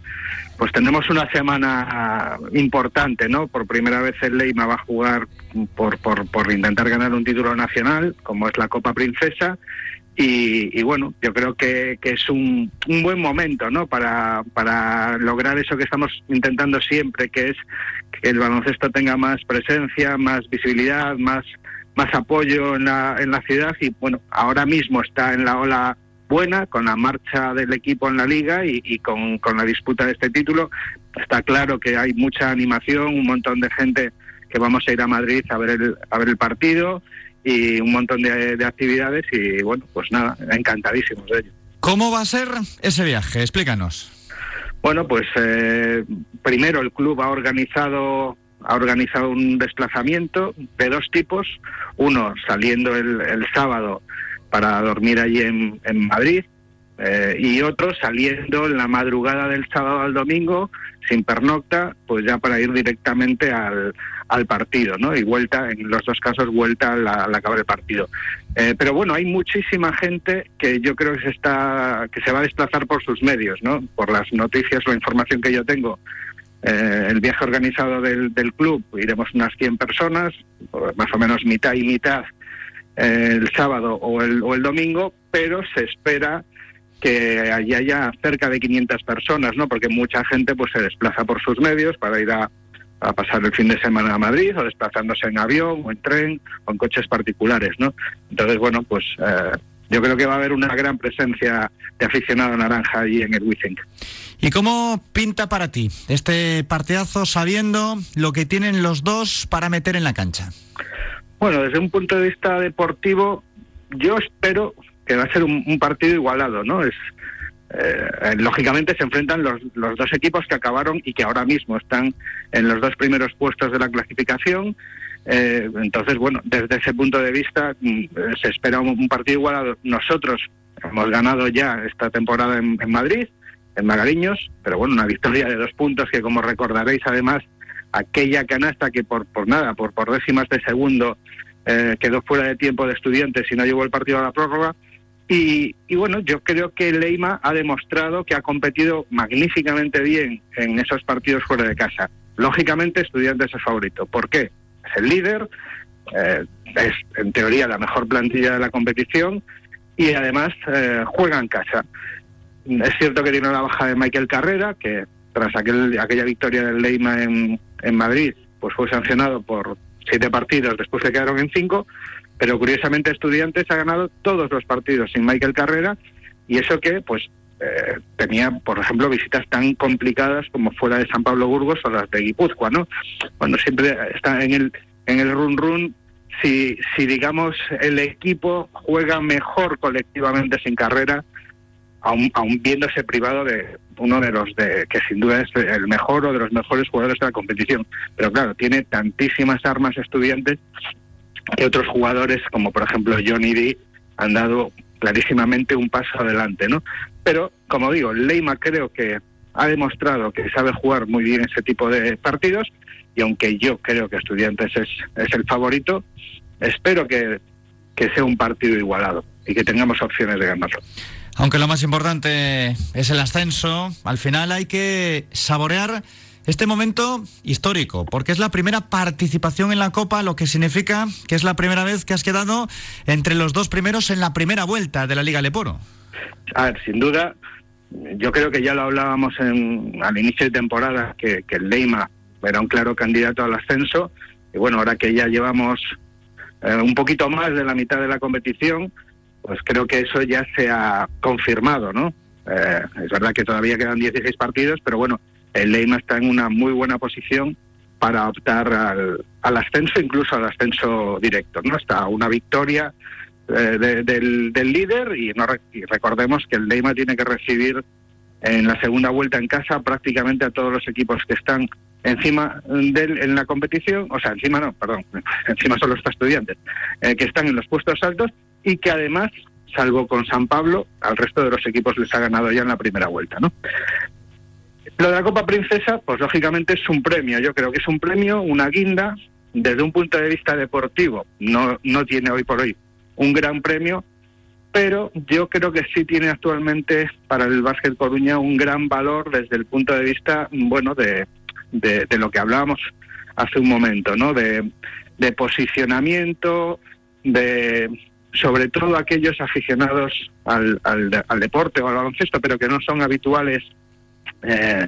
pues tenemos una semana importante, ¿no? Por primera vez el Leima va a jugar por, por, por intentar ganar un título nacional, como es la Copa Princesa, y, y, bueno, yo creo que, que es un, un, buen momento ¿no? para, para lograr eso que estamos intentando siempre, que es que el baloncesto tenga más presencia, más visibilidad, más, más apoyo en la, en la ciudad y bueno, ahora mismo está en la ola buena con la marcha del equipo en la liga y, y con, con, la disputa de este título. Está claro que hay mucha animación, un montón de gente que vamos a ir a Madrid a ver el, a ver el partido y un montón de, de actividades y bueno, pues nada, encantadísimos de ello. ¿Cómo va a ser ese viaje? Explícanos. Bueno, pues eh, primero el club ha organizado ha organizado un desplazamiento de dos tipos, uno saliendo el, el sábado para dormir allí en, Madrid eh, y otro saliendo en la madrugada del sábado al domingo sin pernocta, pues ya para ir directamente al, al partido, ¿no? Y vuelta, en los dos casos, vuelta al, acabar el partido. Eh, pero bueno, hay muchísima gente que yo creo que se está, que se va a desplazar por sus medios, ¿no? Por las noticias, la información que yo tengo. Eh, el viaje organizado del, del club, iremos unas 100 personas, más o menos mitad y mitad el sábado o el, o el domingo, pero se espera que allí haya cerca de 500 personas, ¿no? Porque mucha gente pues se desplaza por sus medios para ir a, a pasar el fin de semana a Madrid o desplazándose en avión o en tren o en coches particulares, ¿no? Entonces, bueno, pues eh, yo creo que va a haber una gran presencia de aficionado naranja allí en el Wizzing. ¿Y cómo pinta para ti este partidazo sabiendo lo que tienen los dos para meter en la cancha? Bueno, desde un punto de vista deportivo, yo espero que va a ser un, partido igualado, ¿no? Es eh, lógicamente se enfrentan los, los dos equipos que acabaron y que ahora mismo están en los dos primeros puestos de la clasificación. Eh, entonces, bueno, desde ese punto de vista mm, eh, se espera un, partido igualado. Nosotros hemos ganado ya esta temporada en Madrid, en Magariños, pero bueno, una victoria de dos puntos que, como recordaréis, además, aquella canasta que por, por nada, por, por décimas de segundo, eh, quedó fuera de tiempo de estudiantes y no llevó el partido a la prórroga. Y, y, bueno, yo creo que Leima ha demostrado que ha competido magníficamente bien en esos partidos fuera de casa. Lógicamente, Estudiantes es favorito. ¿Por qué? Es el líder, eh, es en teoría la mejor plantilla de la competición y además eh, juega en casa. Es cierto que tiene la baja de Michael Carrera, que tras aquel, aquella victoria del Leima en, en Madrid, pues fue sancionado por siete partidos, después le quedaron en cinco, pero curiosamente Estudiantes ha ganado todos los partidos sin Michael Carrera y eso que pues eh, tenía, por ejemplo, visitas tan complicadas como fuera de San Pablo Burgos o las de Guipúzcoa, ¿no? Cuando siempre está en el en el run run si si digamos el equipo juega mejor colectivamente sin carrera aún, aún viéndose privado de uno de los de que sin duda es el mejor o de los mejores jugadores de la competición. Pero claro, tiene tantísimas armas estudiantes que otros jugadores, como por ejemplo Johnny D, han dado clarísimamente un paso adelante, ¿no? Pero, como digo, Leima creo que ha demostrado que sabe jugar muy bien ese tipo de partidos y aunque yo creo que Estudiantes es, es el favorito, espero que, que sea un partido igualado y que tengamos opciones de ganarlo. Aunque lo más importante es el ascenso, al final hay que saborear este momento histórico, porque es la primera participación en la Copa, lo que significa que es la primera vez que has quedado entre los dos primeros en la primera vuelta de la Liga Leporo. A ver, sin duda, yo creo que ya lo hablábamos en, al inicio de temporada, que, que el Leima era un claro candidato al ascenso, y bueno, ahora que ya llevamos eh, un poquito más de la mitad de la competición, pues creo que eso ya se ha confirmado, ¿no? Eh, es verdad que todavía quedan 16 partidos, pero bueno, el Leima está en una muy buena posición para optar al, al ascenso, incluso al ascenso directo, ¿no? Está una victoria eh, de, del, líder y, no, y recordemos que el Leima tiene que recibir en la segunda vuelta en casa prácticamente a todos los equipos que están encima de él en la competición, o sea, encima no, perdón, <laughs> encima son los estudiantes, eh, que están en los puestos altos y que además, salvo con San Pablo, al resto de los equipos les ha ganado ya en la primera vuelta, ¿no? Lo de la Copa Princesa, pues lógicamente es un premio, yo creo que es un premio, una guinda, desde un punto de vista deportivo, no, no tiene hoy por hoy un gran premio, pero yo creo que sí tiene actualmente para el básquet Coruña un gran valor desde el punto de vista, bueno, de, de, lo que hablábamos hace un momento, ¿no? De posicionamiento, de sobre todo aquellos aficionados al, al, al, deporte o al baloncesto, pero que no son habituales eh,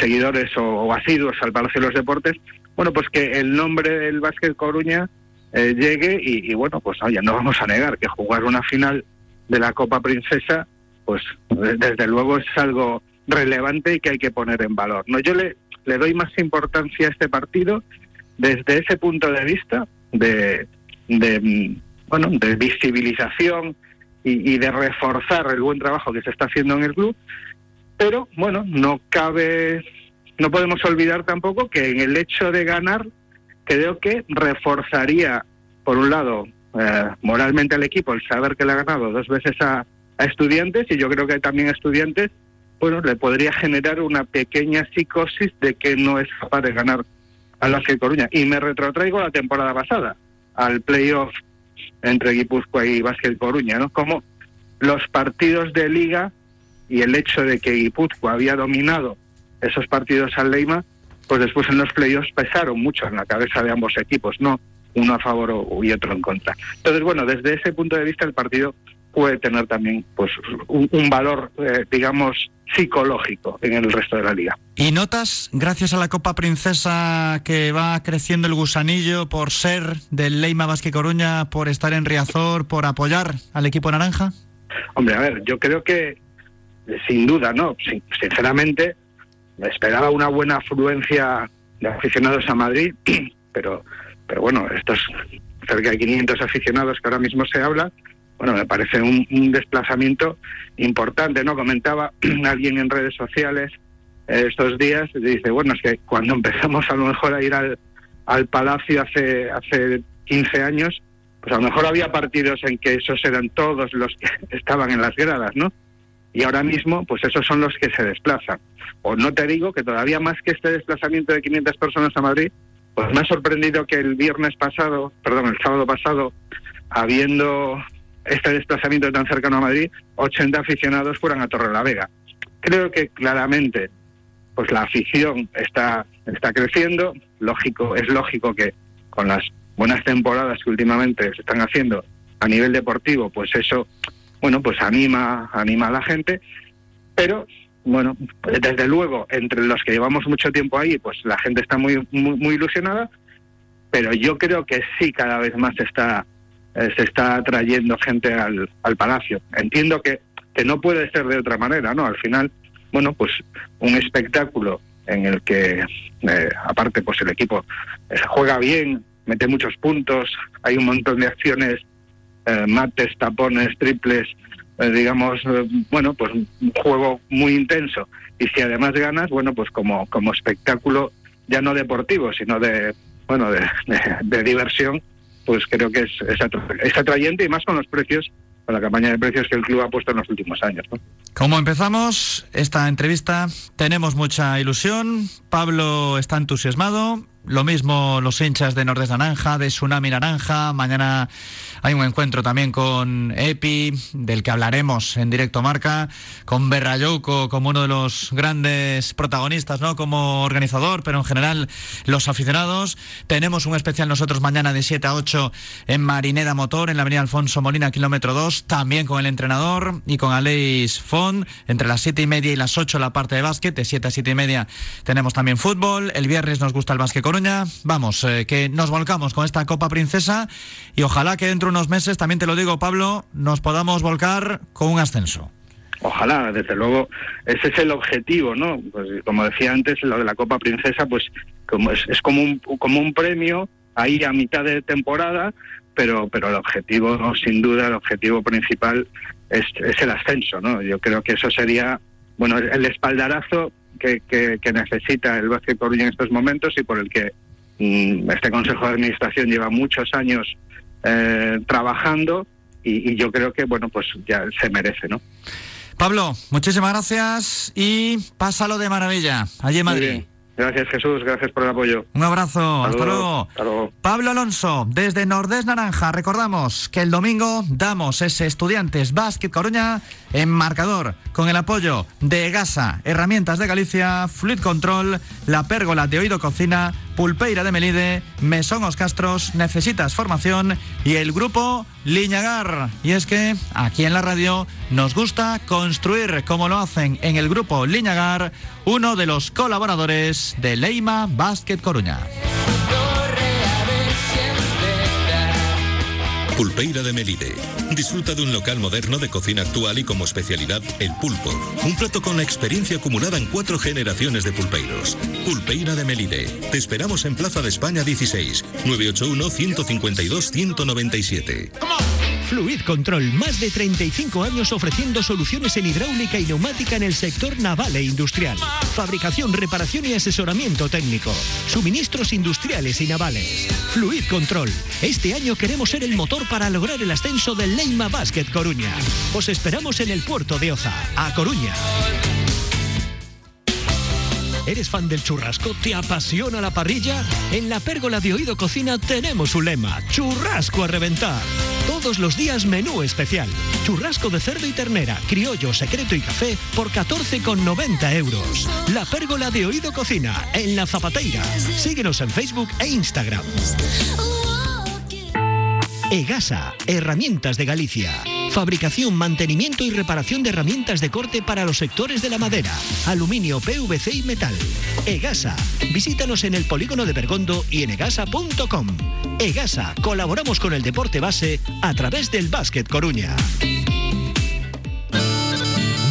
seguidores o, o, asiduos al Palacio de los Deportes, bueno, pues que el nombre del Básquet Coruña eh, llegue y, bueno, pues oye, no vamos a negar que jugar una final de la Copa Princesa, pues desde luego es algo relevante y que hay que poner en valor. No, yo le, le doy más importancia a este partido desde ese punto de vista de, de bueno, de visibilización y, y, de reforzar el buen trabajo que se está haciendo en el club, pero bueno, no cabe, no podemos olvidar tampoco que en el hecho de ganar, creo que reforzaría, por un lado, eh, moralmente al equipo el saber que le ha ganado dos veces a, a estudiantes y yo creo que también a estudiantes, bueno, le podría generar una pequeña psicosis de que no es capaz de ganar al Basket Coruña. Y me retrotraigo la temporada pasada, al playoff entre Guipúzcoa y Basket Coruña, ¿no? Como los partidos de liga y el hecho de que Guipúzcoa había dominado esos partidos al Leima, pues después en los playoffs pesaron mucho en la cabeza de ambos equipos, no uno a favor y otro en contra. Entonces, bueno, desde ese punto de vista el partido puede tener también pues un, un valor, eh, digamos, psicológico en el resto de la liga. ¿Y notas, gracias a la Copa Princesa, que va creciendo el gusanillo por ser del Leima Basque Coruña, por estar en Riazor, por apoyar al equipo naranja? Hombre, a ver, yo creo que sin duda, ¿no? Sin- sinceramente, me esperaba una buena afluencia de aficionados a Madrid, <clears throat> pero, pero bueno, estos cerca de 500 aficionados que ahora mismo se habla, bueno, me parece un, desplazamiento importante, ¿no? Comentaba <clears throat> alguien en redes sociales estos días, dice, bueno, es que cuando empezamos a lo mejor a ir al, al Palacio hace, hace 15 años, pues a lo mejor había partidos en que esos eran todos los que <laughs> estaban en las gradas, ¿no? Y ahora mismo, pues esos son los que se desplazan. O no te digo que todavía más que este desplazamiento de 500 personas a Madrid, pues me ha sorprendido que el viernes pasado, perdón, el sábado pasado, habiendo este desplazamiento tan cercano a Madrid, 80 aficionados fueran a Torre la Vega. Creo que claramente pues la afición está, está creciendo. Lógico, es lógico que con las buenas temporadas que últimamente se están haciendo a nivel deportivo, pues eso, bueno, pues anima, anima a la gente. Pero, bueno, desde luego, entre los que llevamos mucho tiempo ahí, pues la gente está muy, muy, muy ilusionada. Pero yo creo que sí, cada vez más está, eh, se está trayendo gente al, al palacio. Entiendo que, que no puede ser de otra manera, ¿no? Al final, bueno, pues un espectáculo en el que, eh, aparte, pues el equipo eh, juega bien, mete muchos puntos, hay un montón de acciones, mates, tapones, triples, digamos, bueno, pues un juego muy intenso. Y si además ganas, bueno, pues como, como espectáculo ya no deportivo, sino de, bueno, de diversión, pues creo que es, es, atra- atrayente y más con los precios, con la campaña de precios que el club ha puesto en los últimos años. Como empezamos esta entrevista, tenemos mucha ilusión. Pablo está entusiasmado. Lo mismo los hinchas de Nordes Naranja, de Tsunami Naranja. Mañana hay un encuentro también con Epi, del que hablaremos en directo marca, con Berrayouco como uno de los grandes protagonistas, ¿no? Como organizador, pero en general los aficionados. Tenemos un especial nosotros mañana de 7 a 8 en Marineda Motor, en la avenida Alfonso Molina, kilómetro 2, también con el entrenador y con Aleix Font, entre las 7 y media y las 8 la parte de básquet, de 7 a 7 y media tenemos también fútbol, el viernes nos gusta el básquet Coruña, vamos, eh, que nos volcamos con esta Copa Princesa y ojalá que dentro de unos meses, también te lo digo Pablo, nos podamos volcar con un ascenso. Ojalá, desde luego, ese es el objetivo, ¿no? Pues como decía antes, lo de la Copa Princesa, pues como es, como un como un premio ahí a mitad de temporada, pero pero el objetivo, sin duda, el objetivo principal es, es el ascenso, ¿no? Yo creo que eso sería, bueno, el espaldarazo que, que, que necesita el Básquet Coruña en estos momentos y por el que mm, este Consejo de Administración lleva muchos años eh, trabajando y, y yo creo que, bueno, pues ya se merece, ¿no? Pablo, muchísimas gracias y pásalo de maravilla allí en Madrid. bien. Gracias Jesús, gracias por el apoyo. Un abrazo, hasta Saludos. luego. Hasta luego. Pablo Alonso, desde Nordés Naranja, recordamos que el domingo damos ese Estudiantes Básquet Coruña en marcador, con el apoyo de Gasa, Herramientas de Galicia, Fluid Control, La Pérgola de Oído Cocina, Pulpeira de Melide, Mesón Os Castros, Necesitas Formación y el grupo Liñagar. Y es que aquí en la radio nos gusta construir como lo hacen en el grupo Liñagar, uno de los colaboradores de Leima Básquet Coruña. Pulpeira de Melide. Disfruta de un local moderno de cocina actual y como especialidad el pulpo. Un plato con la experiencia acumulada en cuatro generaciones de pulpeiros. Pulpeira de Melide. Te esperamos en Plaza de España 16, 981-152-197. Fluid Control, más de 35 años ofreciendo soluciones en hidráulica y neumática en el sector naval e industrial. Fabricación, reparación y asesoramiento técnico. Suministros industriales y navales. Fluid Control. Este año queremos ser el motor para lograr el ascenso del Leima Basket Coruña. Os esperamos en el puerto de Oza, a Coruña. ¿Eres fan del churrasco? ¿Te apasiona la parrilla? En la pérgola de Oído Cocina tenemos un lema, churrasco a reventar. Todos los días menú especial. Churrasco de cerdo y ternera, criollo, secreto y café por 14,90 euros. La pérgola de Oído Cocina, en La Zapateira. Síguenos en Facebook e Instagram. EGASA, Herramientas de Galicia. Fabricación, mantenimiento y reparación de herramientas de corte para los sectores de la madera, aluminio, PVC y metal. EGASA. Visítanos en el polígono de Bergondo y en egasa.com. EGASA. Colaboramos con el deporte base a través del Básquet Coruña.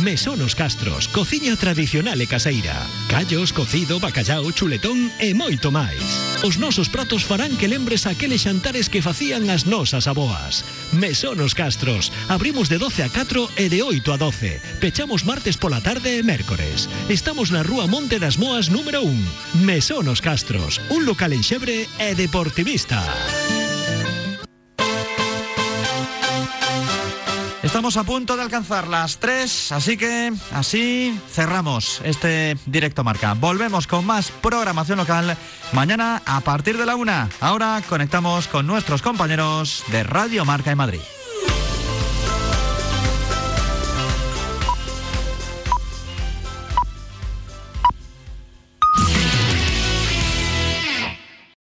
Mesonos Castros, cociña tradicional e caseira. Callos, cocido, bacallao, chuletón e moito máis. Os nosos pratos farán que lembres aqueles xantares que facían as nosas aboas. Mesonos Castros, abrimos de 12 a 4 e de 8 a 12. Pechamos martes pola tarde e mércores. Estamos na Rúa Monte das Moas número 1. Mesonos Castros, un local en xebre e deportivista. Estamos a punto de alcanzar las 3, así que así cerramos este directo marca. Volvemos con más programación local mañana a partir de la 1. Ahora conectamos con nuestros compañeros de Radio Marca en Madrid.